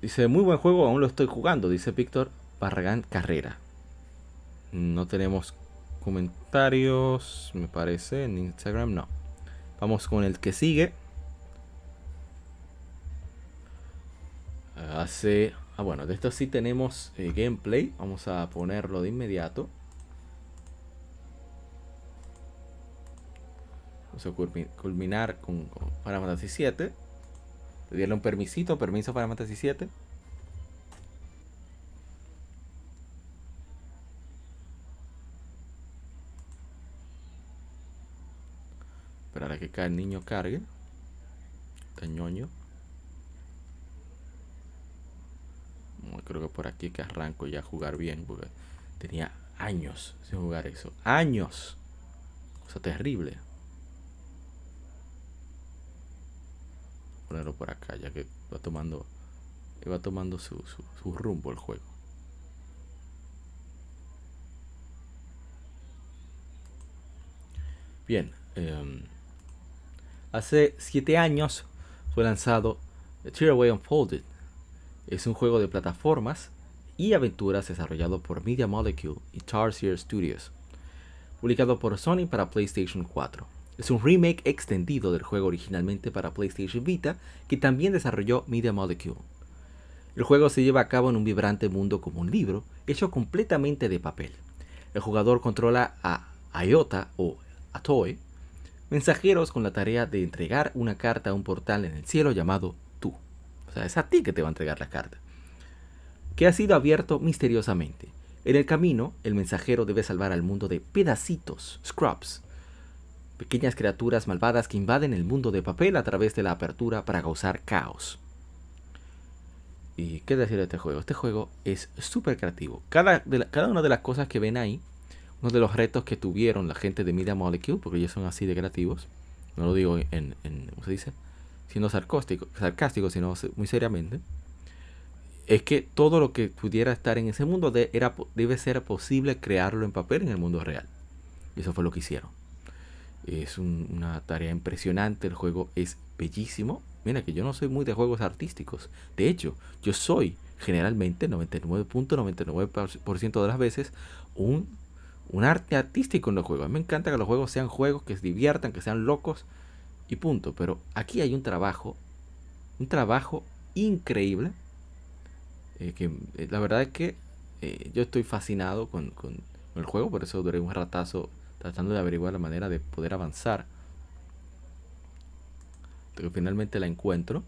dice, muy buen juego, aún lo estoy jugando, dice Víctor Barragán Carrera. No tenemos comentarios, me parece, en Instagram, no. Vamos con el que sigue. Hace... Ah, bueno, de esto sí tenemos eh, gameplay. Vamos a ponerlo de inmediato. Vamos a culminar con, Final Fantasy 7. Dieron un permisito, permiso para Fantasy 7. Esperar a que cada niño cargue. Tañoño. creo que por aquí que arranco ya a jugar bien, porque tenía años sin jugar eso. Años. Cosa terrible. Ponerlo por acá, ya que va tomando, va tomando su, rumbo el juego. Bien, em, hace 7 años fue lanzado Tearaway Unfolded, es un juego de plataformas y aventuras desarrollado por Media Molecule y Tarsier Studios, publicado por Sony para PlayStation 4. Es un remake extendido del juego originalmente para PlayStation Vita que también desarrolló Media Molecule. El juego se lleva a cabo en un vibrante mundo como un libro, hecho completamente de papel. El jugador controla a Iota o Atoy, mensajeros con la tarea de entregar una carta a un portal en el cielo llamado o sea, es a ti que te va a entregar la carta. Que ha sido abierto misteriosamente. En el camino, el mensajero debe salvar al mundo de pedacitos, scrubs, pequeñas criaturas malvadas que invaden el mundo de papel a través de la apertura para causar caos. ¿Y qué decir de este juego? Este juego es súper creativo. Cada, una de las cosas que ven ahí, uno de los retos que tuvieron la gente de Media Molecule, porque ellos son así de creativos, no lo digo en, ¿cómo se dice? sarcástico, sarcástico sino muy seriamente, es que todo lo que pudiera estar en ese mundo era, debe ser posible crearlo en papel en el mundo real. Y eso fue lo que hicieron. Es una tarea impresionante, el juego es bellísimo. Mira que yo no soy muy de juegos artísticos. De hecho, yo soy generalmente 99.99% de las veces un, un arte artístico en los juegos. A mí me encanta que los juegos sean juegos que se diviertan, que sean locos y punto. Pero aquí hay un trabajo, un trabajo increíble. Eh, que eh, la verdad es que eh, yo estoy fascinado con, con, el juego, por eso duré un ratazo tratando de averiguar la manera de poder avanzar. Pero finalmente la encuentro.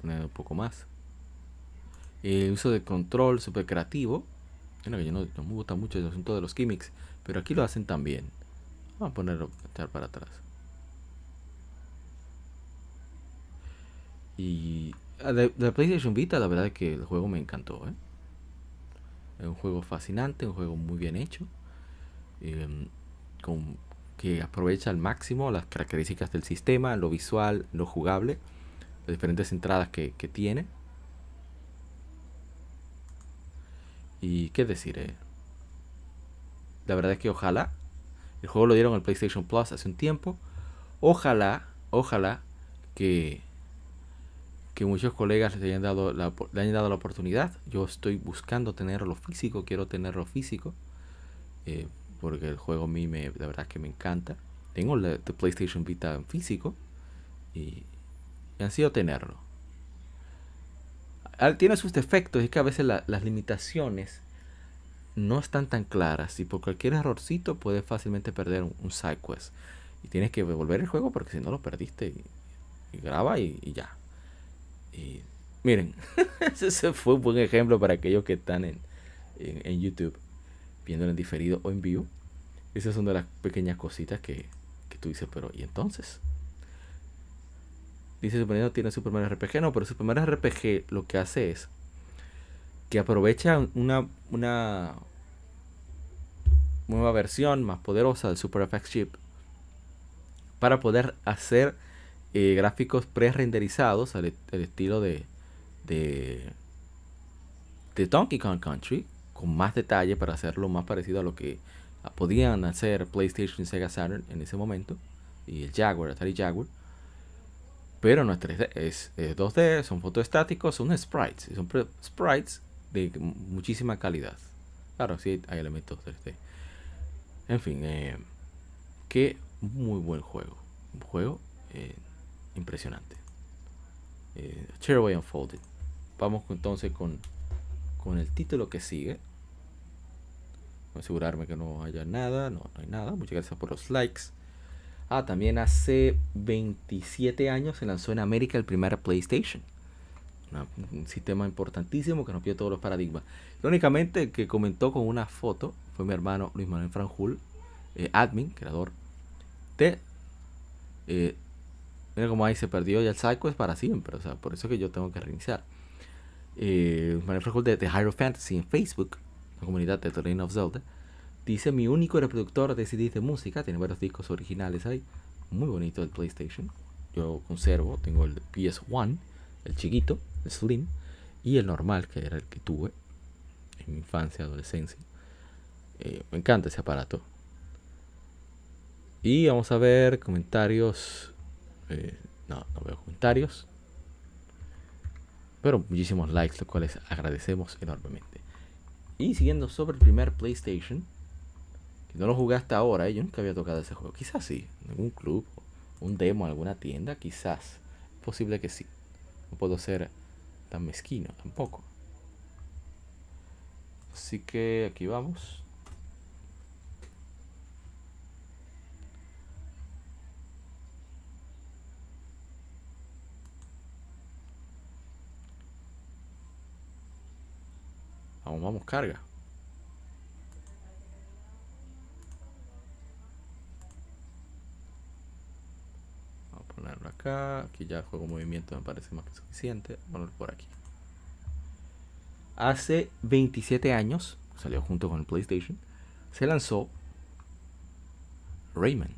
Poner un poco más. El uso de control super creativo. Bueno, yo no, me gusta mucho el asunto de los gimmicks, pero aquí lo hacen también. Vamos a ponerlo echar para atrás. Y de, de, PlayStation Vita, la verdad es que el juego me encantó. ¿eh? Es un juego fascinante, un juego muy bien hecho. Eh, con, que aprovecha al máximo las características del sistema, lo visual, lo jugable, las diferentes entradas que, que tiene. Y qué decir, eh? la verdad es que ojalá, el juego lo dieron al PlayStation Plus hace un tiempo, ojalá, ojalá que que muchos colegas le hayan dado la, le hayan dado la oportunidad. Yo estoy buscando tenerlo físico, quiero tenerlo físico. Eh, porque el juego a mí me, de verdad que me encanta. Tengo el PlayStation Vita en físico y, y han tenerlo. Tiene sus defectos, es que a veces las limitaciones no están tan claras y por cualquier errorcito puedes fácilmente perder un, un side quest. Y tienes que devolver el juego porque si no lo perdiste y, graba y ya. Y miren, ese fue un buen ejemplo para aquellos que están en, en, YouTube viéndolo en diferido o en vivo. Esas son de las pequeñas cositas que, que tú dices, pero ¿y entonces? Dice Super no tiene Super Mario RPG. No, pero Super Mario RPG lo que hace es que aprovecha una, una nueva versión más poderosa del Super FX Chip para poder hacer eh, gráficos pre-renderizados al, estilo de, de, Donkey Kong Country, con más detalle para hacerlo más parecido a lo que podían hacer PlayStation y Sega Saturn en ese momento, y el Jaguar, Atari Jaguar. Pero no es 3D, es, 2D, son fotoestáticos, son sprites, son sprites de muchísima calidad. Claro, sí hay elementos 3D. En fin, eh, que muy buen juego. Un juego eh, impresionante. Eh, Unfolded. Vamos entonces con, con el título que sigue. Voy a asegurarme que no haya nada. No, no hay nada. Muchas gracias por los likes. Ah, también hace 27 años se lanzó en América el primer PlayStation. un sistema importantísimo que rompió todos los paradigmas. únicamente el que comentó con una foto fue mi hermano Luis Manuel Franjul, eh, admin, creador de eh, Mira como ahí se perdió ya el Psycho es para siempre. O sea, por eso que yo tengo que reiniciar. Eh, Manuel de The Hero Fantasy en Facebook, la comunidad de The of Zelda, dice: Mi único reproductor de CDs de música, tiene varios discos originales ahí. Muy bonito el PlayStation. Yo conservo, tengo el PS1, el chiquito, el Slim, y el normal, que era el que tuve en mi infancia, adolescencia. Eh, me encanta ese aparato. Y vamos a ver comentarios eh, no, no veo comentarios. Pero muchísimos likes, los cuales agradecemos enormemente. Y siguiendo sobre el primer PlayStation, que no lo jugué hasta ahora, yo nunca había tocado ese juego. Quizás sí, en algún club, un demo, en alguna tienda, quizás. posible que sí. No puedo ser tan mezquino tampoco. Así que aquí vamos. Vamos, vamos, carga. Vamos a ponerlo acá. Aquí ya el juego movimiento me parece más que suficiente. Ponerlo por aquí. Hace 27 años, salió junto con el PlayStation, se lanzó Rayman.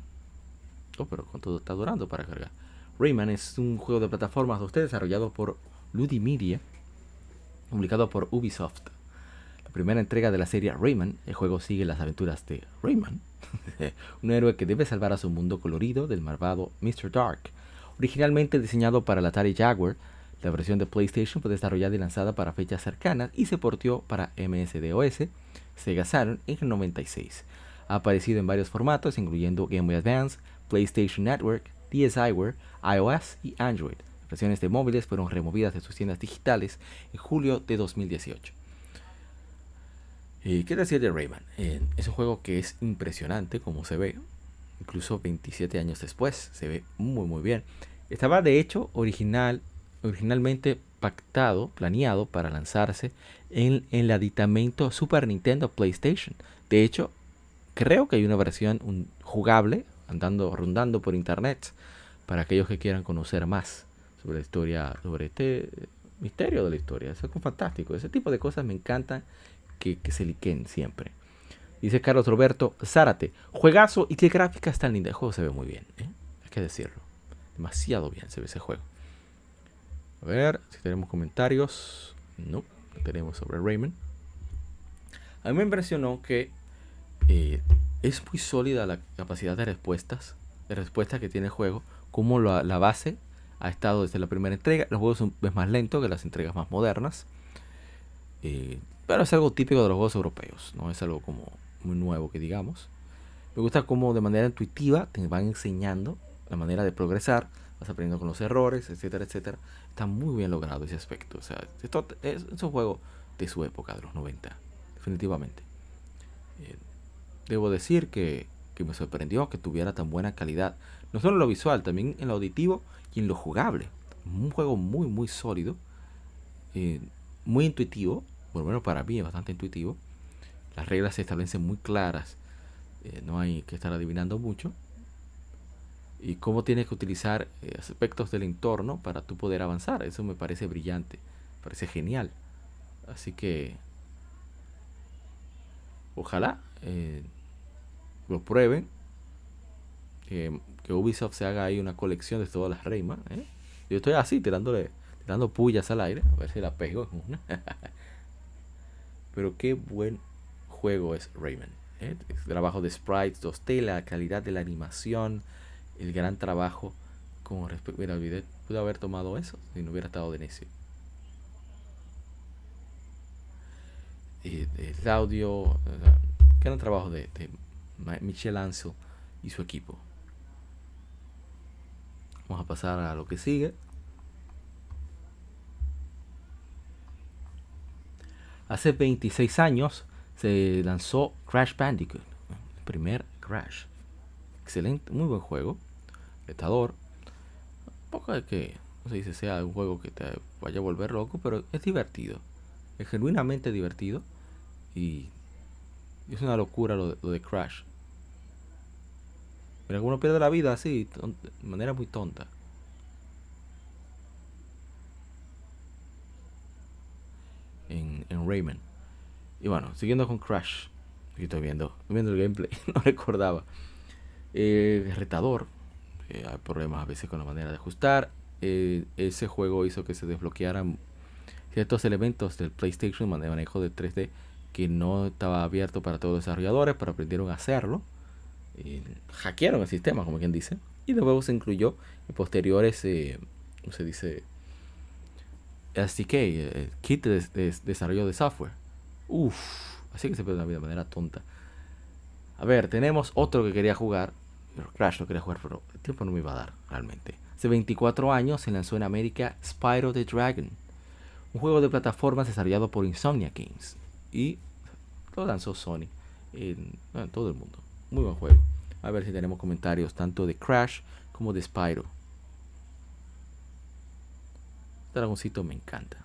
Oh, pero ¿cuánto está durando para cargar? Rayman es un juego de plataformas de usted desarrollado por Ludimedia, publicado por Ubisoft primera entrega de la serie Rayman, el juego sigue las aventuras de Rayman, un héroe que debe salvar a su mundo colorido del malvado Mr. Dark. Originalmente diseñado para la Atari Jaguar, La versión de PlayStation fue desarrollada y lanzada para fechas cercanas y se portió para MSDOS, Sega Saturn en el 96. Ha aparecido en varios formatos, incluyendo Game Boy Advance, PlayStation Network, DSiWare, iOS y Android. Las versiones de móviles fueron removidas de sus tiendas digitales en julio de 2018. ¿Y qué decir de Rayman? Eh, es un juego que es impresionante como se ve, incluso 27 años después, se ve muy muy bien. Estaba de hecho original, originalmente pactado, planeado para lanzarse en, el aditamento Super Nintendo PlayStation. De hecho, creo que hay una versión jugable andando rondando por internet para aquellos que quieran conocer más sobre la historia, sobre este misterio de la historia. Eso es fantástico. Ese tipo de cosas me encantan que, se liquen siempre. Dice Carlos Roberto Zárate, juegazo y qué gráficas tan lindas. El juego se ve muy bien, ¿eh? hay que decirlo. Demasiado bien se ve ese juego. A ver si tenemos comentarios. No, no tenemos sobre Raymond. A mí me impresionó que eh, es muy sólida la capacidad de respuestas, de respuesta que tiene el juego, como la, la, base ha estado desde la primera entrega. Los juegos son es más lento que las entregas más modernas, eh, pero es algo típico de los juegos europeos, no es algo como muy nuevo que digamos. Me gusta cómo de manera intuitiva te van enseñando la manera de progresar, vas aprendiendo con los errores, etcétera, etcétera. Está muy bien logrado ese aspecto. O sea, esto es, un juego de su época, de los 90, definitivamente. Eh, debo decir que, me sorprendió que tuviera tan buena calidad, no solo en lo visual, también en lo auditivo y en lo jugable. Un juego muy, muy sólido, eh, muy intuitivo, por lo menos para mí es bastante intuitivo. Las reglas se establecen muy claras, eh, no hay que estar adivinando mucho. Y cómo tienes que utilizar eh, aspectos del entorno para tú poder avanzar. Eso me parece brillante, parece genial. Así que ojalá lo prueben. Que, Ubisoft se haga ahí una colección de todas las Rayman. ¿eh? Yo estoy así, tirándole, tirando pullas al aire, a ver si la pego Pero qué buen juego es Rayman. ¿eh? El trabajo de sprites 2D, la calidad de la animación, el gran trabajo con respecto. Mira, olvidé, pude haber tomado eso si no hubiera estado de necio. el audio, gran trabajo de, de Michel Ansel y su equipo. Vamos a pasar a lo que sigue. Hace 26 años se lanzó Crash Bandicoot, el primer Crash. Excelente, muy buen juego. Retador. Poco de que, no sé si sea un juego que te vaya a volver loco, pero es divertido. Es genuinamente divertido. Y es una locura lo de, Crash. Pero uno pierde la vida así, de manera muy tonta. Rayman. Y bueno, siguiendo con Crash. Estoy viendo, viendo el gameplay, no recordaba. Eh, retador. Eh, hay problemas a veces con la manera de ajustar. Eh, ese juego hizo que se desbloquearan ciertos elementos del PlayStation de manejo de 3D que no estaba abierto para todos los desarrolladores, pero aprendieron a hacerlo. Y hackearon el sistema, como quien dice. Y luego se incluyó en posteriores, eh, ¿cómo se dice? SDK, eh, kit de, desarrollo de software. Uff, así que se puede de manera tonta. A ver, tenemos otro que quería jugar. Pero Crash no quería jugar, pero el tiempo no me iba a dar realmente. Hace 24 años se lanzó en América Spyro the Dragon, un juego de plataformas desarrollado por Insomnia Games. Y lo lanzó Sony en, todo el mundo. Muy buen juego. A ver si tenemos comentarios tanto de Crash como de Spyro. Este dragoncito me encanta.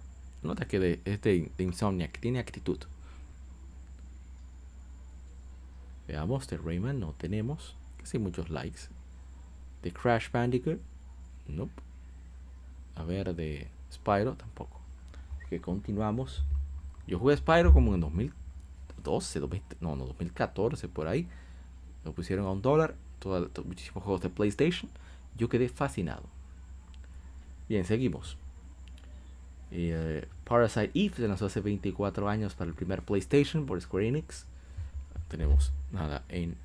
Nota que de, es de, Insomniac, tiene actitud. Veamos, de Rayman no tenemos. Casi muchos likes. De Crash Bandicoot, nope. A ver, de Spyro tampoco. que continuamos. Yo jugué Spyro como en 2000 12, no, no, 2014, por ahí. Lo pusieron a un dólar, todo, muchísimos juegos de PlayStation. Yo quedé fascinado. Bien, seguimos. Eh, Parasite Eve se lanzó hace 24 años para el primer PlayStation por Square Enix. Tenemos nada en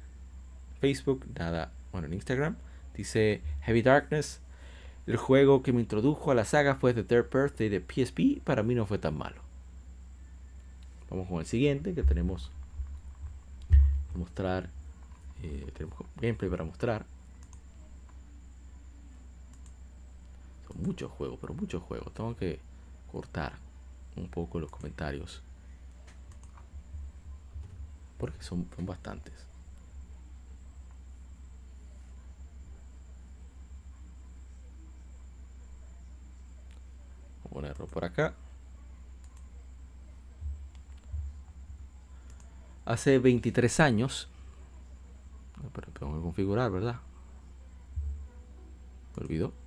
Facebook, nada bueno, en Instagram. Dice Heavy Darkness. El juego que me introdujo a la saga fue The Third Birthday de PSP. Para mí no fue tan malo. Vamos con el siguiente que tenemos mostrar. Eh, tenemos gameplay para mostrar. Son muchos juegos, pero muchos juegos. Tengo que cortar un poco los comentarios. Porque son, son bastantes. Voy a ponerlo por acá. Hace 23 años. Pero tengo que configurar, ¿verdad? Me olvidó.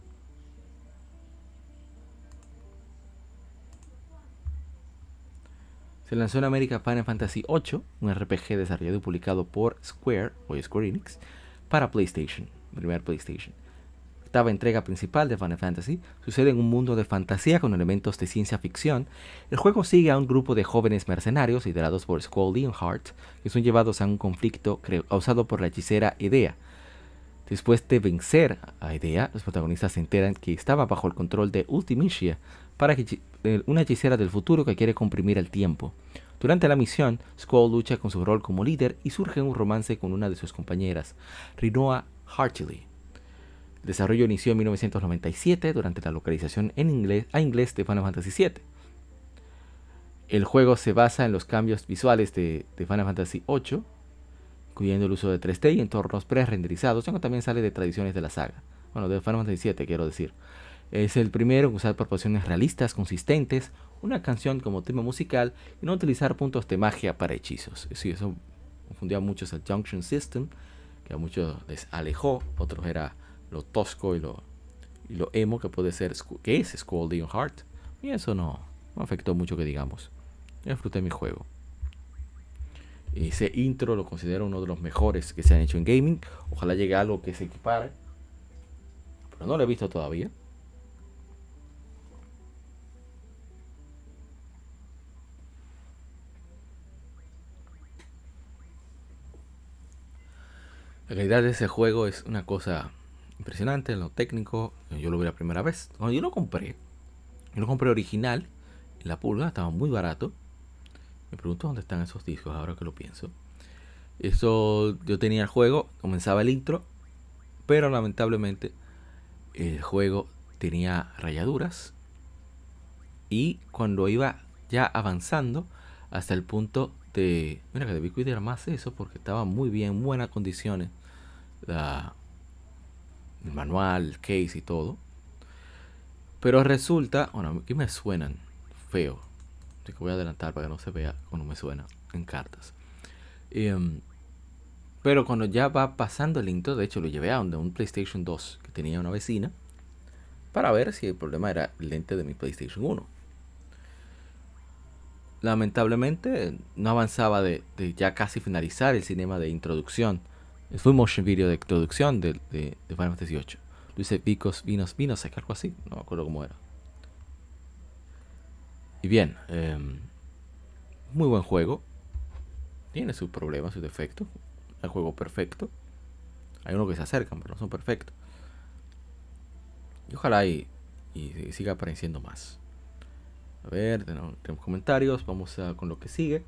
Se lanzó en América Final Fantasy VIII, un RPG desarrollado y publicado por Square o Square Enix para PlayStation, primer PlayStation. Octava entrega principal de Final Fantasy sucede en un mundo de fantasía con elementos de ciencia ficción. El juego sigue a un grupo de jóvenes mercenarios liderados por Squall Leonhardt que son llevados a un conflicto causado por la hechicera Idea. Después de vencer a Idea, los protagonistas se enteran que estaba bajo el control de Ultimisia, para eh, una hechicera del futuro que quiere comprimir el tiempo. Durante la misión, Squall lucha con su rol como líder y surge un romance con una de sus compañeras, Rinoa Hartley. El desarrollo inició en 1997 durante la localización en inglés, a inglés de Final Fantasy VII. El juego se basa en los cambios visuales de, Final Fantasy VIII, incluyendo el uso de 3D y entornos pre-renderizados, aunque también sale de tradiciones de la saga. Bueno, de Final Fantasy VII quiero decir. Es el primero en usar proporciones realistas, consistentes, una canción como tema musical y no utilizar puntos de magia para hechizos. Sí, eso confundía a muchos el Junction System, que a muchos les alejó, otros era lo tosco y lo, lo emo que puede ser, que es Scolding Heart. Y eso no, no afectó mucho que digamos. Yo disfruté mi juego. Ese intro lo considero uno de los mejores que se han hecho en gaming. Ojalá llegue algo que se equipare. Pero no lo he visto todavía. La calidad de ese juego es una cosa impresionante en lo técnico. Yo lo vi la primera vez. Cuando yo lo compré, yo lo compré original la pulga, estaba muy barato. Me pregunto dónde están esos discos ahora que lo pienso. Eso yo tenía el juego, comenzaba el intro, pero lamentablemente el juego tenía rayaduras. Y cuando iba ya avanzando hasta el punto de. Mira que debí cuidar más eso porque estaba muy bien, en buenas condiciones el manual, el case y todo. Pero resulta, bueno, aquí me suenan feo. Así que voy a adelantar para que no se vea cuando me suena en cartas. Em, pero cuando ya va pasando el intro, de hecho lo llevé a donde un PlayStation 2 que tenía una vecina para ver si el problema era el lente de mi PlayStation 1. Lamentablemente no avanzaba de, de ya casi finalizar el cinema de introducción fue un motion video de introducción de, de, Final Fantasy VIII. Lo dice Vicos, Vinos, Vinos, algo así. No me acuerdo cómo era. Y bien, em, muy buen juego. Tiene sus problemas, sus defectos. El juego perfecto. Hay unos que se acercan, pero no son perfectos. Y ojalá y, y siga apareciendo más. A ver, tenemos, comentarios. Vamos a, con lo que sigue.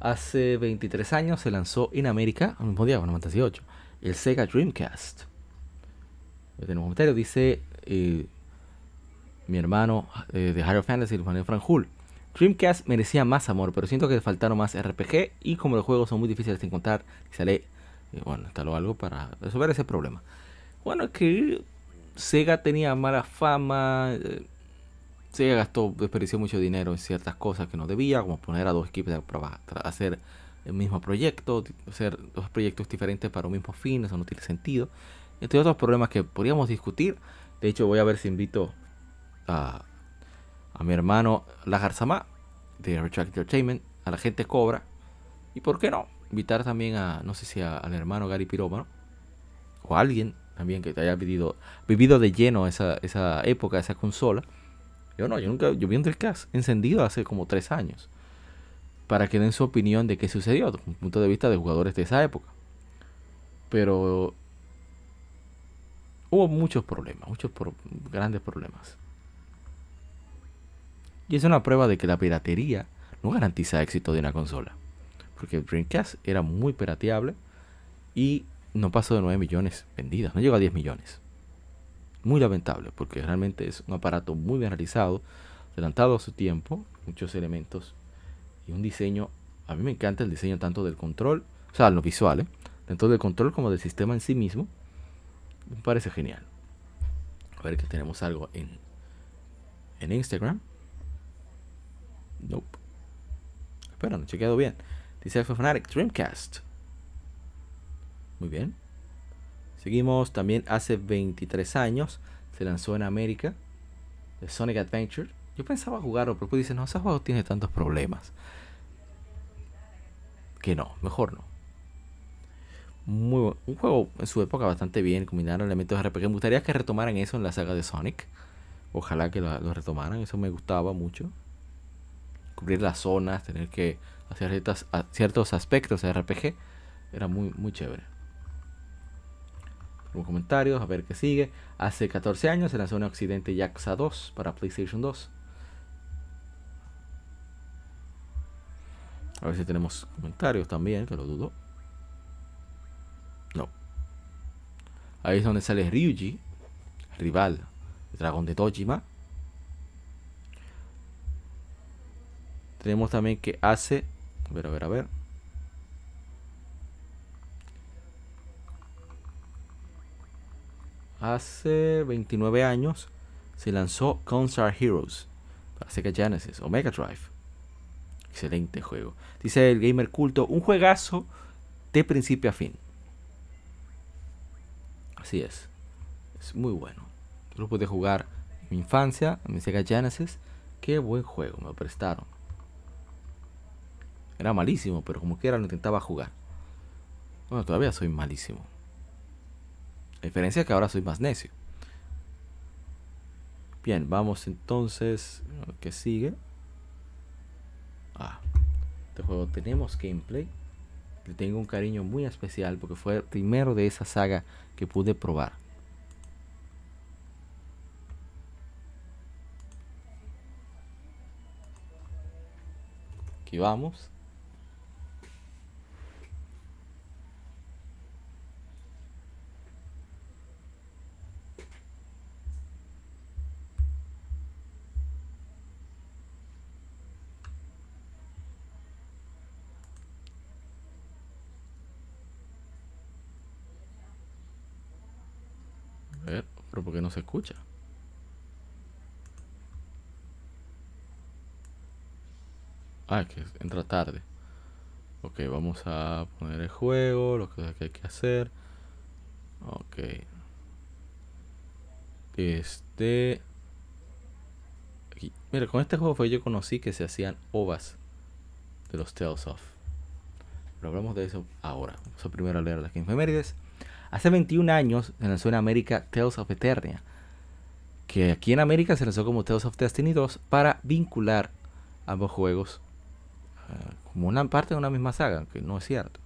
Hace 23 años se lanzó en América, al mismo día, bueno, Fantasy 8, el Sega Dreamcast. Tenemos un comentario, dice eh, mi hermano eh, de Higher Fantasy, el Frank Hull. Dreamcast merecía más amor, pero siento que faltaron más RPG y como los juegos son muy difíciles de encontrar, sale, eh, bueno, instaló algo para resolver ese problema. Bueno, es que Sega tenía mala fama, Sí, gastó, desperdició mucho dinero en ciertas cosas que no debía, como poner a dos equipos para hacer el mismo proyecto, hacer dos proyectos diferentes para un mismo fin, eso no tiene sentido. Entre otros problemas que podríamos discutir. De hecho, voy a ver si invito a, a mi hermano Lajar de Retract Entertainment, a la gente Cobra. Y por qué no, invitar también a, no sé si al hermano Gary Pirómano, o a alguien también que haya vivido, vivido de lleno esa, esa época, esa consola yo no, yo nunca, yo vi un Dreamcast encendido hace como tres años. Para que den su opinión de qué sucedió, desde un punto de vista de jugadores de esa época. Pero hubo muchos problemas, muchos grandes problemas. Y es una prueba de que la piratería no garantiza éxito de una consola. Porque el Dreamcast era muy pirateable y no pasó de 9 millones vendidas, no llegó a 10 millones. Muy lamentable, porque realmente es un aparato muy bien realizado, adelantado a su tiempo, muchos elementos y un diseño. A mí me encanta el diseño tanto del control, o sea, lo visual, ¿eh? tanto del control como del sistema en sí mismo. Me parece genial. A ver que tenemos algo en, en Instagram. Nope. Espera, no he chequeado bien. Dice Fanatic Dreamcast. Muy bien. Seguimos también hace 23 años. Se lanzó en América. The Sonic Adventure. Yo pensaba jugarlo, pero después dice, no, ese juego tiene tantos problemas. Que no, mejor no. Muy, un juego en su época bastante bien, combinaron elementos de RPG. Me gustaría que retomaran eso en la saga de Sonic. Ojalá que lo, retomaran, eso me gustaba mucho. Cubrir las zonas, tener que hacer ciertos aspectos de RPG. Era muy, muy chévere como comentarios, a ver qué sigue. Hace 14 años se lanzó en Occidente Yakuza 2 para PlayStation 2. A ver si tenemos comentarios también, que lo dudo. No. Ahí es donde sale Ryuji, rival, el dragón de Tojima. Tenemos también que hace. A ver, a ver, a ver. Hace 29 años se lanzó Constar Heroes para Sega Genesis o Mega Drive. Excelente juego. Dice el gamer culto, un juegazo de principio a fin. Así es. Es muy bueno. Yo lo pude jugar en mi infancia, en mi Sega Genesis. Qué buen juego, me lo prestaron. Era malísimo, pero como quiera lo intentaba jugar. Bueno, todavía soy malísimo. La diferencia es que ahora soy más necio. Bien, vamos entonces. ¿Qué sigue? Ah, este juego tenemos gameplay. Le tengo un cariño muy especial porque fue el primero de esa saga que pude probar. Aquí vamos. Pero porque no se escucha. Ah, que entra tarde. Ok, vamos a poner el juego, lo que hay que hacer. Ok. Este. Mira, con este juego fue yo conocí que se hacían ovas de los Tales of. Pero hablamos de eso ahora. Vamos a primero leer las efemérides. Hace 21 años se lanzó en América Tales of Eternia, que aquí en América se lanzó como Tales of Destiny 2 para vincular ambos juegos eh, como una parte de una misma saga, aunque no es cierto.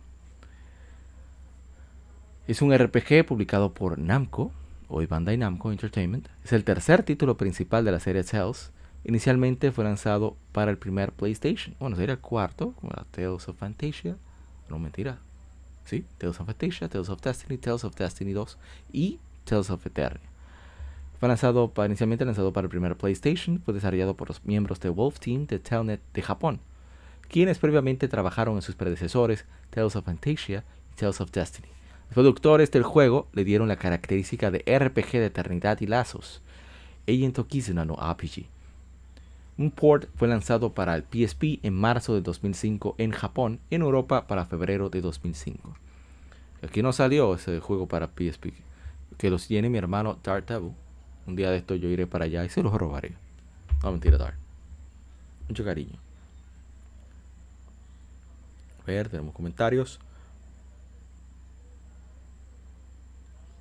Es un RPG publicado por Namco, hoy Bandai Namco Entertainment. Es el tercer título principal de la serie Tales. Inicialmente fue lanzado para el primer PlayStation. Bueno, sería el cuarto, como la Tales of Fantasia. No mentira, Tales of Fantasia, Tales of Destiny, Tales of Destiny 2 y Tales of Eternia. Fue lanzado inicialmente lanzado para el primer PlayStation, fue desarrollado por los miembros de Wolf Team de Telnet de Japón, quienes previamente trabajaron en sus predecesores Tales of Fantasia y Tales of Destiny. Los productores del juego le dieron la característica de RPG de eternidad y lazos, Kizuna no RPG. Un port fue lanzado para el PSP en marzo de 2005 en Japón, en Europa para febrero de 2005. Aquí no salió ese juego para PSP, que los tiene mi hermano Dart Un día de esto yo iré para allá y se los robaré. No, mentira, Dart. Mucho cariño. A ver, tenemos comentarios.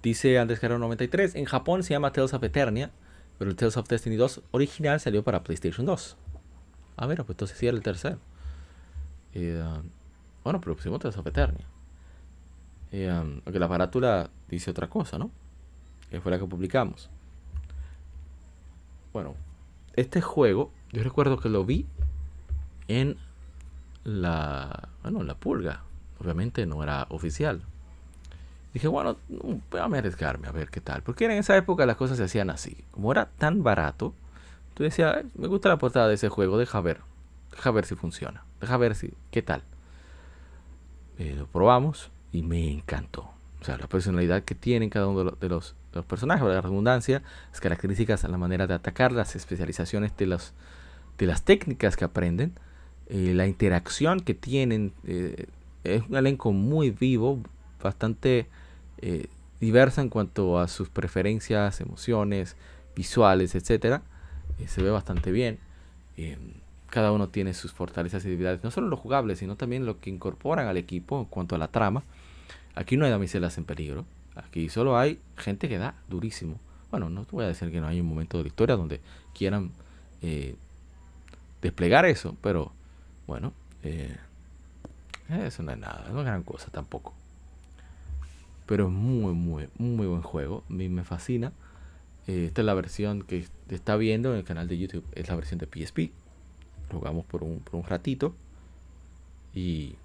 Dice Andrés Carrero 93. En Japón se llama Tales of Eternia pero el Tales of Destiny 2 original salió para PlayStation 2. Ah, mira, pues entonces sí era el tercero. Um, bueno, pero pusimos Tales of Eternia. aunque la parátula dice otra cosa, ¿no? que fue la que publicamos. Bueno, este juego, yo recuerdo que lo vi en la, bueno, la pulga. Obviamente no era oficial. Dije, bueno, voy a arriesgarme a ver qué tal. Porque en esa época las cosas se hacían así. Como era tan barato, tú decías, me gusta la portada de ese juego, deja ver. Deja ver si funciona. Deja ver si, qué tal. Eh, lo probamos y me encantó. O sea, la personalidad que tienen cada uno de los, personajes, la redundancia, las características, la manera de atacar, las especializaciones de, los, de las técnicas que aprenden, eh, la interacción que tienen. Eh, es un elenco muy vivo, bastante eh, diversa en cuanto a sus preferencias, emociones, visuales, etc. se ve bastante bien. cada uno tiene sus fortalezas y debilidades, no solo lo jugable, sino también lo que incorporan al equipo en cuanto a la trama. Aquí no hay damiselas en peligro. Aquí solo hay gente que da durísimo. Bueno, no te voy a decir que no hay un momento de la historia donde quieran desplegar eso, pero bueno, eh, eso no es nada, no es gran cosa tampoco. Pero es muy, muy, muy buen juego. A mí me fascina. Eh, esta es la versión que está viendo en el canal de YouTube. Es la versión de PSP. Jugamos por un, por un ratito. Y,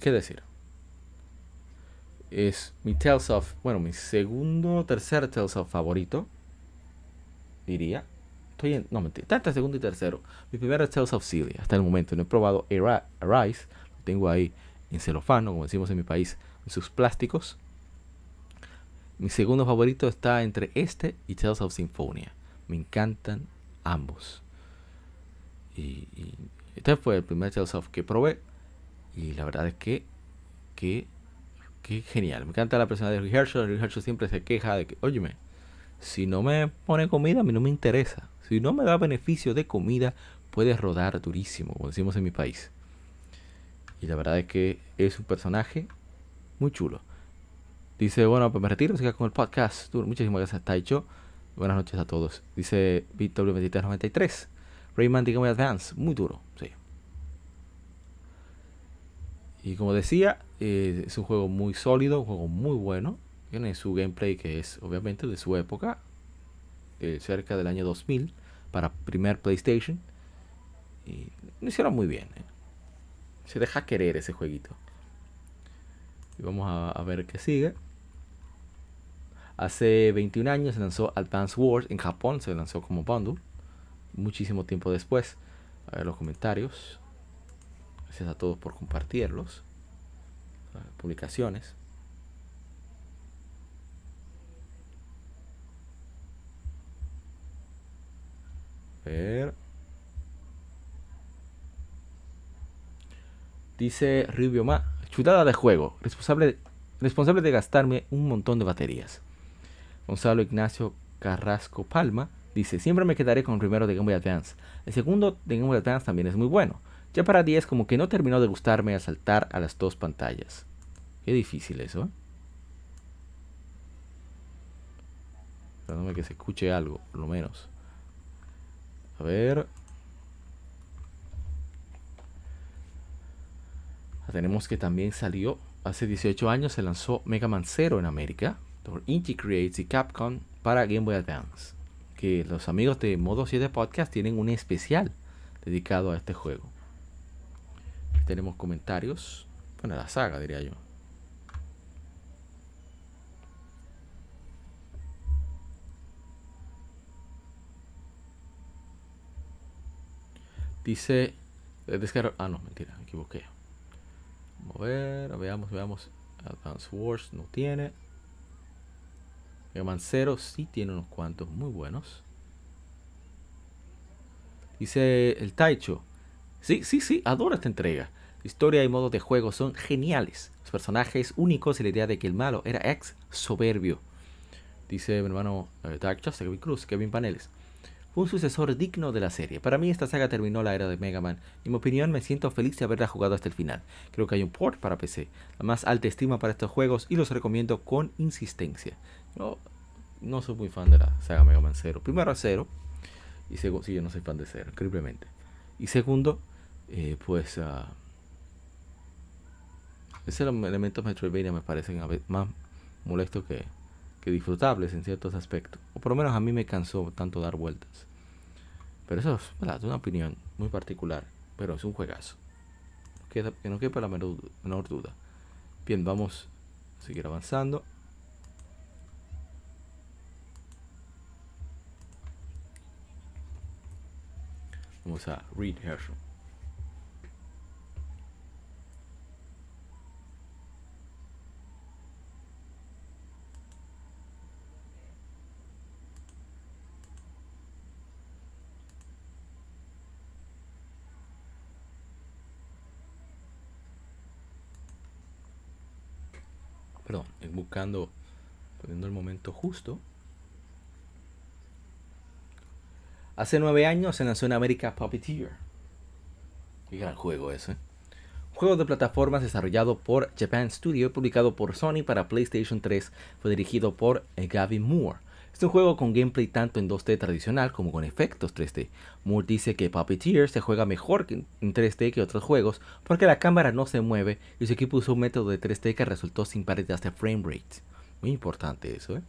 qué decir. Es mi Tales of, bueno, mi segundo, tercer Tales of favorito. Diría. Estoy en, no mentira, está segundo y tercero. Mi primero es Tales of Celia. Hasta el momento no he probado Arise. Lo tengo ahí en celofano, como decimos en mi país, en sus plásticos. Mi segundo favorito está entre este y Tales of Symphonia. Me encantan ambos. Y, este fue el primer Tales of que probé. Y la verdad es que, que, que genial. Me encanta la persona de Rick Herschel. siempre se queja de que, óyeme, si no me pone comida, a mí no me interesa. Si no me da beneficio de comida, puede rodar durísimo, como decimos en mi país. Y la verdad es que es un personaje muy chulo. Dice, bueno, pues me retiro, siga con el podcast. Muchísimas gracias, Taicho. Buenas noches a todos. Dice BW2393. Rayman de Game Advance. Muy duro, sí. Y como decía, eh, es un juego muy sólido, un juego muy bueno. Tiene su gameplay que es obviamente de su época. Eh, cerca del año 2000 para primer PlayStation. Y lo hicieron muy bien. ¿eh? Se deja querer ese jueguito. Y vamos a, ver qué sigue. Hace 21 años se lanzó Advance Wars. En Japón se lanzó como bundle. Muchísimo tiempo después. A ver los comentarios. Gracias a todos por compartirlos. Publicaciones. Dice Rubio Ma, chutada de juego, responsable, responsable de gastarme un montón de baterías. Gonzalo Ignacio Carrasco Palma dice, siempre me quedaré con el primero de Game Boy Advance. El segundo de Game Boy Advance también es muy bueno. Ya para 10 como que no terminó de gustarme al saltar a las dos pantallas. Qué difícil eso, ¿eh? que se escuche algo, por lo menos. A ver. Tenemos que también salió hace 18 años, se lanzó Mega Man Zero en América por Inti Creates y Capcom para Game Boy Advance. Que los amigos de Modo 7 Podcast tienen un especial dedicado a este juego. tenemos comentarios. Bueno, la saga diría yo. Dice. Eh, descarga. Ah, no, mentira, me equivoqué. Vamos a ver, veamos, veamos. Advance Wars no tiene. Mega sí tiene unos cuantos muy buenos. Dice el Taicho. Sí, sí, sí, adoro esta entrega. historia y modos de juego son geniales. Los personajes únicos y la idea de que el malo era ex soberbio. Dice mi hermano eh, Dark Justice, Kevin Cruz, Kevin Paneles un sucesor digno de la serie. Para mí esta saga terminó la era de Mega Man en mi opinión me siento feliz de haberla jugado hasta el final. Creo que hay un port para PC, la más alta estima para estos juegos y los recomiendo con insistencia. Yo no soy muy fan de la saga Mega Man 0. Primero a 0 y segundo, sí, yo no soy fan de 0, increíblemente. Y segundo, eh, pues uh, esos elementos Metroidvania me parecen más molestos que, que disfrutables en ciertos aspectos. O por lo menos a mí me cansó tanto dar vueltas. Pero eso es, ¿verdad? una opinión muy particular. Pero es un juegazo. Que, no quepa la menor, duda. Bien, vamos a seguir avanzando. Vamos a Reed Herschel. Perdón, buscando, poniendo el momento justo. Hace nueve años se lanzó en América Puppeteer. Qué juego ese. Juego de plataformas desarrollado por Japan Studio publicado por Sony para PlayStation 3. Fue dirigido por Gavin Moore. Es un juego con gameplay tanto en 2D tradicional como con efectos 3D. Moore dice que Puppeteer se juega mejor en 3D que otros juegos porque la cámara no se mueve y su equipo usó un método de 3D que resultó sin pérdidas de frame rate. Muy importante eso, ¿eh?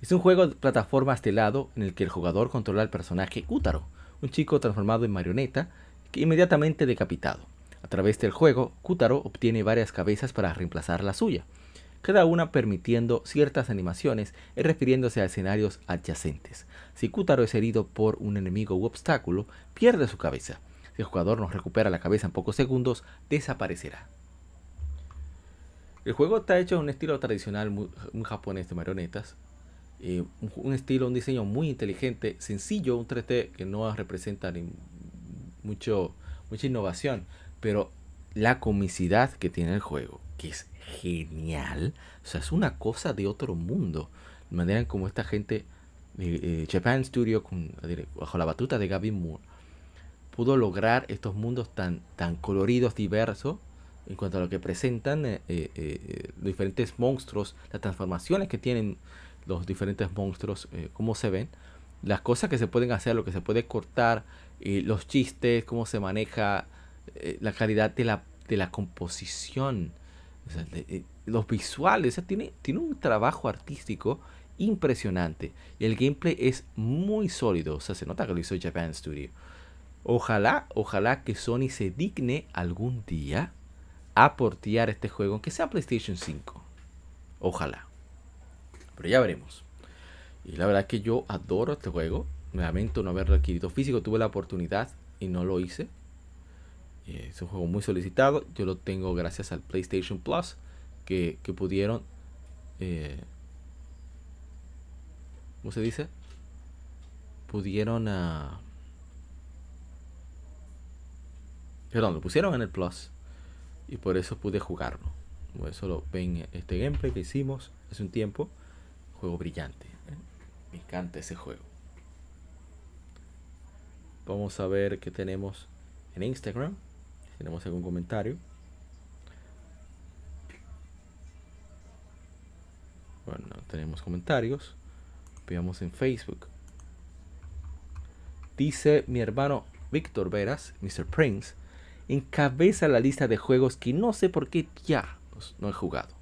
Es un juego de plataforma estelado en el que el jugador controla al personaje Kutaro, un chico transformado en marioneta que inmediatamente decapitado. A través del juego, Kutaro obtiene varias cabezas para reemplazar la suya cada una permitiendo ciertas animaciones y refiriéndose a escenarios adyacentes. Si Kutaro es herido por un enemigo u obstáculo, pierde su cabeza. Si el jugador no recupera la cabeza en pocos segundos, desaparecerá. El juego está hecho en un estilo tradicional muy, japonés de marionetas. Eh, un, estilo, un diseño muy inteligente, sencillo, un 3D que no representa ni mucho, mucha innovación, pero la comicidad que tiene el juego, que es genial. O sea, es una cosa de otro mundo. De manera en como esta gente, eh, eh, Japan Studio, bajo la batuta de Gavin Moore, pudo lograr estos mundos tan, tan coloridos, diversos, en cuanto a lo que presentan eh, los diferentes monstruos, las transformaciones que tienen los diferentes monstruos, cómo se ven, las cosas que se pueden hacer, lo que se puede cortar, los chistes, cómo se maneja, la calidad de la, de la composición eh, los visuales, tiene, tiene un trabajo artístico impresionante. Y el gameplay es muy sólido. O sea, se nota que lo hizo Japan Studio. Ojalá, ojalá que Sony se digne algún día a portear este juego, aunque sea PlayStation 5. Ojalá. Pero ya veremos. Y la verdad que yo adoro este juego. Me lamento no haberlo adquirido físico. Tuve la oportunidad y no lo hice. Eh, es un juego muy solicitado. Yo lo tengo gracias al PlayStation Plus. Que, pudieron. Eh, ¿Cómo se dice? Pudieron. Uh, perdón, lo pusieron en el Plus. Y por eso pude jugarlo. Por eso lo ven este gameplay que hicimos hace un tiempo. Juego brillante. ¿eh? Me encanta ese juego. Vamos a ver qué tenemos en Instagram. ¿Tenemos algún comentario? Bueno, tenemos comentarios. Veamos en Facebook. Dice mi hermano Víctor Veras, Mr. Prince, encabeza la lista de juegos que no sé por qué ya no he jugado.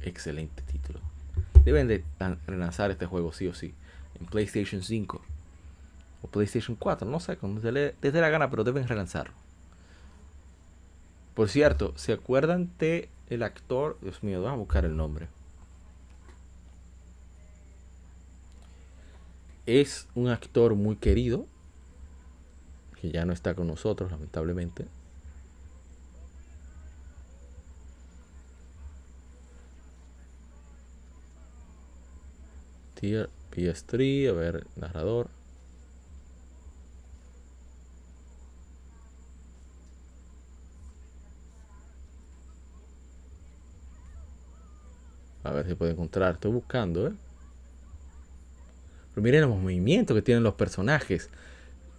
excelente título. Deben de relanzar este juego sí o sí en PlayStation 5 o PlayStation 4, no sé, desde la gana, pero deben relanzarlo. Por cierto, ¿se acuerdan de el actor? Dios mío, vamos a buscar el nombre. Es un actor muy querido, que ya no está con nosotros, lamentablemente. Tier PS3, a ver, narrador. A ver si puedo encontrar. Estoy buscando, ¿eh? Pero miren los movimientos que tienen los personajes.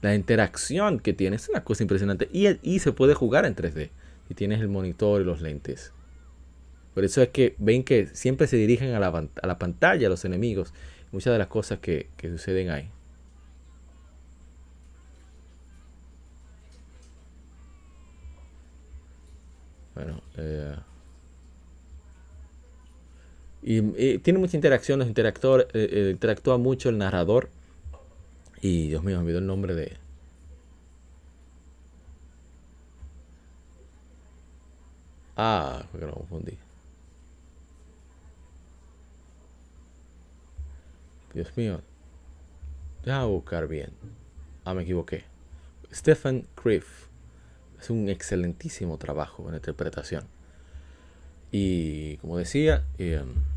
La interacción que tiene. Es una cosa impresionante. Y, se puede jugar en 3D. Y tienes el monitor y los lentes. Por eso es que ven que siempre se dirigen a la, a la pantalla los enemigos. Muchas de las cosas que, que suceden ahí. Bueno, eh, Y, tiene mucha interacción, los interactor, eh, eh, interactúa mucho el narrador. Y Dios mío, me olvidó el nombre de. Ah, fue que lo confundí. Dios mío. Déjame buscar bien. Ah, me equivoqué. Stephen Criff. Es un excelentísimo trabajo en interpretación. Y como decía, em,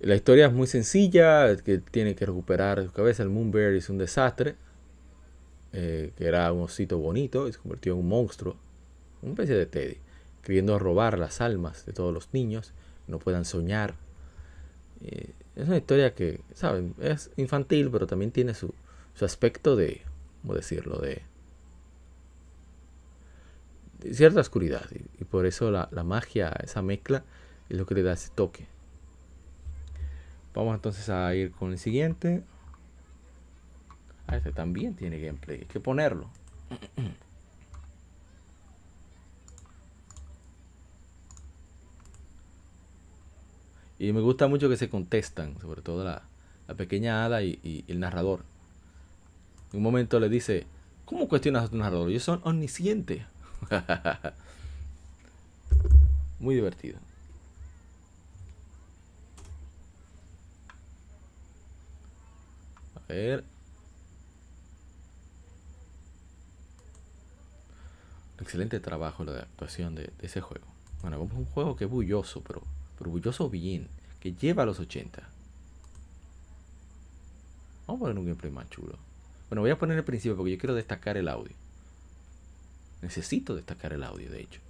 la historia es muy sencilla, que tiene que recuperar su cabeza. El Moonbear es un desastre, eh, que era un osito bonito y se convirtió en un monstruo, una especie de Teddy, queriendo robar las almas de todos los niños, no puedan soñar es una historia que, ¿saben? Es infantil, pero también tiene su, aspecto de, ¿cómo decirlo? De, cierta oscuridad. Y, por eso la, magia, esa mezcla, es lo que le da ese toque. Vamos entonces a ir con el siguiente. Ah, este también tiene gameplay. Hay que ponerlo. Y me gusta mucho que se contestan, sobre todo la, pequeña hada y, el narrador. En un momento le dice, ¿cómo cuestionas a tu narrador? Ellos son omniscientes. Muy divertido. A ver. Excelente trabajo la actuación de, de ese juego. Bueno, es un juego que es bulloso, pero orgulloso bien, que lleva a los 80. Vamos a poner un gameplay más chulo. Bueno, voy a poner el principio porque yo quiero destacar el audio. Necesito destacar el audio, de hecho.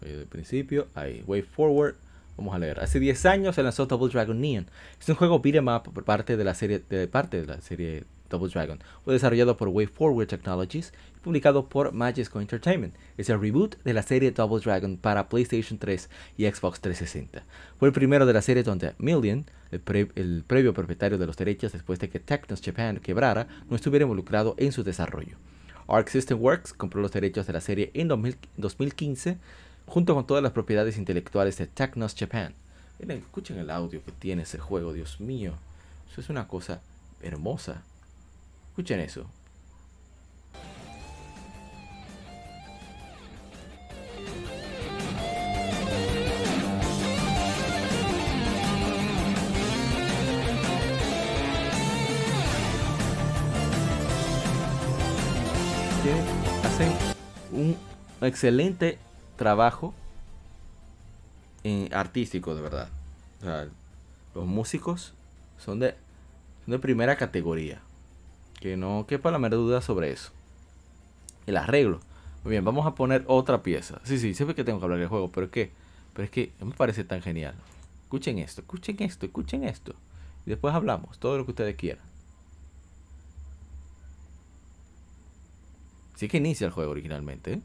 El principio, ahí, way forward. Vamos a leer. Hace 10 años se lanzó Double Dragon Neon. Es un juego beat'em up por parte de la serie de parte de la serie Double Dragon. Fue desarrollado por WayForward Technologies y publicado por Majesco Entertainment. Es el reboot de la serie Double Dragon para PlayStation 3 y Xbox 360. Fue el primero de la serie donde Million, el, previo propietario de los derechos después de que Technos Japan quebrara, no estuviera involucrado en su desarrollo. Arc System Works compró los derechos de la serie en 2015 junto con todas las propiedades intelectuales de Technos Japan. Miren, escuchen el audio que tiene ese juego, Dios mío. Eso es una cosa hermosa. Escuchen eso. hacen un excelente trabajo artístico, de verdad. los músicos son de, son de primera categoría. Que no quepa la menor duda sobre eso. El arreglo. Muy bien, vamos a poner otra pieza. Sí, sí, siempre que tengo que hablar del juego, pero es que, pero es que me parece tan genial. Escuchen esto, escuchen esto, escuchen esto. Y después hablamos, todo lo que ustedes quieran. Sí que inicia el juego originalmente, ¿eh?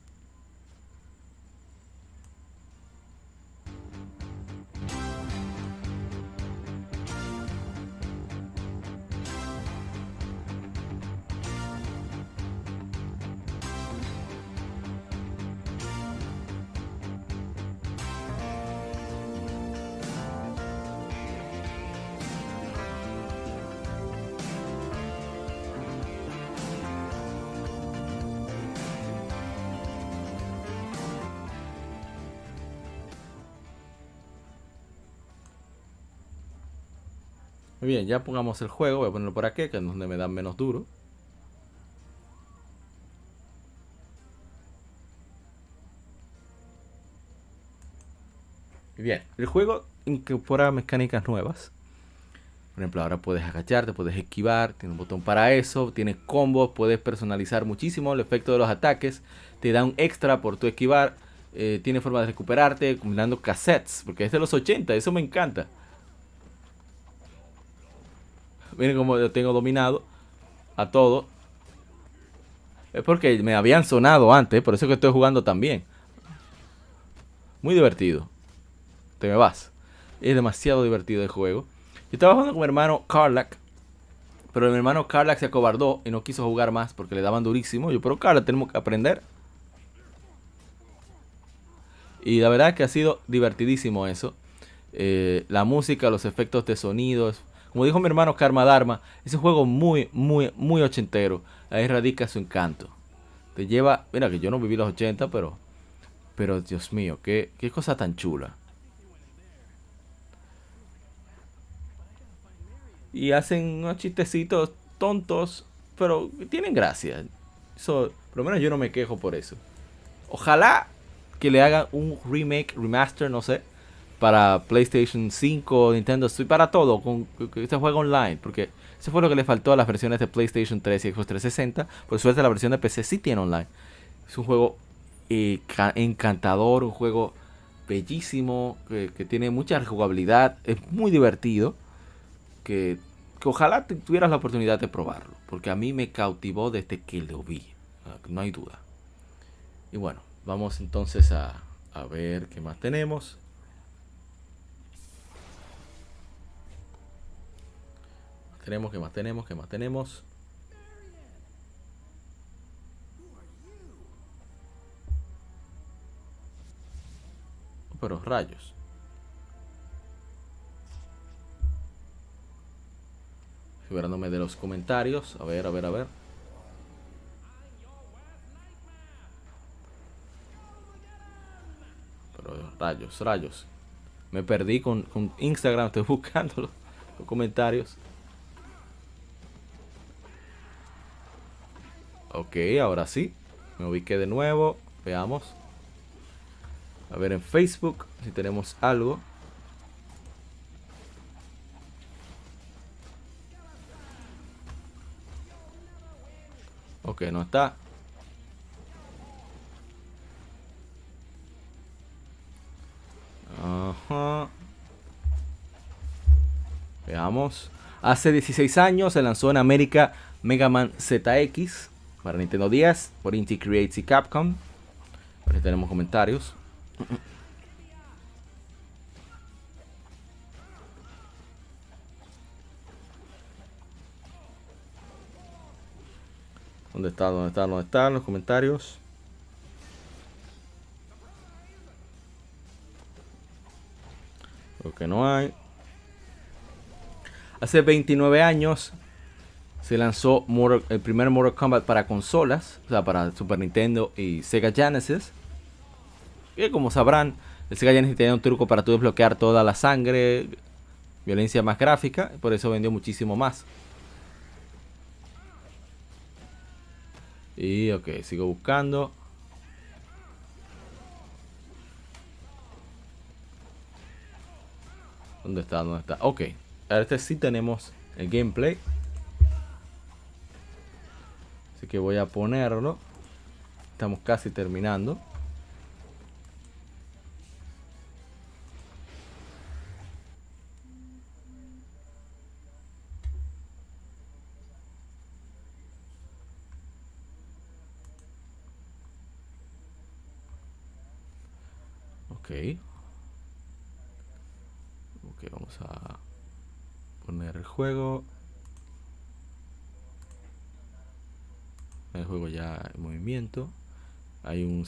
Bien, ya pongamos el juego. Voy a ponerlo por aquí, que es donde me dan menos duro. Bien, el juego incorpora mecánicas nuevas. Por ejemplo, ahora puedes agacharte, puedes esquivar, tiene un botón para eso, tiene combos, puedes personalizar muchísimo el efecto de los ataques, te da un extra por tu esquivar, eh, tiene forma de recuperarte combinando cassettes, porque es de los 80, eso me encanta. Miren cómo yo tengo dominado a todo. Es porque me habían sonado antes, por eso que estoy jugando también. Muy divertido. Te me vas. Es demasiado divertido el juego. Yo estaba jugando con mi hermano Carlac. Pero mi hermano Carlac se acobardó y no quiso jugar más porque le daban durísimo. Yo, pero Carlac, tenemos que aprender. Y la verdad es que ha sido divertidísimo eso. Eh, la música, los efectos de sonidos. Como dijo mi hermano Karma Dharma, es un juego muy, muy, muy ochentero. Ahí radica su encanto. Te lleva, mira que yo no viví los 80, pero, pero Dios mío, qué, qué cosa tan chula. Y hacen unos chistecitos tontos, pero tienen gracia. Por lo menos yo no me quejo por eso. Ojalá que le hagan un remake, remaster, no sé, para PlayStation 5, Nintendo Switch, para todo, con este juego online, porque eso fue lo que le faltó a las versiones de PlayStation 3 y Xbox 360. Por suerte la versión de PC sí tiene online. Es un juego eh, encantador, un juego bellísimo, que, tiene mucha jugabilidad, es muy divertido, que, ojalá tuvieras la oportunidad de probarlo, porque a mí me cautivó desde que lo vi, no hay duda. Y bueno, Vamos entonces a, a ver qué más tenemos. Tenemos, ¿qué más tenemos? ¿Qué más tenemos? Pero rayos. Liberándome de los comentarios. A ver, a ver, a ver. rayos, rayos. Me perdí con, Instagram, estoy buscando los, comentarios. Ok, ahora sí. Me ubiqué de nuevo. Veamos. A ver en Facebook si tenemos algo. Ok, no está. Veamos. Hace 16 años se lanzó en América Mega Man ZX para Nintendo 10 por Inti Creates y Capcom. Aquí tenemos comentarios. ¿Dónde está? ¿Dónde está? ¿Dónde están los comentarios? Lo que no hay. Hace 29 años se lanzó el primer Mortal Kombat para consolas, o sea, para Super Nintendo y Sega Genesis. Y como sabrán, el Sega Genesis tenía un truco para tú desbloquear toda la sangre, violencia más gráfica, por eso vendió muchísimo más. Y ok, sigo buscando. ¿Dónde está? ¿Dónde está? Ok. Este sí tenemos el gameplay. Así que voy a ponerlo. Estamos casi terminando. Ok. Ok, vamos a poner el juego. El juego ya Hay un,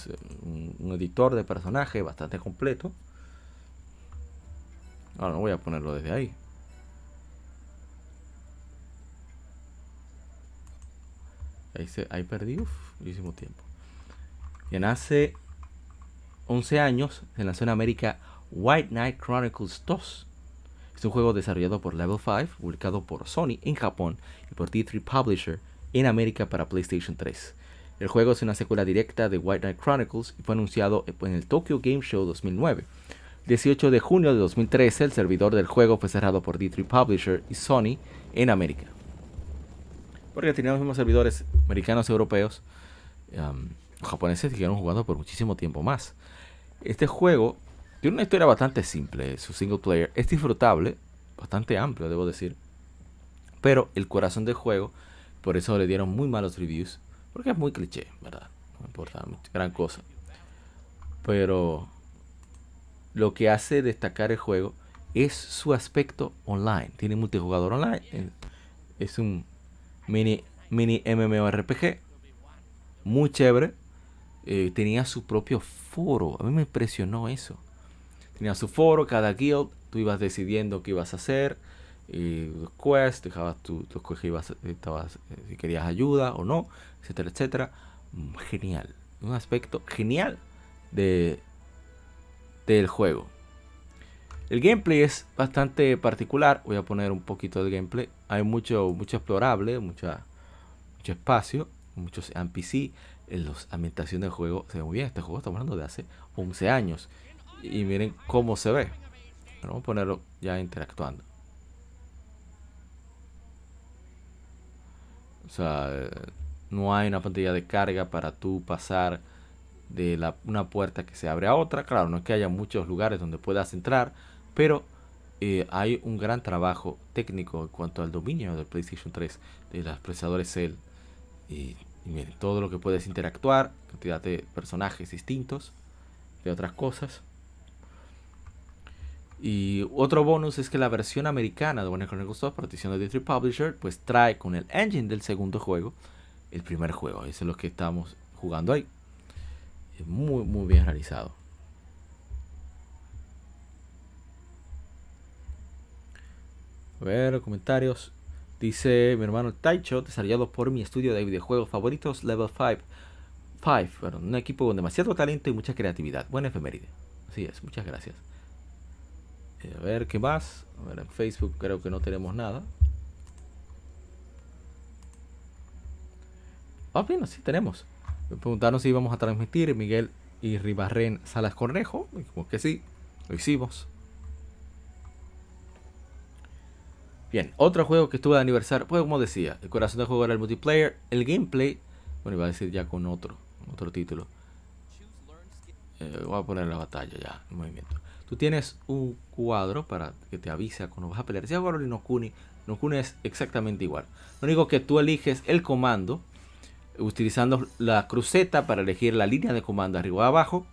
editor de personaje bastante completo. Ahora no voy a ponerlo desde ahí. Ahí, se, ahí perdí muchísimo tiempo. Y en hace 11 años se lanzó en América White Knight Chronicles 2 es un juego desarrollado por Level 5, publicado por Sony en Japón y por D3 Publisher en América para PlayStation 3. El juego es una secuela directa de White Knight Chronicles y fue anunciado en el Tokyo Game Show 2009. El 18 de junio de 2013, el servidor del juego fue cerrado por D3 Publisher y Sony en América. Porque tenían los mismos servidores americanos europeos, los japoneses siguieron jugando por muchísimo tiempo más. Este juego tiene una historia bastante simple, su single player. Es disfrutable, bastante amplio, debo decir. Pero el corazón del juego, por eso le dieron muy malos reviews. Porque es muy cliché, ¿verdad? No importa, gran cosa. Pero lo que hace destacar el juego es su aspecto online. Tiene multijugador online. Es un mini, mini MMORPG. Muy chévere. eh, tenía su propio foro. A mí me impresionó eso. Tenía su foro, cada guild, tú ibas decidiendo qué ibas a hacer, y quest, dejabas tú, tú estabas, eh, si querías ayuda o no, etcétera, etcétera. Mm, genial, un aspecto genial de del juego. El gameplay es bastante particular. Voy a poner un poquito de gameplay. Hay mucho, mucho explorable, mucha, mucho espacio, muchos NPC. En las ambientaciones del juego se ve muy bien. Este juego estamos hablando de hace 11 años. Y miren cómo se ve. vamos a ponerlo ya interactuando. O sea, no hay una pantalla de carga para tú pasar de la, una puerta que se abre a otra. Claro, no es que haya muchos lugares donde puedas entrar pero eh, hay un gran trabajo técnico en cuanto al dominio del PlayStation 3 de los procesadores Cell. Y, todo lo que puedes interactuar, cantidad de personajes distintos, de otras cosas. Y otro bonus es que la versión americana de Warner Chronicles 2, partición de District Publisher, pues trae con el engine del segundo juego el primer juego. Eso es lo que estamos jugando ahí. Es muy, muy bien realizado. A ver, comentarios. Dice mi hermano Taicho, desarrollado por mi estudio de videojuegos favoritos, Level 5. 5, bueno, un equipo con demasiado talento y mucha creatividad. Buena efeméride. Así es, muchas gracias. Eh, a ver, ¿qué más? A ver, en Facebook creo que no tenemos nada. Ah, bien, sí tenemos. Me preguntaron si íbamos a transmitir Miguel y Ribarren Salas Cornejo. Como que sí, lo hicimos. Bien, otro juego que estuvo de aniversario, pues como decía, el corazón del juego era el multiplayer, el gameplay, bueno, iba a decir ya con otro, otro título. Eh, voy a poner la batalla ya, en movimiento. Tú tienes un cuadro para que te avise cuando vas a pelear. Si hago y Nokuni, Nokuni es exactamente igual. Lo único que tú eliges el comando utilizando la cruceta para elegir la línea de comando arriba o abajo.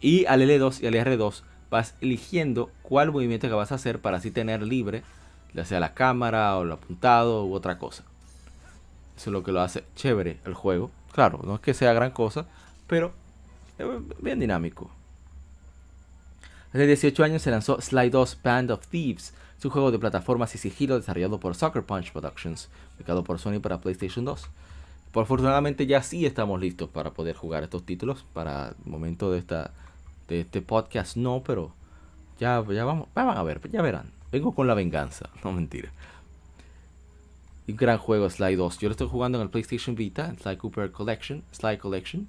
Y al L2 y al R2 vas eligiendo cuál movimiento que vas a hacer para así tener libre ya sea la cámara o lo apuntado u otra cosa. Eso es lo que lo hace chévere el juego. Claro, no es que sea gran cosa, pero es bien dinámico. Hace 18 años se lanzó Sly 2 Band of Thieves, es un juego de plataformas y sigilo desarrollado por Soccer Punch Productions, ubicado por Sony para PlayStation 2. Por afortunadamente ya sí estamos listos para poder jugar estos títulos. Para el momento de, esta, de este podcast no, pero ya, ya vamos, van a ver, ya verán. Vengo con la venganza, no mentira. Un gran juego Sly 2. Yo lo estoy jugando en el PlayStation Vita, Sly Cooper Collection, Sly Collection.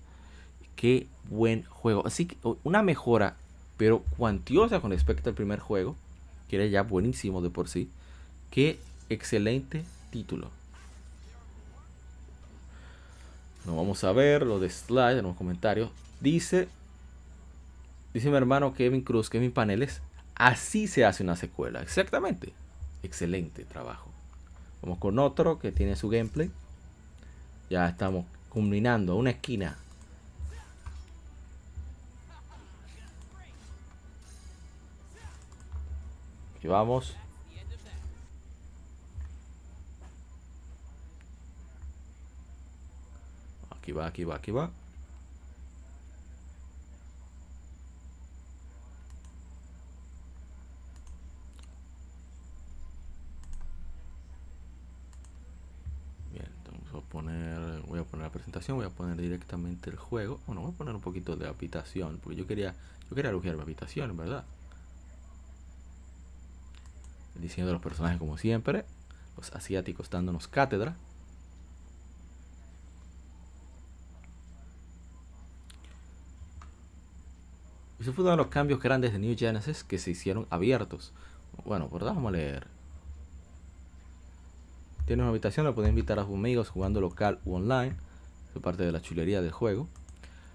Qué buen juego. Así que una mejora, pero cuantiosa con respecto al primer juego, que era ya buenísimo de por sí. Qué excelente título. No vamos a ver lo de Sly en los comentarios. Dice, dice mi hermano Kevin Cruz, Kevin Paneles, Así se hace una secuela, exactamente. Excelente trabajo. Vamos con otro que tiene su gameplay. Ya estamos culminando una esquina. Vamos. Aquí va, aquí va, aquí va. voy a poner la presentación, voy a poner directamente el juego. Bueno, voy a poner un poquito de habitación, porque yo quería, yo quería elogiar mi habitación, ¿verdad? El diseño de los personajes como siempre, los asiáticos dándonos cátedra. Ese fue uno de los cambios grandes de New Genesis que se hicieron abiertos. Bueno, ¿verdad? Vamos a leer tiene una habitación, la puede invitar a sus amigos jugando local u online. Es parte de la chulería del juego.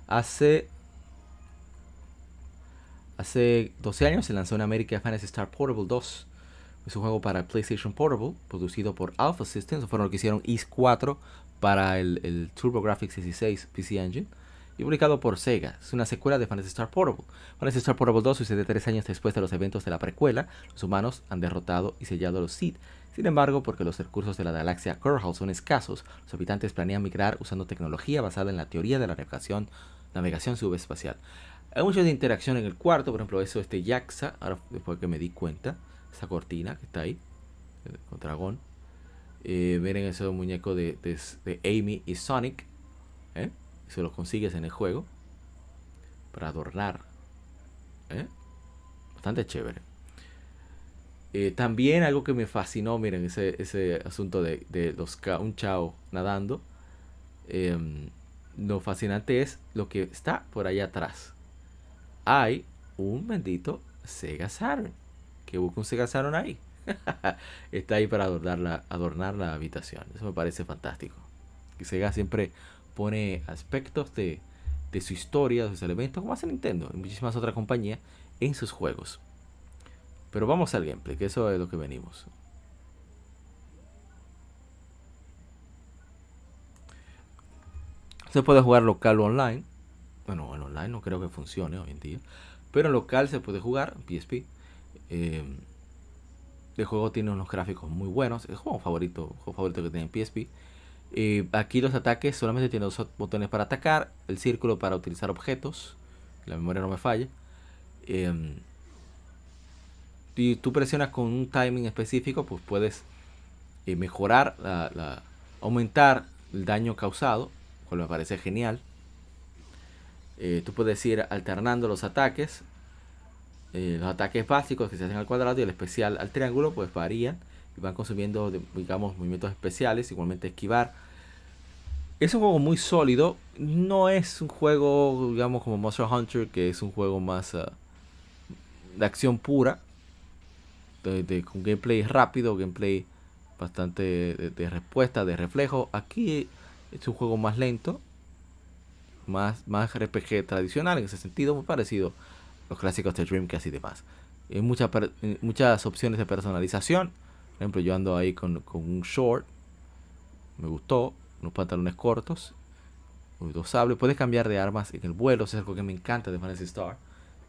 Hace Hace 12 años se lanzó en América Fantasy Star Portable 2. Es un juego para PlayStation Portable, producido por Alpha Systems. Fueron los que hicieron East 4 para el, el TurboGrafx 16 PC Engine. Y publicado por Sega. Es una secuela de Fantasy Star Portable. Fantasy Star Portable 2 sucede tres años después de los eventos de la precuela. Los humanos han derrotado y sellado a los Sith sin embargo, porque los recursos de la galaxia Kerbal son escasos, los habitantes planean migrar usando tecnología basada en la teoría de la navegación navegación subespacial. Hay mucho de interacción en el cuarto, por ejemplo, eso este Jaxa, ahora después que me di cuenta, esa cortina que está ahí, con dragón. Eh, miren ese muñeco de, de, Amy y Sonic. ¿eh? Se los consigues en el juego. Para adornar. ¿eh? Bastante chévere. Eh, también algo que me fascinó, miren, ese, ese asunto de, de los un chao nadando. Em, lo fascinante es lo que está por allá atrás. Hay un bendito Sega Saturn. Que busca un Sega Saturn ahí. está ahí para adornar la, adornar la habitación. Eso me parece fantástico. Que Sega siempre pone aspectos de, de su historia, de sus elementos, como hace Nintendo y muchísimas otras compañías, en sus juegos. Pero vamos al gameplay, que eso es lo que venimos. Se puede jugar local o online. Bueno, en online no creo que funcione hoy en día. Pero en local se puede jugar, PSP. Eh, el juego tiene unos gráficos muy buenos. Es el juego favorito, favorito que tiene en PSP. Eh, aquí los ataques solamente tienen dos botones para atacar. El círculo para utilizar objetos. La memoria no me falla. Eh, y tú presionas con un timing específico, pues puedes eh, mejorar, aumentar el daño causado, lo me parece genial. Tú puedes ir alternando los ataques. Eh, los ataques básicos que se hacen al cuadrado y el especial al triángulo, pues varían y van consumiendo, digamos, movimientos especiales, igualmente esquivar. Es un juego muy sólido. No es un juego, digamos, como Monster Hunter, que es un juego más ah, de acción pura de, con gameplay rápido, gameplay bastante de, respuesta, de reflejo. Aquí es un juego más lento, más, más RPG tradicional en ese sentido, muy parecido los clásicos de Dreamcast y demás. Hay muchas, muchas opciones de personalización. Por ejemplo, yo ando ahí con, con un short, me gustó, unos pantalones cortos, dos sables. Puedes cambiar de armas en el vuelo, es algo que me encanta de Fantasy Star.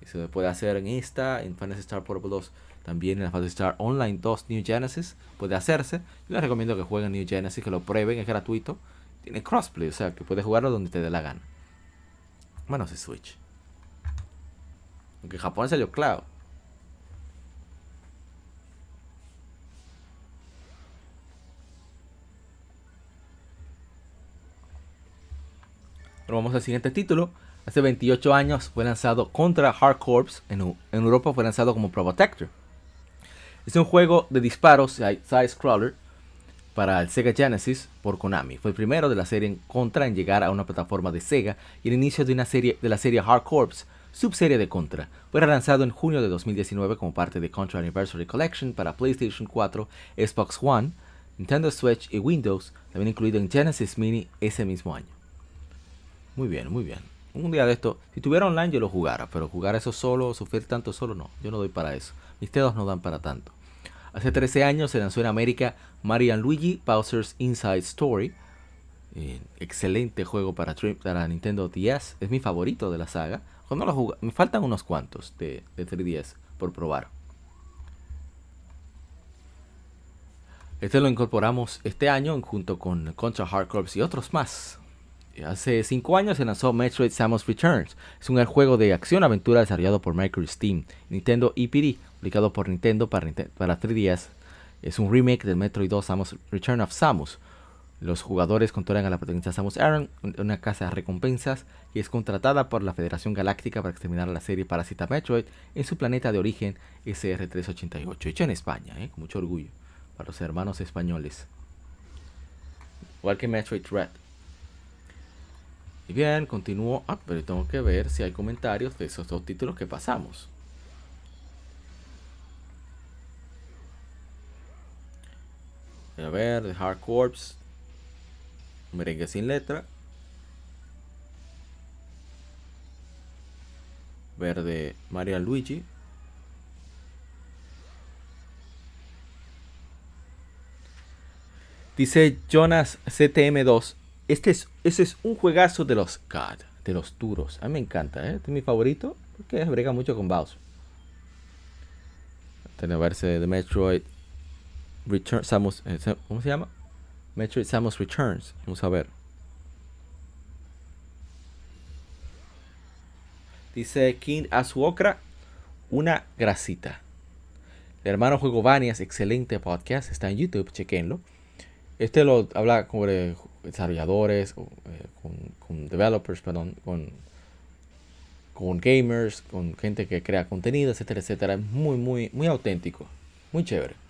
Y se puede hacer en esta, en Fantasy Star Portable 2 también en la Fantasy Star Online 2 New Genesis puede hacerse. Yo les recomiendo que jueguen New Genesis, que lo prueben, es gratuito. Tiene crossplay, o sea que puedes jugarlo donde te dé la gana. Bueno, se Switch. Aunque Japón salió claro. Pero vamos al siguiente título. Hace 28 años fue lanzado contra Hard Corps. En, en Europa fue lanzado como Protector. Es un juego de disparos side-scroller para el Sega Genesis por Konami. Fue el primero de la serie en Contra en llegar a una plataforma de Sega y el inicio de, una serie, de la serie Hard Corps, subserie de Contra. Fue lanzado en junio de 2019 como parte de Contra Anniversary Collection para PlayStation 4, Xbox One, Nintendo Switch y Windows, también incluido en Genesis Mini ese mismo año. Muy bien, muy bien. Un día de esto, si tuviera online yo lo jugara, pero jugar eso solo, sufrir tanto solo, no, yo no doy para eso. Mis dedos no dan para tanto. Hace 13 años se lanzó en América Mario Luigi Bowser's Inside Story. Eh, excelente juego para, para, Nintendo DS. Es mi favorito de la saga. Cuando lo me faltan unos cuantos de, de 3DS por probar. Este lo incorporamos este año junto con Contra Hard Corps y otros más. Hace 5 años se lanzó Metroid Samus Returns. Es un juego de acción-aventura desarrollado por Micro Steam, Nintendo EPD, publicado por Nintendo para, para 3DS. Es un remake del Metroid 2 Samus Return of Samus. Los jugadores controlan a la protagonista Samus Aran, una casa de recompensas, y es contratada por la Federación Galáctica para exterminar la serie Parasita Metroid en su planeta de origen SR388, hecho en España, ¿eh? con mucho orgullo, para los hermanos españoles. Igual que Metroid Red. Y bien, continúo. Ah, pero tengo que ver si hay comentarios de esos dos títulos que pasamos. A ver, The Hard Corps. Merengue sin letra. Verde María Luigi. Dice Jonas CTM2. Este es, ese es un juegazo de los God, de los duros. A mí me encanta, ¿eh? Este es mi favorito porque brega mucho con Bowser. Tiene verse de Metroid Return, Samus, eh, ¿cómo se llama? Metroid Samus Returns. Vamos a ver. Dice King Azuokra, una grasita. El hermano Juego Vanias, excelente podcast, está en YouTube, chequenlo. Este lo habla sobre desarrolladores, eh, con, con, developers, perdón, con, con gamers, con gente que crea contenido, etcétera, etcétera. Muy, muy, muy auténtico, muy chévere.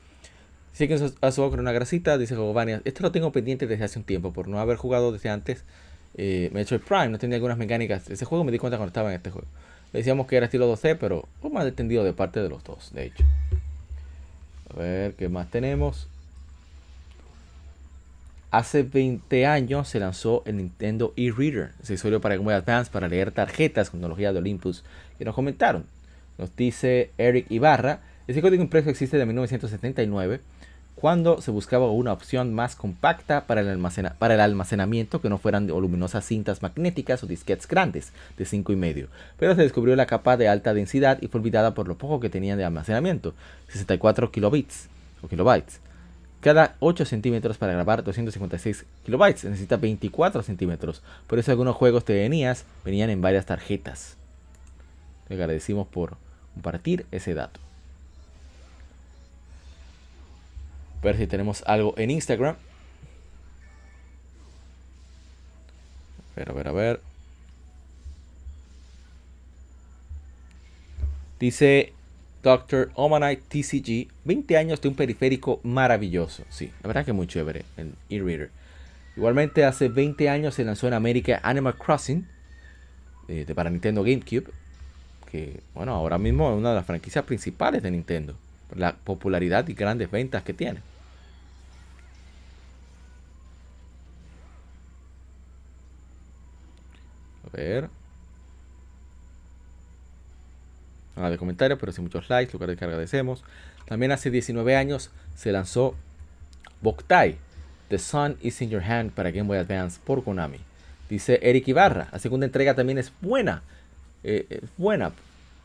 Que a su una grasita, dice Vanias. Este lo tengo pendiente desde hace un tiempo, por no haber jugado desde antes. Eh, me he hecho el Prime, no tenía algunas mecánicas. Ese juego me di cuenta cuando estaba en este juego. Le decíamos que era estilo 2C, pero un más entendido de parte de los dos, de hecho. A ver, ¿qué más tenemos? Hace 20 años se lanzó el Nintendo e-Reader, accesorio para Game Boy Advance para leer tarjetas con tecnología de Olympus. Y nos comentaron, nos dice Eric Ibarra, ese código impreso existe de 1979 cuando se buscaba una opción más compacta para el, almacenamiento que no fueran voluminosas cintas magnéticas o disquetes grandes de 5,5. Pero se descubrió la capa de alta densidad y fue olvidada por lo poco que tenían de almacenamiento, 64 kilobits o kilobytes. Cada 8 centímetros para grabar 256 kilobytes necesita 24 centímetros. Por eso algunos juegos de NES venían en varias tarjetas. Le agradecimos por compartir ese dato. Ver si tenemos algo en Instagram. A ver, a ver, a ver. Dice Dr. Omanite TCG, 20 años de un periférico maravilloso. Sí, la verdad que muy chévere el e-reader. Igualmente hace 20 años se lanzó en América Animal Crossing eh, de para Nintendo GameCube, que bueno, ahora mismo es una de las franquicias principales de Nintendo, la popularidad y grandes ventas que tiene. Ver. nada de comentarios, pero sin muchos likes, lo que agradecemos. También hace 19 años se lanzó Boktai, The Sun is in Your Hand para Game Boy Advance por Konami. Dice Eric Ibarra, la segunda entrega también es buena. Eh, es buena.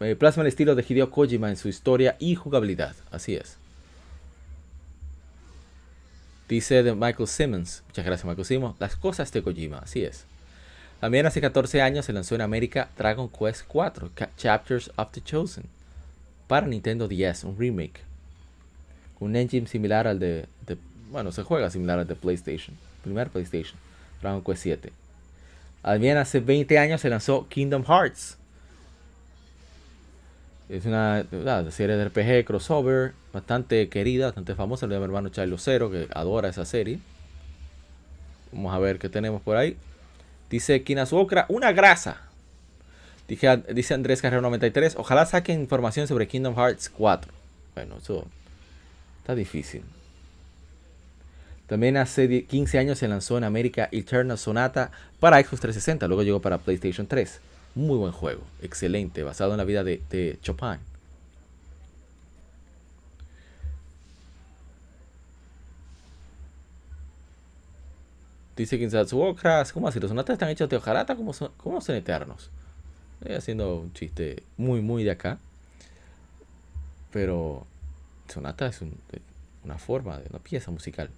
Eh, plasma el estilo de Hideo Kojima en su historia y jugabilidad. Así es. Dice Michael Simmons. Muchas gracias Michael Simmons. Las cosas de Kojima. Así es. También hace 14 años se lanzó en América Dragon Quest 4, Chapters of the Chosen, para Nintendo DS, un remake. Un engine similar al de, Bueno, se juega similar al de PlayStation, primer PlayStation, Dragon Quest 7. También hace 20 años se lanzó Kingdom Hearts. Es una, serie de RPG crossover bastante querida, bastante famosa. Le mi hermano Charlo Cero, que adora esa serie. Vamos a ver qué tenemos por ahí. Dice Kinazuokra, una grasa. dice Andrés Carrero 93. Ojalá saquen información sobre Kingdom Hearts 4. Bueno, eso está difícil. También hace 15 años se lanzó en América Eternal Sonata para Xbox 360. Luego llegó para PlayStation 3. Muy buen juego. Excelente. Basado en la vida de Chopin. Dice Kinsatsuokras, ¿cómo así? Los sonatas están hechos de hojarata, ¿cómo son, cómo son eternos? Estoy haciendo un chiste muy, muy de acá. Pero sonata es una forma, de una pieza musical.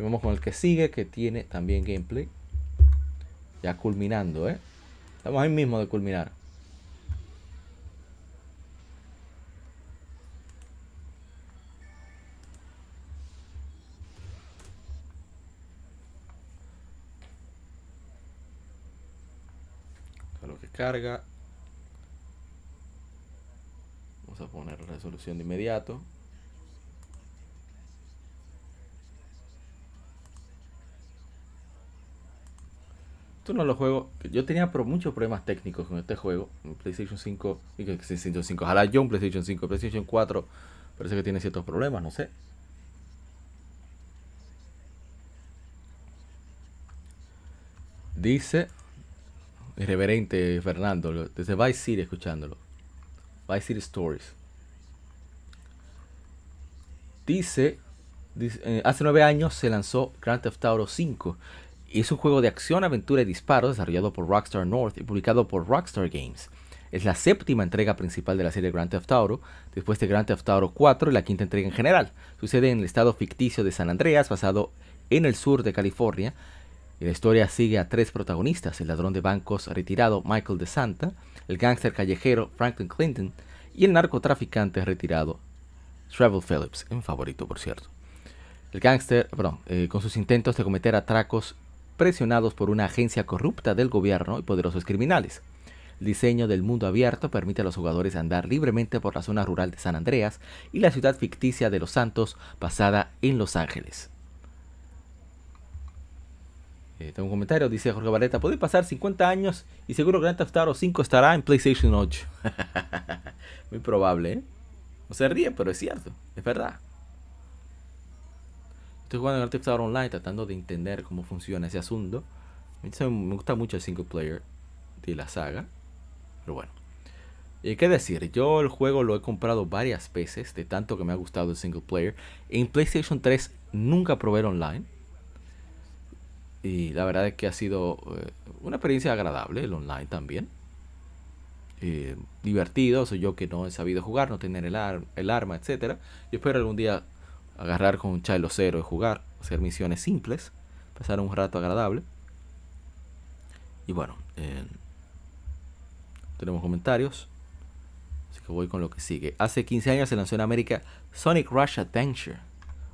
vamos con el que sigue, que tiene también gameplay. Ya culminando, ¿eh? Estamos ahí mismo de culminar. Carga. Vamos a poner resolución de inmediato. Esto no lo juego. Yo tenía muchos problemas técnicos con este juego. En PlayStation 5 y que PlayStation 5. Ojalá yo un PlayStation 5. PlayStation 4 parece que tiene ciertos problemas, no sé. Dice irreverente Fernando, desde Vice City escuchándolo. Vice City Stories. Dice, eh, hace nueve años se lanzó Grand Theft Auto 5. Es un juego de acción, aventura y disparos desarrollado por Rockstar North y publicado por Rockstar Games. Es la séptima entrega principal de la serie Grand Theft Auto, después de Grand Theft Auto 4 y la quinta entrega en general. Sucede en el estado ficticio de San Andreas, basado en el sur de California, La historia sigue a tres protagonistas, el ladrón de bancos retirado Michael DeSanta, el gángster callejero Franklin Clinton y el narcotraficante retirado Trevor Phillips, un favorito por cierto. El gángster, perdón, eh, con sus intentos de cometer atracos presionados por una agencia corrupta del gobierno y poderosos criminales. El diseño del mundo abierto permite a los jugadores andar libremente por la zona rural de San Andreas y la ciudad ficticia de Los Santos basada en Los Ángeles. Eh, tengo un comentario, dice Jorge Vareta, puede pasar 50 años y seguro Grand Theft Auto 5 estará en PlayStation 8. Muy probable, ¿eh? No se ríe, pero es cierto, es verdad. Estoy jugando Grand Theft Auto Online tratando de entender cómo funciona ese asunto. Me gusta mucho el single player de la saga. Pero bueno. ¿Y qué decir? Yo el juego lo he comprado varias veces, de tanto que me ha gustado el single player. En PlayStation 3 nunca probé online. Y la verdad es que ha sido eh, una experiencia agradable el online también. Eh, divertido, soy yo que no he sabido jugar, no tener el, el arma, etcétera. Yo espero algún día agarrar con un Chilo Cero y jugar, hacer misiones simples, pasar un rato agradable. Y bueno, tenemos comentarios. Así que voy con lo que sigue. Hace 15 años se lanzó en América Sonic Rush Adventure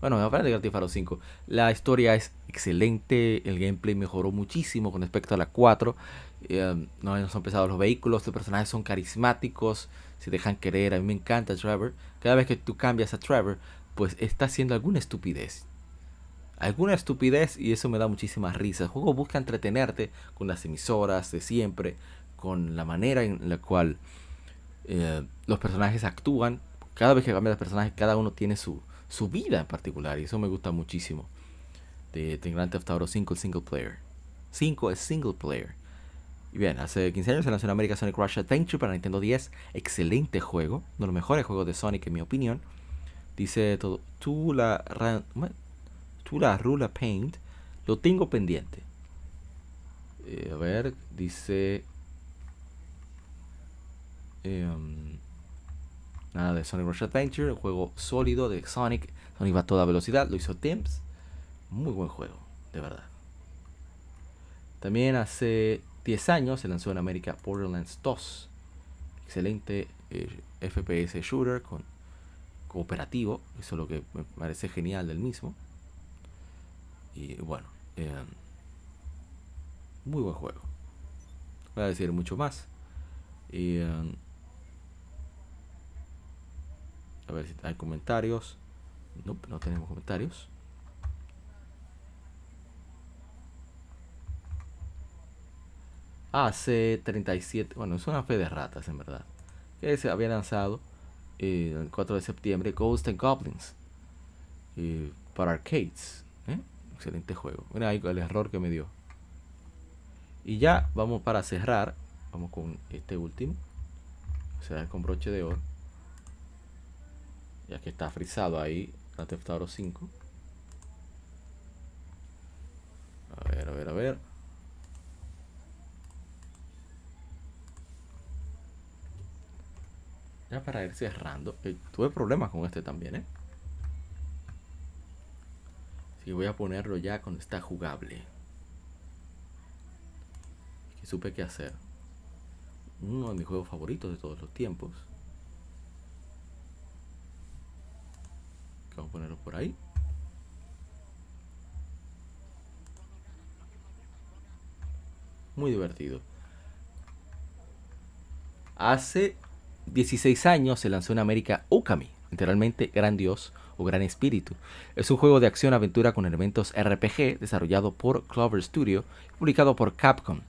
bueno, me que Grand 5. La historia es excelente, el gameplay mejoró muchísimo con respecto a la 4. Eh, no son pesados los vehículos, los personajes son carismáticos, se dejan querer. A mí me encanta Trevor. Cada vez que tú cambias a Trevor, pues está haciendo alguna estupidez. Alguna estupidez y eso me da muchísimas risas. El juego busca entretenerte con las emisoras de siempre, con la manera en la cual eh, los personajes actúan. Cada vez que cambia de personaje, cada uno tiene su, su vida en particular. Y eso me gusta muchísimo. De, de Grand Theft Auto 5, el single player. 5 es single player. Y bien, hace 15 años se lanzó en América Sonic Rush Adventure para Nintendo 10. Excelente juego. Uno de los mejores juegos de Sonic en mi opinión. Dice todo. Tú la, tú la Rula Paint. Lo tengo pendiente. Eh, a ver, dice... Eh, Nada de Sonic Rush Adventure, un juego sólido de Sonic. Sonic va a toda velocidad, lo hizo Timps. Muy buen juego, de verdad. También hace 10 años se lanzó en América Borderlands 2. Excelente eh, FPS shooter con cooperativo. Eso es lo que me parece genial del mismo. Y bueno, eh, muy buen juego. Voy a decir mucho más. Y, eh, a ver si hay comentarios. No, no tenemos comentarios. Hace 37, bueno, es una fe de ratas en verdad. Que se había lanzado eh, el 4 de septiembre Ghost and Goblins eh, para arcades. ¿eh? Excelente juego. Mira ahí el error que me dio. Y ya vamos para cerrar. Vamos con este último. O sea, con broche de oro ya que está frisado ahí la Theft 5 a ver, a ver, a ver. Ya para ir cerrando eh, tuve problemas con este también eh así que voy a ponerlo ya cuando está jugable. Que supe qué hacer. Uno de mis juegos favoritos de todos los tiempos Vamos a ponerlo por ahí. Muy divertido. Hace 16 años se lanzó en América Okami, literalmente Gran Dios o Gran Espíritu. Es un juego de acción-aventura con elementos RPG desarrollado por Clover Studio y publicado por Capcom.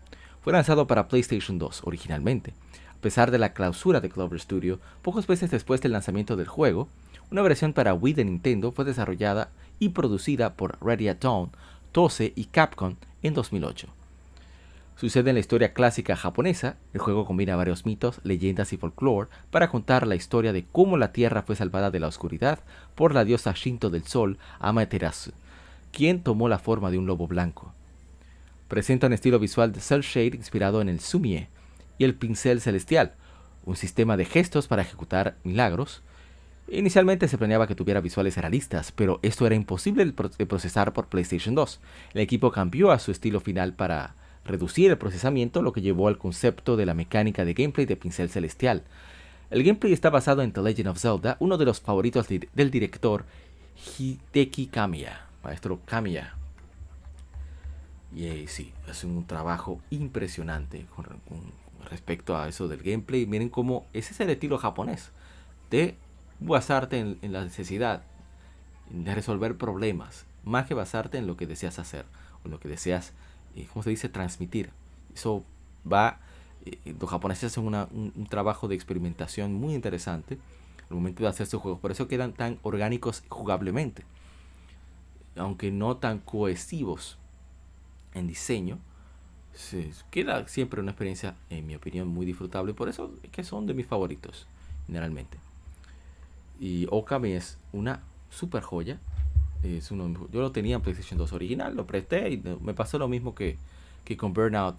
Fue lanzado para PlayStation 2 originalmente. A pesar de la clausura de Clover Studio, pocos meses después del lanzamiento del juego, una versión para Wii de Nintendo fue desarrollada y producida por Ready Dawn, Tose y Capcom en 2008. Sucede en la historia clásica japonesa, el juego combina varios mitos, leyendas y folclore para contar la historia de cómo la Tierra fue salvada de la oscuridad por la diosa Shinto del Sol, Amaterasu, quien tomó la forma de un lobo blanco. Presenta un estilo visual de cel shade inspirado en el sumie y el pincel celestial, un sistema de gestos para ejecutar milagros, Inicialmente se planeaba que tuviera visuales realistas, pero esto era imposible de procesar por PlayStation 2. El equipo cambió a su estilo final para reducir el procesamiento, lo que llevó al concepto de la mecánica de gameplay de pincel celestial. El gameplay está basado en The Legend of Zelda, uno de los favoritos del director Hideki Kamiya, maestro Kamiya. Y eh, sí, es un trabajo impresionante con, respecto a eso del gameplay. Miren cómo ese es el estilo japonés de basarte en, la necesidad de resolver problemas, más que basarte en lo que deseas hacer o lo que deseas, eh, ¿cómo se dice?, transmitir. Eso va, eh, los japoneses hacen un, trabajo de experimentación muy interesante al momento de hacer sus juegos. Por eso quedan tan orgánicos jugablemente, aunque no tan cohesivos en diseño. Se queda siempre una experiencia, en mi opinión, muy disfrutable. Por eso es que son de mis favoritos, generalmente. Y Okami es una super joya. Es uno, yo lo tenía en PlayStation 2 original, lo presté y me pasó lo mismo que, que con Burnout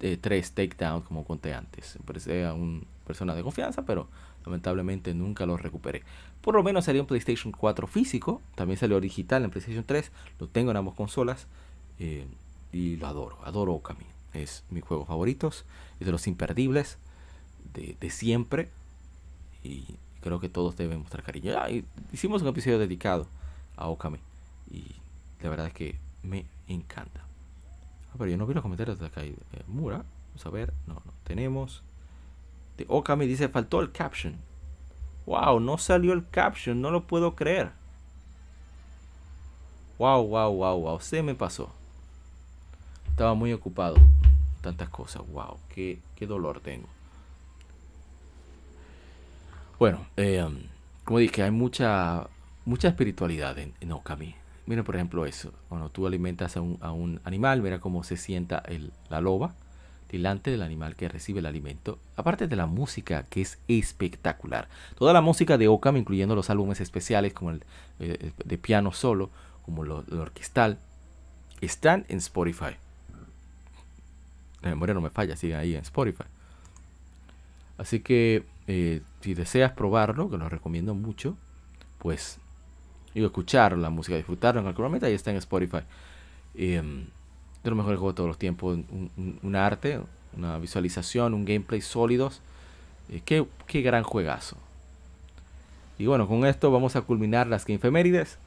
3 Takedown, como conté antes. Me parecía a una persona de confianza, pero lamentablemente nunca lo recuperé. Por lo menos salió en PlayStation 4 físico, también salió digital en PlayStation 3, lo tengo en ambas consolas eh, y lo adoro, adoro Okami. Es mi juego favorito, es de los imperdibles de, de siempre y creo que todos deben mostrar cariño. hicimos un episodio dedicado a Okami y la verdad es que me encanta. Ah, pero yo no vi los comentarios de acá. Eh, Mura, vamos a ver. No, no tenemos. De Okami dice: faltó el caption. Wow, no salió el caption, no lo puedo creer. Wow, wow, wow, wow, se me pasó. Estaba muy ocupado. Tantas cosas, wow, qué, qué dolor tengo. Bueno, eh, como dije, hay mucha, mucha espiritualidad en, Okami. Mira, por ejemplo, eso. Cuando tú alimentas a un, animal, mira cómo se sienta el, la loba delante del animal que recibe el alimento. Aparte de la música, que es espectacular. Toda la música de Okami, incluyendo los álbumes especiales como el eh, de piano solo, como lo, orquestal, están en Spotify. La memoria no me falla, siguen ahí en Spotify. Así que eh, si deseas probarlo, que lo recomiendo mucho, pues digo, escuchar la música, disfrutarlo en algún momento, ahí está en Spotify. Eh, de lo mejor juego de todos los tiempos, un, arte, una visualización, un gameplay sólidos. Eh, qué, qué, gran juegazo. Y bueno, con esto vamos a culminar las Gamefemérides.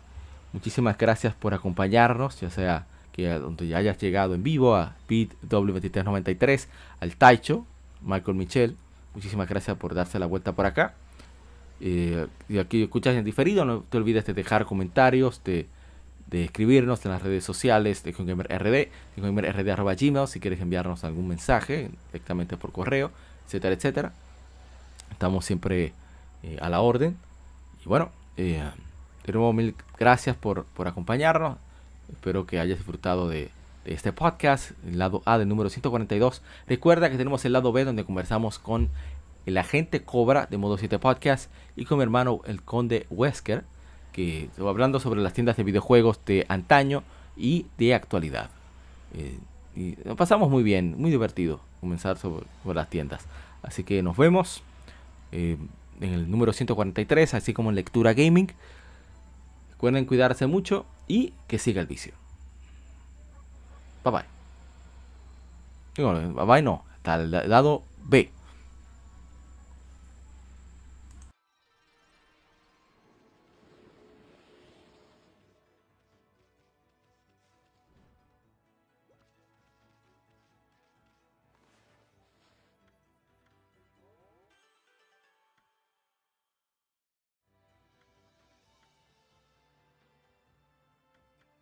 Muchísimas gracias por acompañarnos, ya sea que donde ya hayas llegado en vivo a Pete W2393, al Taicho, Michael Michel, Muchísimas gracias por darse la vuelta por acá. Eh, y aquí escuchas en diferido, no te olvides de dejar comentarios, de, escribirnos en las redes sociales de RD, de Gmail, si quieres enviarnos algún mensaje directamente por correo, etcétera, etcétera. Estamos siempre eh, a la orden. Y bueno, eh, de nuevo mil gracias por, por acompañarnos. Espero que hayas disfrutado de, este podcast, el lado A del número 142. Recuerda que tenemos el lado B donde conversamos con el agente Cobra de Modo 7 Podcast y con mi hermano el conde Wesker, que hablando sobre las tiendas de videojuegos de antaño y de actualidad. Eh, pasamos muy bien, muy divertido comenzar sobre, las tiendas. Así que nos vemos eh, en el número 143, así como en Lectura Gaming. Recuerden cuidarse mucho y que siga el vicio. Bye bye. bye bye no, hasta el lado B.